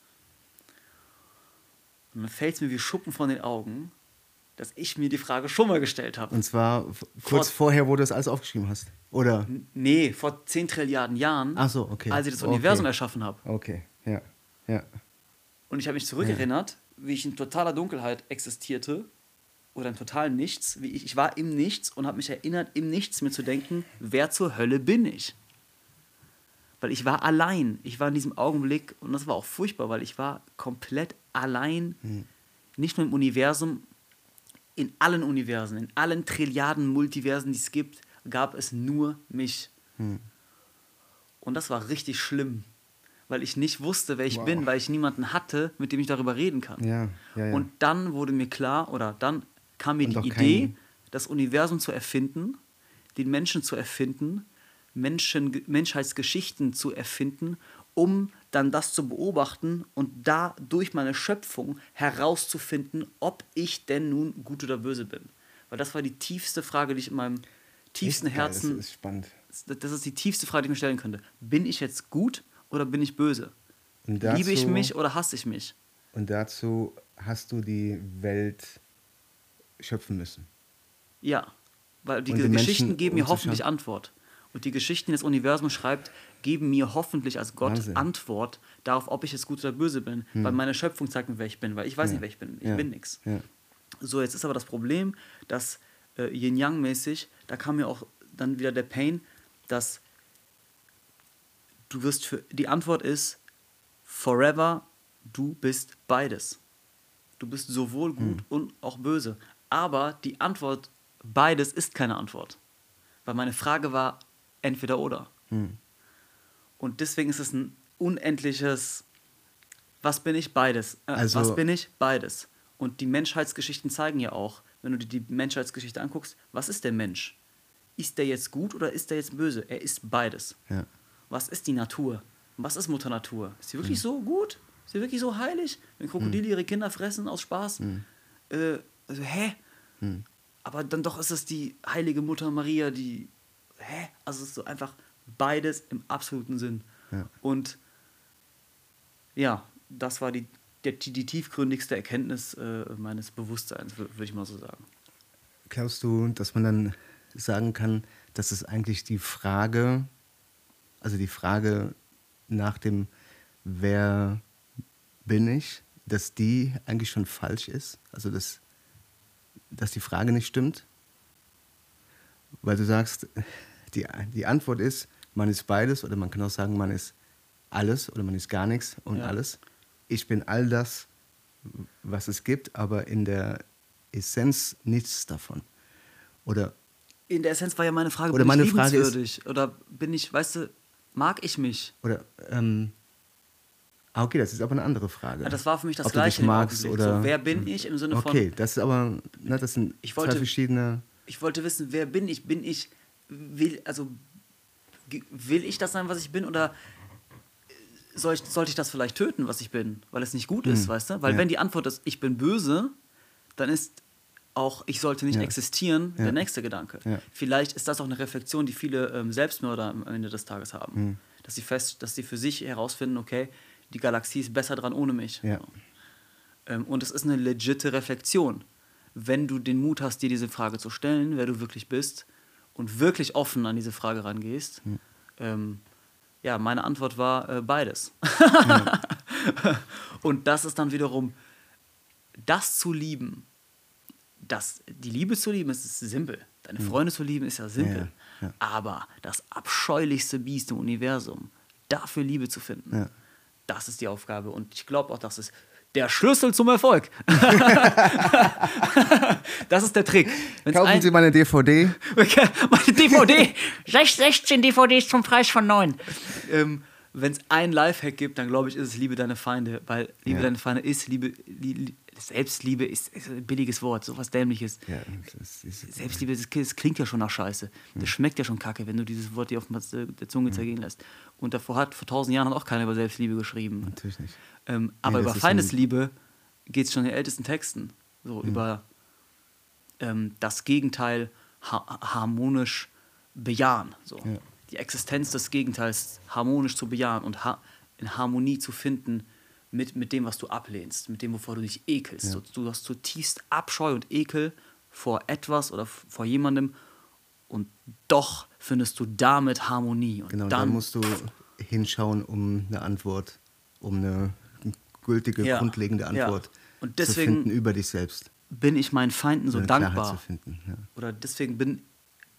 Und dann fällt es mir wie Schuppen von den Augen, dass ich mir die Frage schon mal gestellt habe. Und zwar kurz vor, vorher, wo du das alles aufgeschrieben hast? Oder? Nee, vor 10 Trilliarden Jahren. Ach so, okay. Als ich das Universum okay. erschaffen habe. Okay, ja. ja. Und ich habe mich zurückerinnert, ja. wie ich in totaler Dunkelheit existierte oder im totalen Nichts. Wie ich, ich war im Nichts und habe mich erinnert, im Nichts mir zu denken, wer zur Hölle bin ich? Weil ich war allein. Ich war in diesem Augenblick, und das war auch furchtbar, weil ich war komplett allein, hm. nicht nur im Universum, in allen Universen, in allen Trilliarden Multiversen, die es gibt, gab es nur mich. Hm. Und das war richtig schlimm, weil ich nicht wusste, wer ich wow. bin, weil ich niemanden hatte, mit dem ich darüber reden kann. Ja, ja, ja. Und dann wurde mir klar, oder dann kam mir Und die Idee, das Universum zu erfinden, den Menschen zu erfinden, Menschen, Menschheitsgeschichten zu erfinden, um dann das zu beobachten und da durch meine Schöpfung herauszufinden, ob ich denn nun gut oder böse bin. Weil das war die tiefste Frage, die ich in meinem tiefsten Herzen. Das ist spannend. Das ist die tiefste Frage, die ich mir stellen könnte. Bin ich jetzt gut oder bin ich böse? Dazu, Liebe ich mich oder hasse ich mich? Und dazu hast du die Welt schöpfen müssen. Ja, weil die Geschichten Menschen geben mir hoffentlich Antwort. Und die Geschichten, die das Universum schreibt, geben mir hoffentlich als Gott Wahnsinn. Antwort darauf, ob ich jetzt gut oder böse bin. Hm. Weil meine Schöpfung zeigt mir, wer ich bin. Weil ich weiß ja. nicht, wer ich bin. Ich ja. bin nichts. Ja. So, jetzt ist aber das Problem, dass äh, Yin-Yang-mäßig, da kam mir auch dann wieder der Pain, dass du wirst für, die Antwort ist, forever, du bist beides. Du bist sowohl gut hm. und auch böse. Aber die Antwort, beides ist keine Antwort. Weil meine Frage war entweder oder. Hm. Und deswegen ist es ein unendliches, was bin ich? Beides. Äh, also, was bin ich? Beides. Und die Menschheitsgeschichten zeigen ja auch, wenn du dir die Menschheitsgeschichte anguckst, was ist der Mensch? Ist der jetzt gut oder ist der jetzt böse? Er ist beides. Ja. Was ist die Natur? Was ist Mutter Natur? Ist sie wirklich mhm. so gut? Ist sie wirklich so heilig? Wenn Krokodile mhm. ihre Kinder fressen aus Spaß? Mhm. Äh, also, hä? Mhm. Aber dann doch ist es die heilige Mutter Maria, die. Hä? Also es ist so einfach beides im absoluten Sinn. Ja. Und ja, das war die, die, die tiefgründigste Erkenntnis äh, meines Bewusstseins, würde ich mal so sagen. Glaubst du, dass man dann sagen kann, dass es eigentlich die Frage, also die Frage nach dem Wer bin ich, dass die eigentlich schon falsch ist? Also dass, dass die Frage nicht stimmt? Weil du sagst, die, die Antwort ist, man ist beides oder man kann auch sagen, man ist alles oder man ist gar nichts und ja. alles. Ich bin all das, was es gibt, aber in der Essenz nichts davon. Oder in der Essenz war ja meine Frage, oder bin meine ich Frage ist, oder bin ich, weißt du, mag ich mich? Oder ähm, ah, okay, das ist aber eine andere Frage. Ja, das war für mich das Ob Gleiche. Du dich magst oder so, wer bin ich im Sinne okay, von. Okay, das ist aber, na, das sind wollte, zwei verschiedene. Ich wollte wissen, wer bin ich? Bin ich, will, also will ich das sein, was ich bin, oder soll ich, sollte ich das vielleicht töten, was ich bin, weil es nicht gut ist, hm. weißt du? Weil ja. wenn die Antwort ist, ich bin böse, dann ist auch, ich sollte nicht ja. existieren, ja. der nächste Gedanke. Vielleicht ist das auch eine Reflexion, die viele ähm, Selbstmörder am Ende des Tages haben. Mhm. Dass sie fest, dass sie für sich herausfinden, okay, die Galaxie ist besser dran ohne mich. Ähm, und es ist eine legitte Reflexion. Wenn du den Mut hast, dir diese Frage zu stellen, wer du wirklich bist und wirklich offen an diese Frage rangehst, mhm. ähm, ja, meine Antwort war äh, beides. und das ist dann wiederum, das zu lieben, das, die Liebe zu lieben ist simpel. Deine hm. Freunde zu lieben ist ja simpel. Ja, ja. Aber das abscheulichste Biest im Universum, dafür Liebe zu finden, ja. das ist die Aufgabe. Und ich glaube auch, dass es der Schlüssel zum Erfolg. das ist der Trick. Wenn's Kaufen Sie meine DVD. meine DVD. 16 DVDs zum Preis von 9. Ähm, Wenn es ein Lifehack gibt, dann glaube ich, ist es Liebe deine Feinde. Weil Liebe ja. deine Feinde ist Liebe, Liebe Selbstliebe ist, ist, ein billiges Wort, sowas Dämliches. Ja, das ist, Selbstliebe, das, das, klingt ja schon nach Scheiße. Das hm. schmeckt ja schon kacke, wenn du dieses Wort dir auf der Zunge hm. zergehen lässt. Und davor hat, vor tausend Jahren hat auch keiner über Selbstliebe geschrieben. Natürlich nicht. Ähm, nee, aber über Feindesliebe geht es schon in den ältesten Texten. So hm. über ähm, das Gegenteil ha harmonisch bejahen. So. Ja. Die Existenz des Gegenteils harmonisch zu bejahen und ha in Harmonie zu finden mit, mit dem, was du ablehnst, mit dem, wovor du dich ekelst. Ja. Du, du hast zutiefst Abscheu und Ekel vor etwas oder vor jemandem und doch findest du damit Harmonie. Und genau, dann, dann musst du hinschauen, um eine Antwort, um eine gültige, ja. grundlegende Antwort ja. und deswegen zu finden über dich selbst. Bin ich meinen Feinden so dankbar. Finden, ja. Oder deswegen bin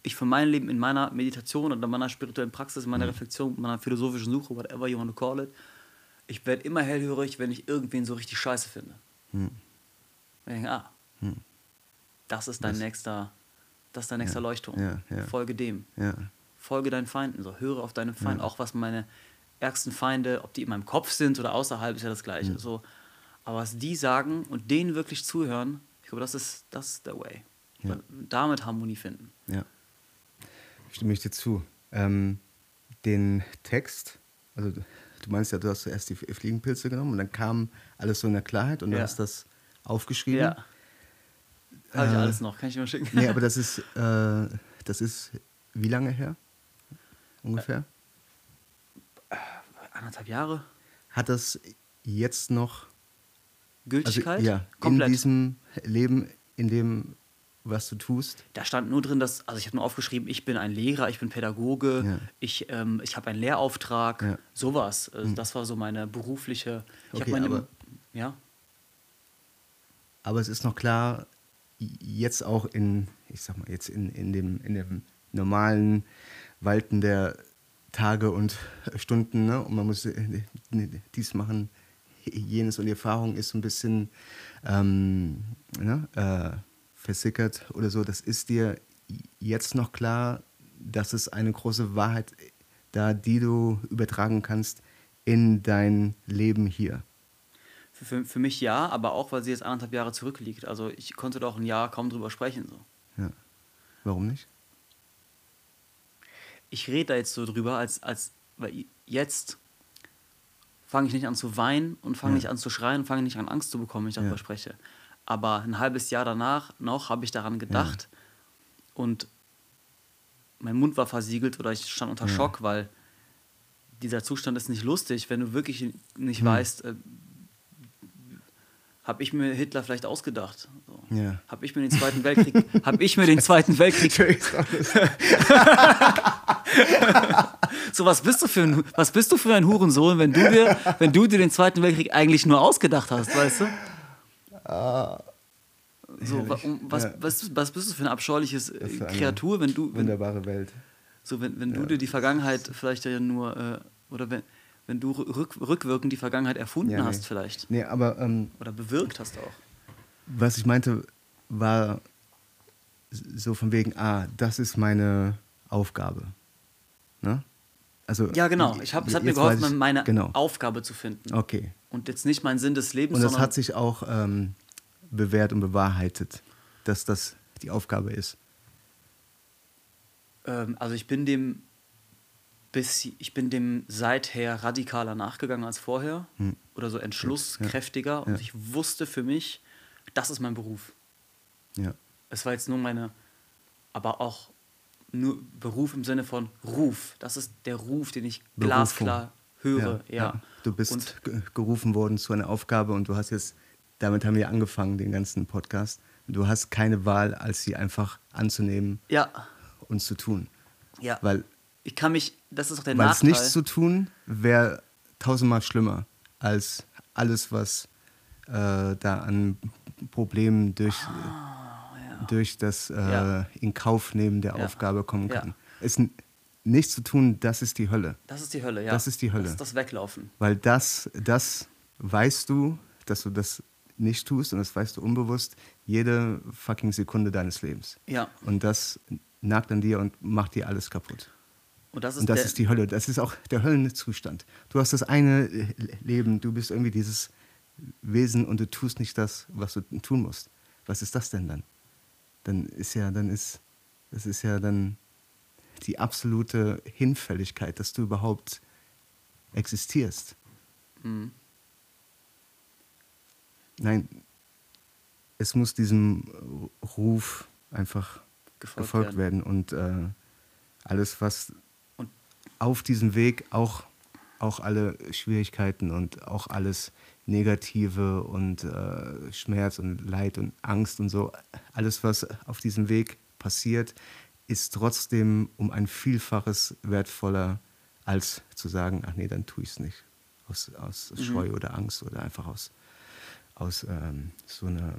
ich für mein Leben in meiner Meditation oder meiner spirituellen Praxis, in meiner mhm. Reflexion, meiner philosophischen Suche, whatever you want to call it, ich werde immer hellhörig, wenn ich irgendwen so richtig scheiße finde. Hm. Ich denke, ah, hm. das ist dein Was? nächster, das ist dein nächster ja. Leuchtturm. Ja, ja. Folge dem. Folge deinen Feinden. So, höre auf deine Feinde. Auch was meine ärgsten Feinde, ob die in meinem Kopf sind oder außerhalb, ist ja das Gleiche. Hm. So, aber was die sagen und denen wirklich zuhören, ich glaube, das ist, das ist der Way. Damit Harmonie finden. Ja. Stimme ich dir zu. Ähm, den Text, also Du meinst ja, du hast zuerst die Fliegenpilze genommen und dann kam alles so in der Klarheit und ja. du hast das aufgeschrieben. Ja. Habe ich äh, alles noch, kann ich dir mal schicken. Nee, aber das ist, äh, das ist wie lange her? Ungefähr? Äh, anderthalb Jahre. Hat das jetzt noch Gültigkeit? Also, ja, Komplett. in diesem Leben, in dem was du tust? Da stand nur drin, dass, also ich habe nur aufgeschrieben, ich bin ein Lehrer, ich bin Pädagoge, ja. ich, ähm, ich habe einen Lehrauftrag, ja. sowas. Also das war so meine berufliche. Ich okay, meine, aber, ja. Aber es ist noch klar, jetzt auch in, ich sag mal, jetzt in, in, dem, in dem normalen Walten der Tage und Stunden, ne? und man muss äh, dies machen, jenes und die Erfahrung ist so ein bisschen ähm, ne? äh, versickert oder so, das ist dir jetzt noch klar, dass es eine große Wahrheit da, die du übertragen kannst in dein Leben hier? Für, für mich ja, aber auch, weil sie jetzt anderthalb Jahre zurückliegt. Also ich konnte doch ein Jahr kaum drüber sprechen. So. Ja. Warum nicht? Ich rede da jetzt so drüber, als, als weil jetzt fange ich nicht an zu weinen und fange ja. nicht an zu schreien und fange nicht an Angst zu bekommen, wenn ich darüber ja. spreche. Aber ein halbes Jahr danach noch habe ich daran gedacht ja. und mein Mund war versiegelt oder ich stand unter ja. Schock, weil dieser Zustand ist nicht lustig, wenn du wirklich nicht hm. weißt, äh, habe ich mir Hitler vielleicht ausgedacht. So. Ja. Habe ich mir den Zweiten Weltkrieg, habe ich mir den Zweiten Weltkrieg. so was bist du für ein, was bist du für ein Hurensohn, wenn du dir, wenn du dir den Zweiten Weltkrieg eigentlich nur ausgedacht hast, weißt du? Ah, so, was, ja. was, was bist du für ein abscheuliches äh, für Kreatur, wenn du. Wenn, wunderbare Welt. So, wenn, wenn ja. du dir die Vergangenheit vielleicht ja nur. Äh, oder wenn, wenn du rück, rückwirkend die Vergangenheit erfunden ja, nee. hast, vielleicht. Nee, aber. Ähm, oder bewirkt hast auch. Was ich meinte, war so von wegen, ah, das ist meine Aufgabe. Ne? Also, ja, genau. Ich hab, es hat mir geholfen, meine genau. Aufgabe zu finden. Okay. Und jetzt nicht mein Sinn des Lebens. Und das hat sich auch ähm, bewährt und bewahrheitet, dass das die Aufgabe ist. Ähm, also ich bin dem bis ich bin dem seither radikaler nachgegangen als vorher hm. oder so entschlusskräftiger ja. und ja. ich wusste für mich, das ist mein Beruf. Ja. Es war jetzt nur meine, aber auch nur Beruf im Sinne von Ruf. Das ist der Ruf, den ich Berufung. glasklar höre. Ja, ja. Du bist und, gerufen worden zu einer Aufgabe und du hast jetzt, damit haben wir angefangen, den ganzen Podcast. Du hast keine Wahl, als sie einfach anzunehmen ja. und zu tun. Ja. Weil ich kann mich, das ist auch der weil Nachteil. Weil nichts zu tun wäre tausendmal schlimmer als alles, was äh, da an Problemen durch. Ah durch das äh, ja. in Kauf nehmen der ja. Aufgabe kommen kann. Es nichts zu tun, das ist die Hölle. Das ist die Hölle, ja. Das ist die Hölle. Das ist das Weglaufen. Weil das, das weißt du, dass du das nicht tust und das weißt du unbewusst jede fucking Sekunde deines Lebens. Ja. Und das nagt an dir und macht dir alles kaputt. Und das ist, und das ist die Hölle. Das ist auch der Höllenzustand. Du hast das eine Leben, du bist irgendwie dieses Wesen und du tust nicht das, was du tun musst. Was ist das denn dann? Dann ist ja, dann ist, das ist ja dann die absolute Hinfälligkeit, dass du überhaupt existierst. Mhm. Nein, es muss diesem Ruf einfach gefolgt, gefolgt werden. und äh, alles, was und auf diesem Weg auch, auch alle Schwierigkeiten und auch alles Negative und äh, Schmerz und Leid und Angst und so, alles, was auf diesem Weg passiert, ist trotzdem um ein Vielfaches wertvoller, als zu sagen, ach nee, dann tue ich es nicht. Aus, aus mhm. Scheu oder Angst oder einfach aus, aus ähm, so einer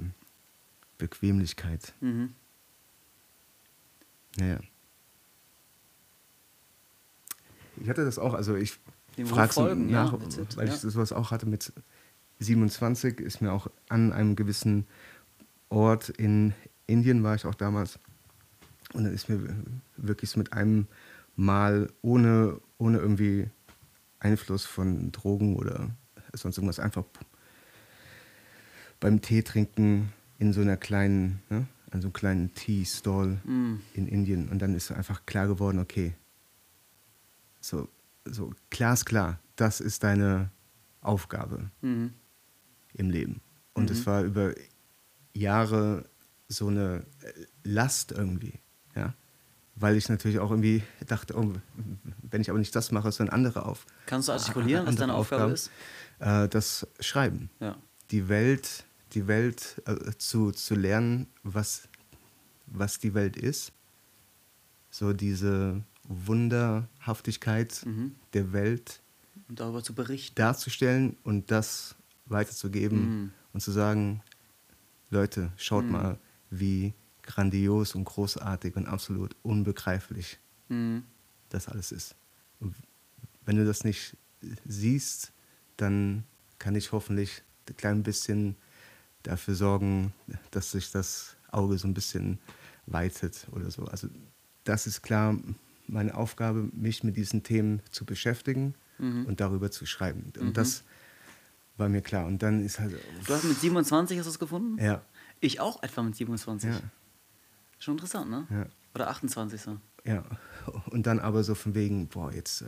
Bequemlichkeit. Mhm. Naja. Ich hatte das auch, also ich frage so nach, ja, weil ich sowas auch hatte mit 27, ist mir auch an einem gewissen Ort in Indien war ich auch damals. Und dann ist mir wirklich so mit einem Mal ohne, ohne irgendwie Einfluss von Drogen oder sonst irgendwas einfach beim Tee trinken in so einer kleinen, ne, an so einem kleinen Tea-Stall mm. in Indien. Und dann ist einfach klar geworden, okay, so, so glasklar, das ist deine Aufgabe mm. im Leben. Und mm es war über Jahre so eine Last irgendwie, ja. Weil ich natürlich auch irgendwie dachte, oh, wenn ich aber nicht das mache, sondern andere auf. Kannst du artikulieren, was deine Aufgabe Aufgaben, ist? Äh, das Schreiben. Ja. Die Welt die Welt äh, zu, zu lernen, was, was die Welt ist. So diese Wunderhaftigkeit mhm. der Welt. Und darüber zu berichten. Darzustellen und das weiterzugeben mhm. und zu sagen, Leute, schaut mhm. mal, wie grandios und großartig und absolut unbegreiflich mhm. das alles ist. Und wenn du das nicht siehst, dann kann ich hoffentlich ein klein bisschen dafür sorgen, dass sich das Auge so ein bisschen weitet oder so. Also das ist klar meine Aufgabe, mich mit diesen Themen zu beschäftigen mhm. und darüber zu schreiben. Und mhm. das war mir klar. Und dann ist halt. Du hast mit 27 hast du es gefunden? Ja. Ich auch etwa mit 27. Ja. Schon interessant, ne? Ja. Oder 28 so. Ja. Und dann aber so von wegen, boah, jetzt. Äh,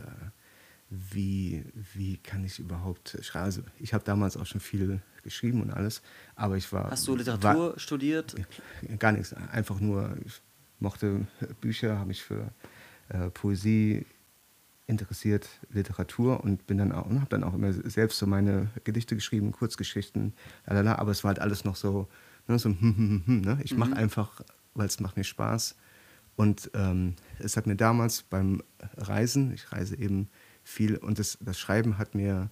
wie, wie kann ich überhaupt schreiben? Also ich habe damals auch schon viel geschrieben und alles, aber ich war... Hast du Literatur war, studiert? Gar nichts, einfach nur, ich mochte Bücher, habe mich für äh, Poesie interessiert, Literatur und bin dann auch und habe dann auch immer selbst so meine Gedichte geschrieben, Kurzgeschichten, lalala, aber es war halt alles noch so, ne, so hm, hm, hm, hm ne? ich mache mhm. einfach, weil es macht mir Spaß und ähm, es hat mir damals beim Reisen, ich reise eben viel und das, das Schreiben hat mir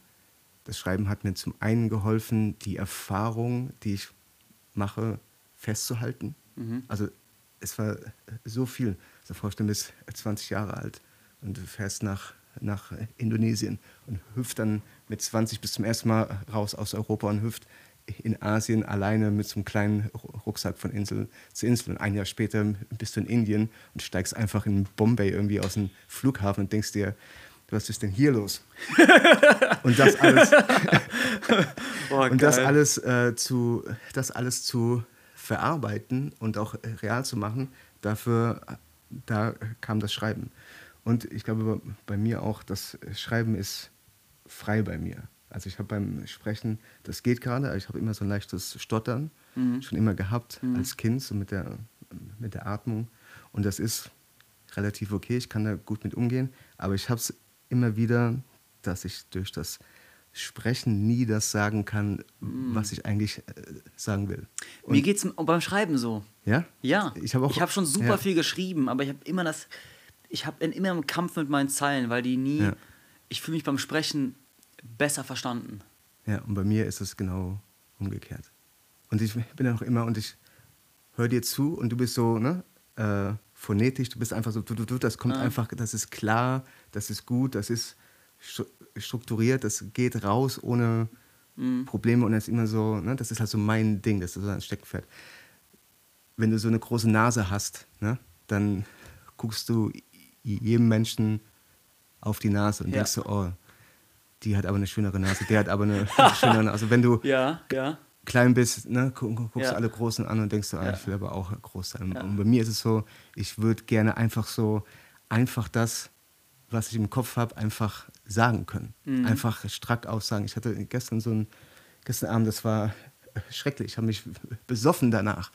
das Schreiben hat mir zum einen geholfen, die Erfahrung, die ich mache, festzuhalten. Mhm. Also es war so viel. Also vorstellen, du bist 20 Jahre alt und du fährst nach, nach Indonesien und hüpft dann mit 20 bis zum ersten Mal raus aus Europa und hüpft in Asien alleine mit so einem kleinen Rucksack von Insel zu Insel. Und ein Jahr später bist du in Indien und steigst einfach in Bombay irgendwie aus dem Flughafen und denkst dir, was ist denn hier los? und das alles, oh, und das alles, äh, zu, das alles zu verarbeiten und auch äh, real zu machen, dafür da kam das Schreiben. Und ich glaube bei mir auch, das Schreiben ist frei bei mir. Also ich habe beim Sprechen, das geht gerade, ich habe immer so ein leichtes Stottern, mhm. schon immer gehabt mhm. als Kind, so mit der, mit der Atmung. Und das ist relativ okay, ich kann da gut mit umgehen, aber ich habe es immer wieder, dass ich durch das Sprechen nie das sagen kann, mm. was ich eigentlich äh, sagen will. Und Mir geht es beim Schreiben so. Ja? Ja. Ich habe hab schon super ja. viel geschrieben, aber ich habe immer das, ich habe immer einen Kampf mit meinen Zeilen, weil die nie, ja. ich fühle mich beim Sprechen besser verstanden. Ja, und bei mir ist es genau umgekehrt. Und ich bin auch immer, und ich höre dir zu und du bist so, ne, äh, phonetisch, du bist einfach so, du, du, du das kommt ah. einfach, das ist klar, das ist gut, das ist strukturiert, das geht raus ohne mhm. Probleme und das ist immer so, ne, das ist halt so mein Ding, das ist so ein Steckpferd. Wenn du so eine große Nase hast, ne, dann guckst du jedem Menschen auf die Nase und ja. denkst so, oh, die hat aber eine schönere Nase, der hat aber eine schönere Nase. Also wenn du ja, ja. klein bist, ne, guckst ja. alle Großen an und denkst so, ah, ich will aber auch groß sein. Und bei mir ist es so, ich würde gerne einfach so, einfach das, was ich im Kopf habe, einfach sagen können. Mhm. Einfach strack aussagen. Ich hatte gestern so ein, gestern Abend, das war schrecklich, ich habe mich besoffen danach.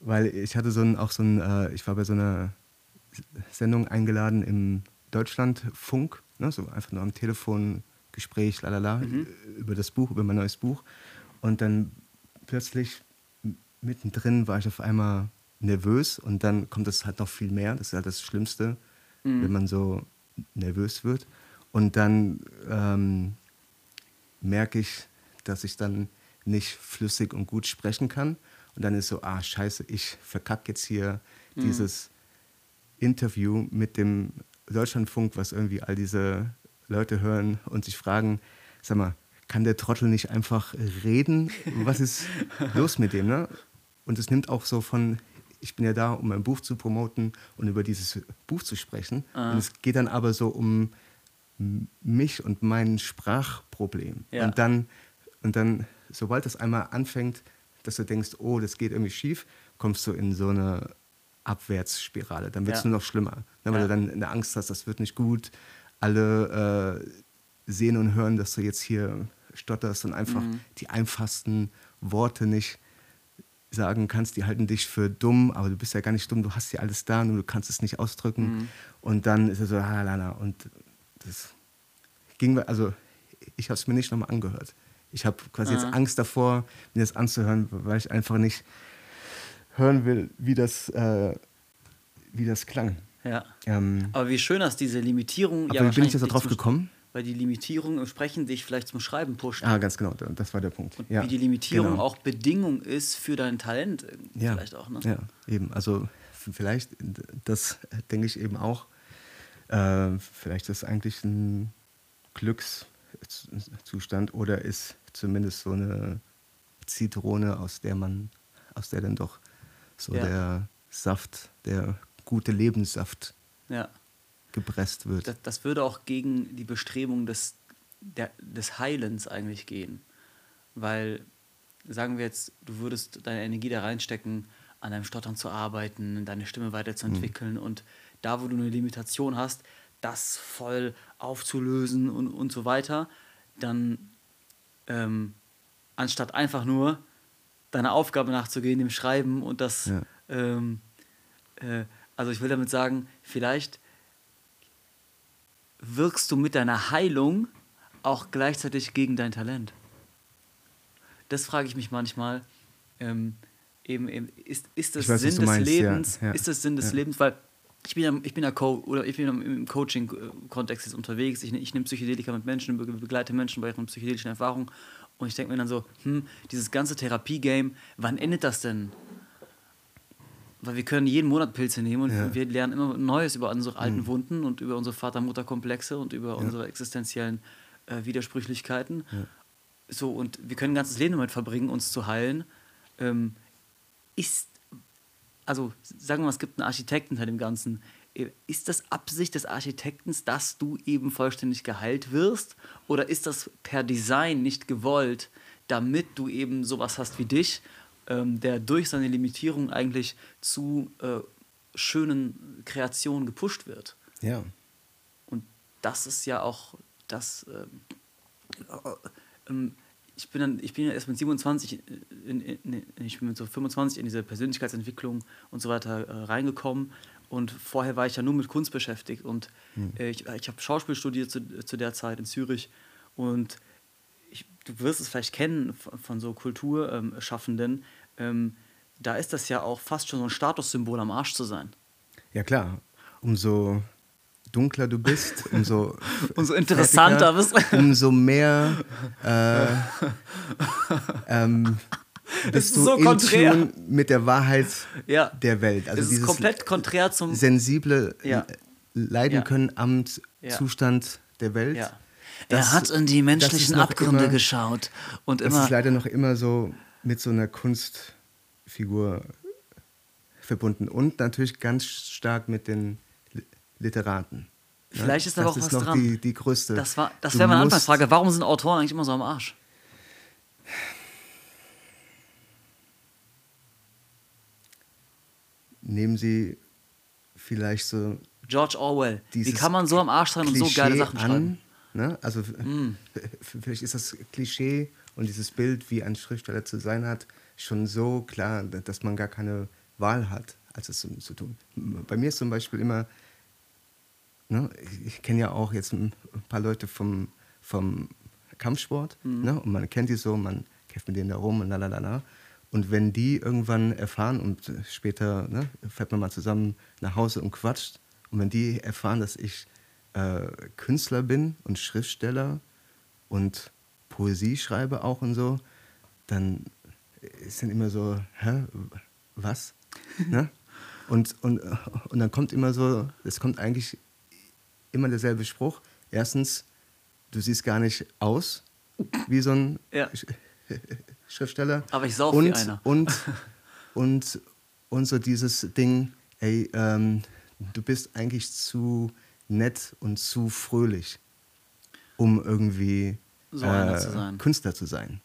Weil ich hatte so ein, auch so ein, äh, ich war bei so einer Sendung eingeladen im Deutschlandfunk, ne, so einfach nur am Telefon Gespräch, lalala, mhm. über das Buch, über mein neues Buch. Und dann plötzlich mittendrin war ich auf einmal nervös und dann kommt das halt noch viel mehr. Das ist halt das Schlimmste, mhm. wenn man so nervös wird. Und dann ähm, merke ich, dass ich dann nicht flüssig und gut sprechen kann. Und dann ist so, ah, scheiße, ich verkacke jetzt hier mhm. dieses Interview mit dem Deutschlandfunk, was irgendwie all diese Leute hören und sich fragen, sag mal, kann der Trottel nicht einfach reden? Was ist los mit dem? Ne? Und es nimmt auch so von, ich bin ja da, um mein Buch zu promoten und über dieses Buch zu sprechen. Ah. Und es geht dann aber so um mich und mein Sprachproblem. Ja. Und, dann, und dann, sobald das einmal anfängt, dass du denkst, oh, das geht irgendwie schief, kommst du in so eine Abwärtsspirale. Dann wird es ja. nur noch schlimmer. Ne, weil ja. du dann eine Angst hast, das wird nicht gut, alle äh, sehen und hören, dass du jetzt hier stotterst und einfach mhm. die einfachsten Worte nicht sagen kannst, die halten dich für dumm, aber du bist ja gar nicht dumm, du hast ja alles da, nur du kannst es nicht ausdrücken. Mhm. Und dann ist es so, halala. Und das ging, also ich habe es mir nicht nochmal angehört. Ich habe quasi ah. jetzt Angst davor, mir das anzuhören, weil ich einfach nicht hören will, wie das, äh, wie das klang. Ja. Ähm, aber wie schön, dass diese Limitierung. Aber ja, wie bin ich jetzt darauf gekommen? Weil die Limitierung im Sprechen dich vielleicht zum Schreiben pusht. Ah, ganz genau, das war der Punkt. Und ja, wie die Limitierung genau. auch Bedingung ist für dein Talent, ja, vielleicht auch. Ne? Ja, eben. Also vielleicht, das denke ich eben auch, äh, vielleicht ist eigentlich ein Glückszustand oder ist zumindest so eine Zitrone, aus der man, aus der dann doch so ja. der Saft, der gute Lebenssaft ja. gepresst wird. Das, das, würde auch gegen die Bestrebung des, der, des Heilens eigentlich gehen. Weil, sagen wir jetzt, du würdest deine Energie da reinstecken, an deinem Stottern zu arbeiten, deine Stimme weiterzuentwickeln mhm. und da, wo du eine Limitation hast, das voll aufzulösen und, und so weiter, dann ähm, anstatt einfach nur deiner Aufgabe nachzugehen, dem Schreiben und das ja. ähm, äh, also ich will damit sagen, vielleicht wirkst du mit deiner Heilung auch gleichzeitig gegen dein Talent. Das frage ich mich manchmal. Ähm, eben, eben, ist, ist das weiß, Sinn des meinst, Lebens? Ja, ja, ist das Sinn des ja. Lebens? Weil ich bin ja, ich bin ja Co oder ich bin im Coaching-Kontext jetzt unterwegs. Ich, ich nehme Psychedelika mit Menschen, begleite Menschen bei ihren psychedelischen Erfahrungen. Und ich denke mir dann so, hm, dieses ganze Therapie-Game, wann endet das denn? Weil wir können jeden Monat Pilze nehmen und ja. wir lernen immer Neues über unsere alten mhm. Wunden und über unsere Vater-Mutter-Komplexe und über ja. unsere existenziellen äh, Widersprüchlichkeiten. Ja. So, und wir können ein ganzes Leben damit verbringen, uns zu heilen. Ähm, ist, also sagen wir mal, es gibt einen Architekten hinter dem Ganzen. Äh, ist das Absicht des Architekten, dass du eben vollständig geheilt wirst? Oder ist das per Design nicht gewollt, damit du eben sowas hast wie dich ähm, der durch seine Limitierung eigentlich zu äh, schönen Kreationen gepusht wird. Ja. Und das ist ja auch das. Ähm, äh, äh, ich bin dann, ich bin ja erst mit 27, in, in, in, ich bin mit so 25 in diese Persönlichkeitsentwicklung und so weiter äh, reingekommen. Und vorher war ich ja nur mit Kunst beschäftigt. Und hm. Äh, ich, ich habe Schauspiel studiert zu, zu der Zeit in Zürich. Und ich, du wirst es vielleicht kennen von, von so Kulturschaffenden, ähm, da ist das ja auch fast schon so ein Statussymbol am Arsch zu sein. Ja klar, umso dunkler du bist, umso, umso interessanter bist du. Umso mehr äh, ähm, bist du so konträr. mit der Wahrheit ja. der Welt. Also es ist komplett konträr zum sensible ja. Leiden können am Zustand der Welt. Ja. Das, er hat in die menschlichen Abgründe immer, geschaut und immer. Das ist leider noch immer so mit so einer Kunstfigur verbunden und natürlich ganz stark mit den Literaten. Vielleicht ist da auch was dran. Die, die größte. Das, das wäre meine Anfangsfrage. Warum sind Autoren eigentlich immer so am Arsch? Nehmen Sie vielleicht so. George Orwell. Wie kann man so am Arsch sein und so geile Sachen schreiben? An, ne? Also, mm. vielleicht ist das Klischee und dieses Bild, wie ein Schriftsteller zu sein hat, schon so klar, dass man gar keine Wahl hat, als es zu tun. Bei mir ist zum Beispiel immer Ne? Ich kenne ja auch jetzt ein paar Leute vom, vom Kampfsport mhm. ne? und man kennt die so, man kämpft mit denen da rum und lalala. Und wenn die irgendwann erfahren und später ne, fährt man mal zusammen nach Hause und quatscht, und wenn die erfahren, dass ich äh, Künstler bin und Schriftsteller und Poesie schreibe auch und so, dann ist dann immer so, hä, was? ne? und, und, und dann kommt immer so, es kommt eigentlich immer derselbe Spruch. Erstens, du siehst gar nicht aus wie so ein ja. Schriftsteller. Aber ich sauf und, wie einer. Und, und, und so dieses Ding, ey, ähm, du bist eigentlich zu nett und zu fröhlich, um irgendwie so äh, zu Künstler zu sein.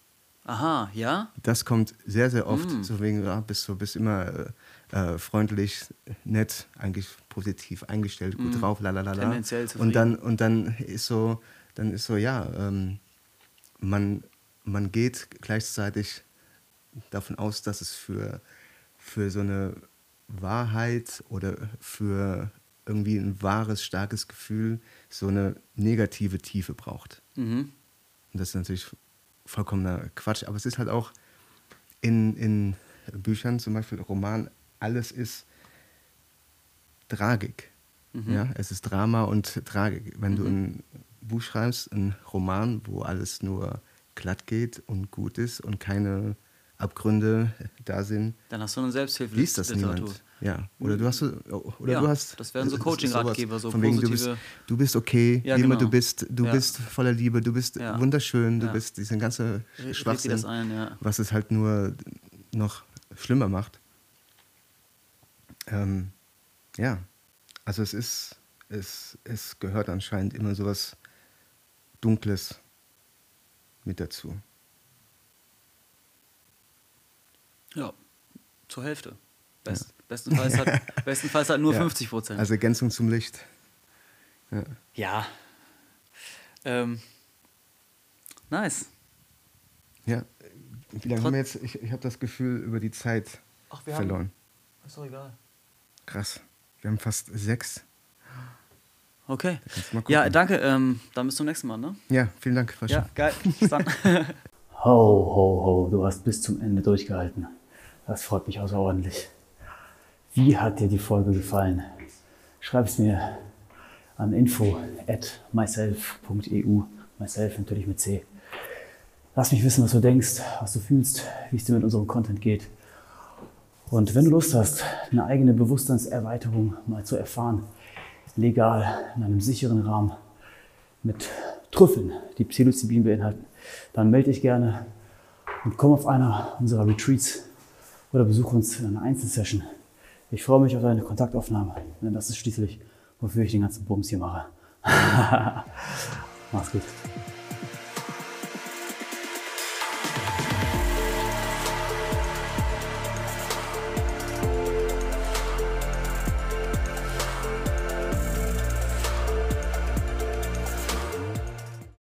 Aha, ja? Das kommt sehr, sehr oft. Mm. So wegen, ja, bist du bist immer äh, äh, freundlich, nett, eigentlich positiv eingestellt, gut mm. drauf, lalalala. Und dann, und dann ist so, dann ist so, ja, ähm, man, man geht gleichzeitig davon aus, dass es für, für so eine Wahrheit oder für irgendwie ein wahres, starkes Gefühl so eine negative Tiefe braucht. Mhm. Und das ist natürlich vollkommener Quatsch, aber es ist halt auch in, in Büchern, zum Beispiel Roman, alles ist Tragik. Mhm. Ja, es ist Drama und Tragik. Wenn mhm. du ein Buch schreibst, ein Roman, wo alles nur glatt geht und gut ist und keine Abgründe da sind. Dann hast du eine Selbsthilfe. Liest das niemand. Ja. Oder du hast oder ja, du hast. Das wären so Coaching-Ratgeber, so von wegen, du bist, du bist okay, ja, genau. du bist, du ja. bist voller Liebe, du bist wunderschön, du bist diesen ganzen Schwachsinn, ein, was es halt nur noch schlimmer macht. Ähm, ja, also es ist, es, es gehört anscheinend immer so was Dunkles mit dazu. Ja, zur Hälfte. Best. Bestenfalls, hat, bestenfalls hat nur ja. 50 Prozent. Also Ergänzung zum Licht. Ja. ja. Ähm, nice. Ja. Wie lange Trot haben wir jetzt? Ich, ich habe das Gefühl, über die Zeit Ach, verloren. Haben, ist doch egal. Krass. Wir haben fast sechs. Okay. Ja, danke. Ähm, dann bis zum nächsten Mal, ne? Ja, vielen Dank. War ja, geil. Bis dann. ho, ho, ho. Du hast bis zum Ende durchgehalten. Das freut mich außerordentlich. Wie hat dir die Folge gefallen? Schreib es mir an info at myself.eu. Myself natürlich mit C. Lass mich wissen, was du denkst, was du fühlst, wie es dir mit unserem Content geht. Und wenn du Lust hast, eine eigene Bewusstseinserweiterung mal zu erfahren, legal, in einem sicheren Rahmen, mit Trüffeln, die Psilocybin beinhalten, dann melde dich gerne und komm auf einer unserer Retreats oder besuche uns in einer Einzelsession. Ich freue mich auf deine Kontaktaufnahme, denn das ist schließlich, wofür ich den ganzen Bums hier mache. Mach's gut.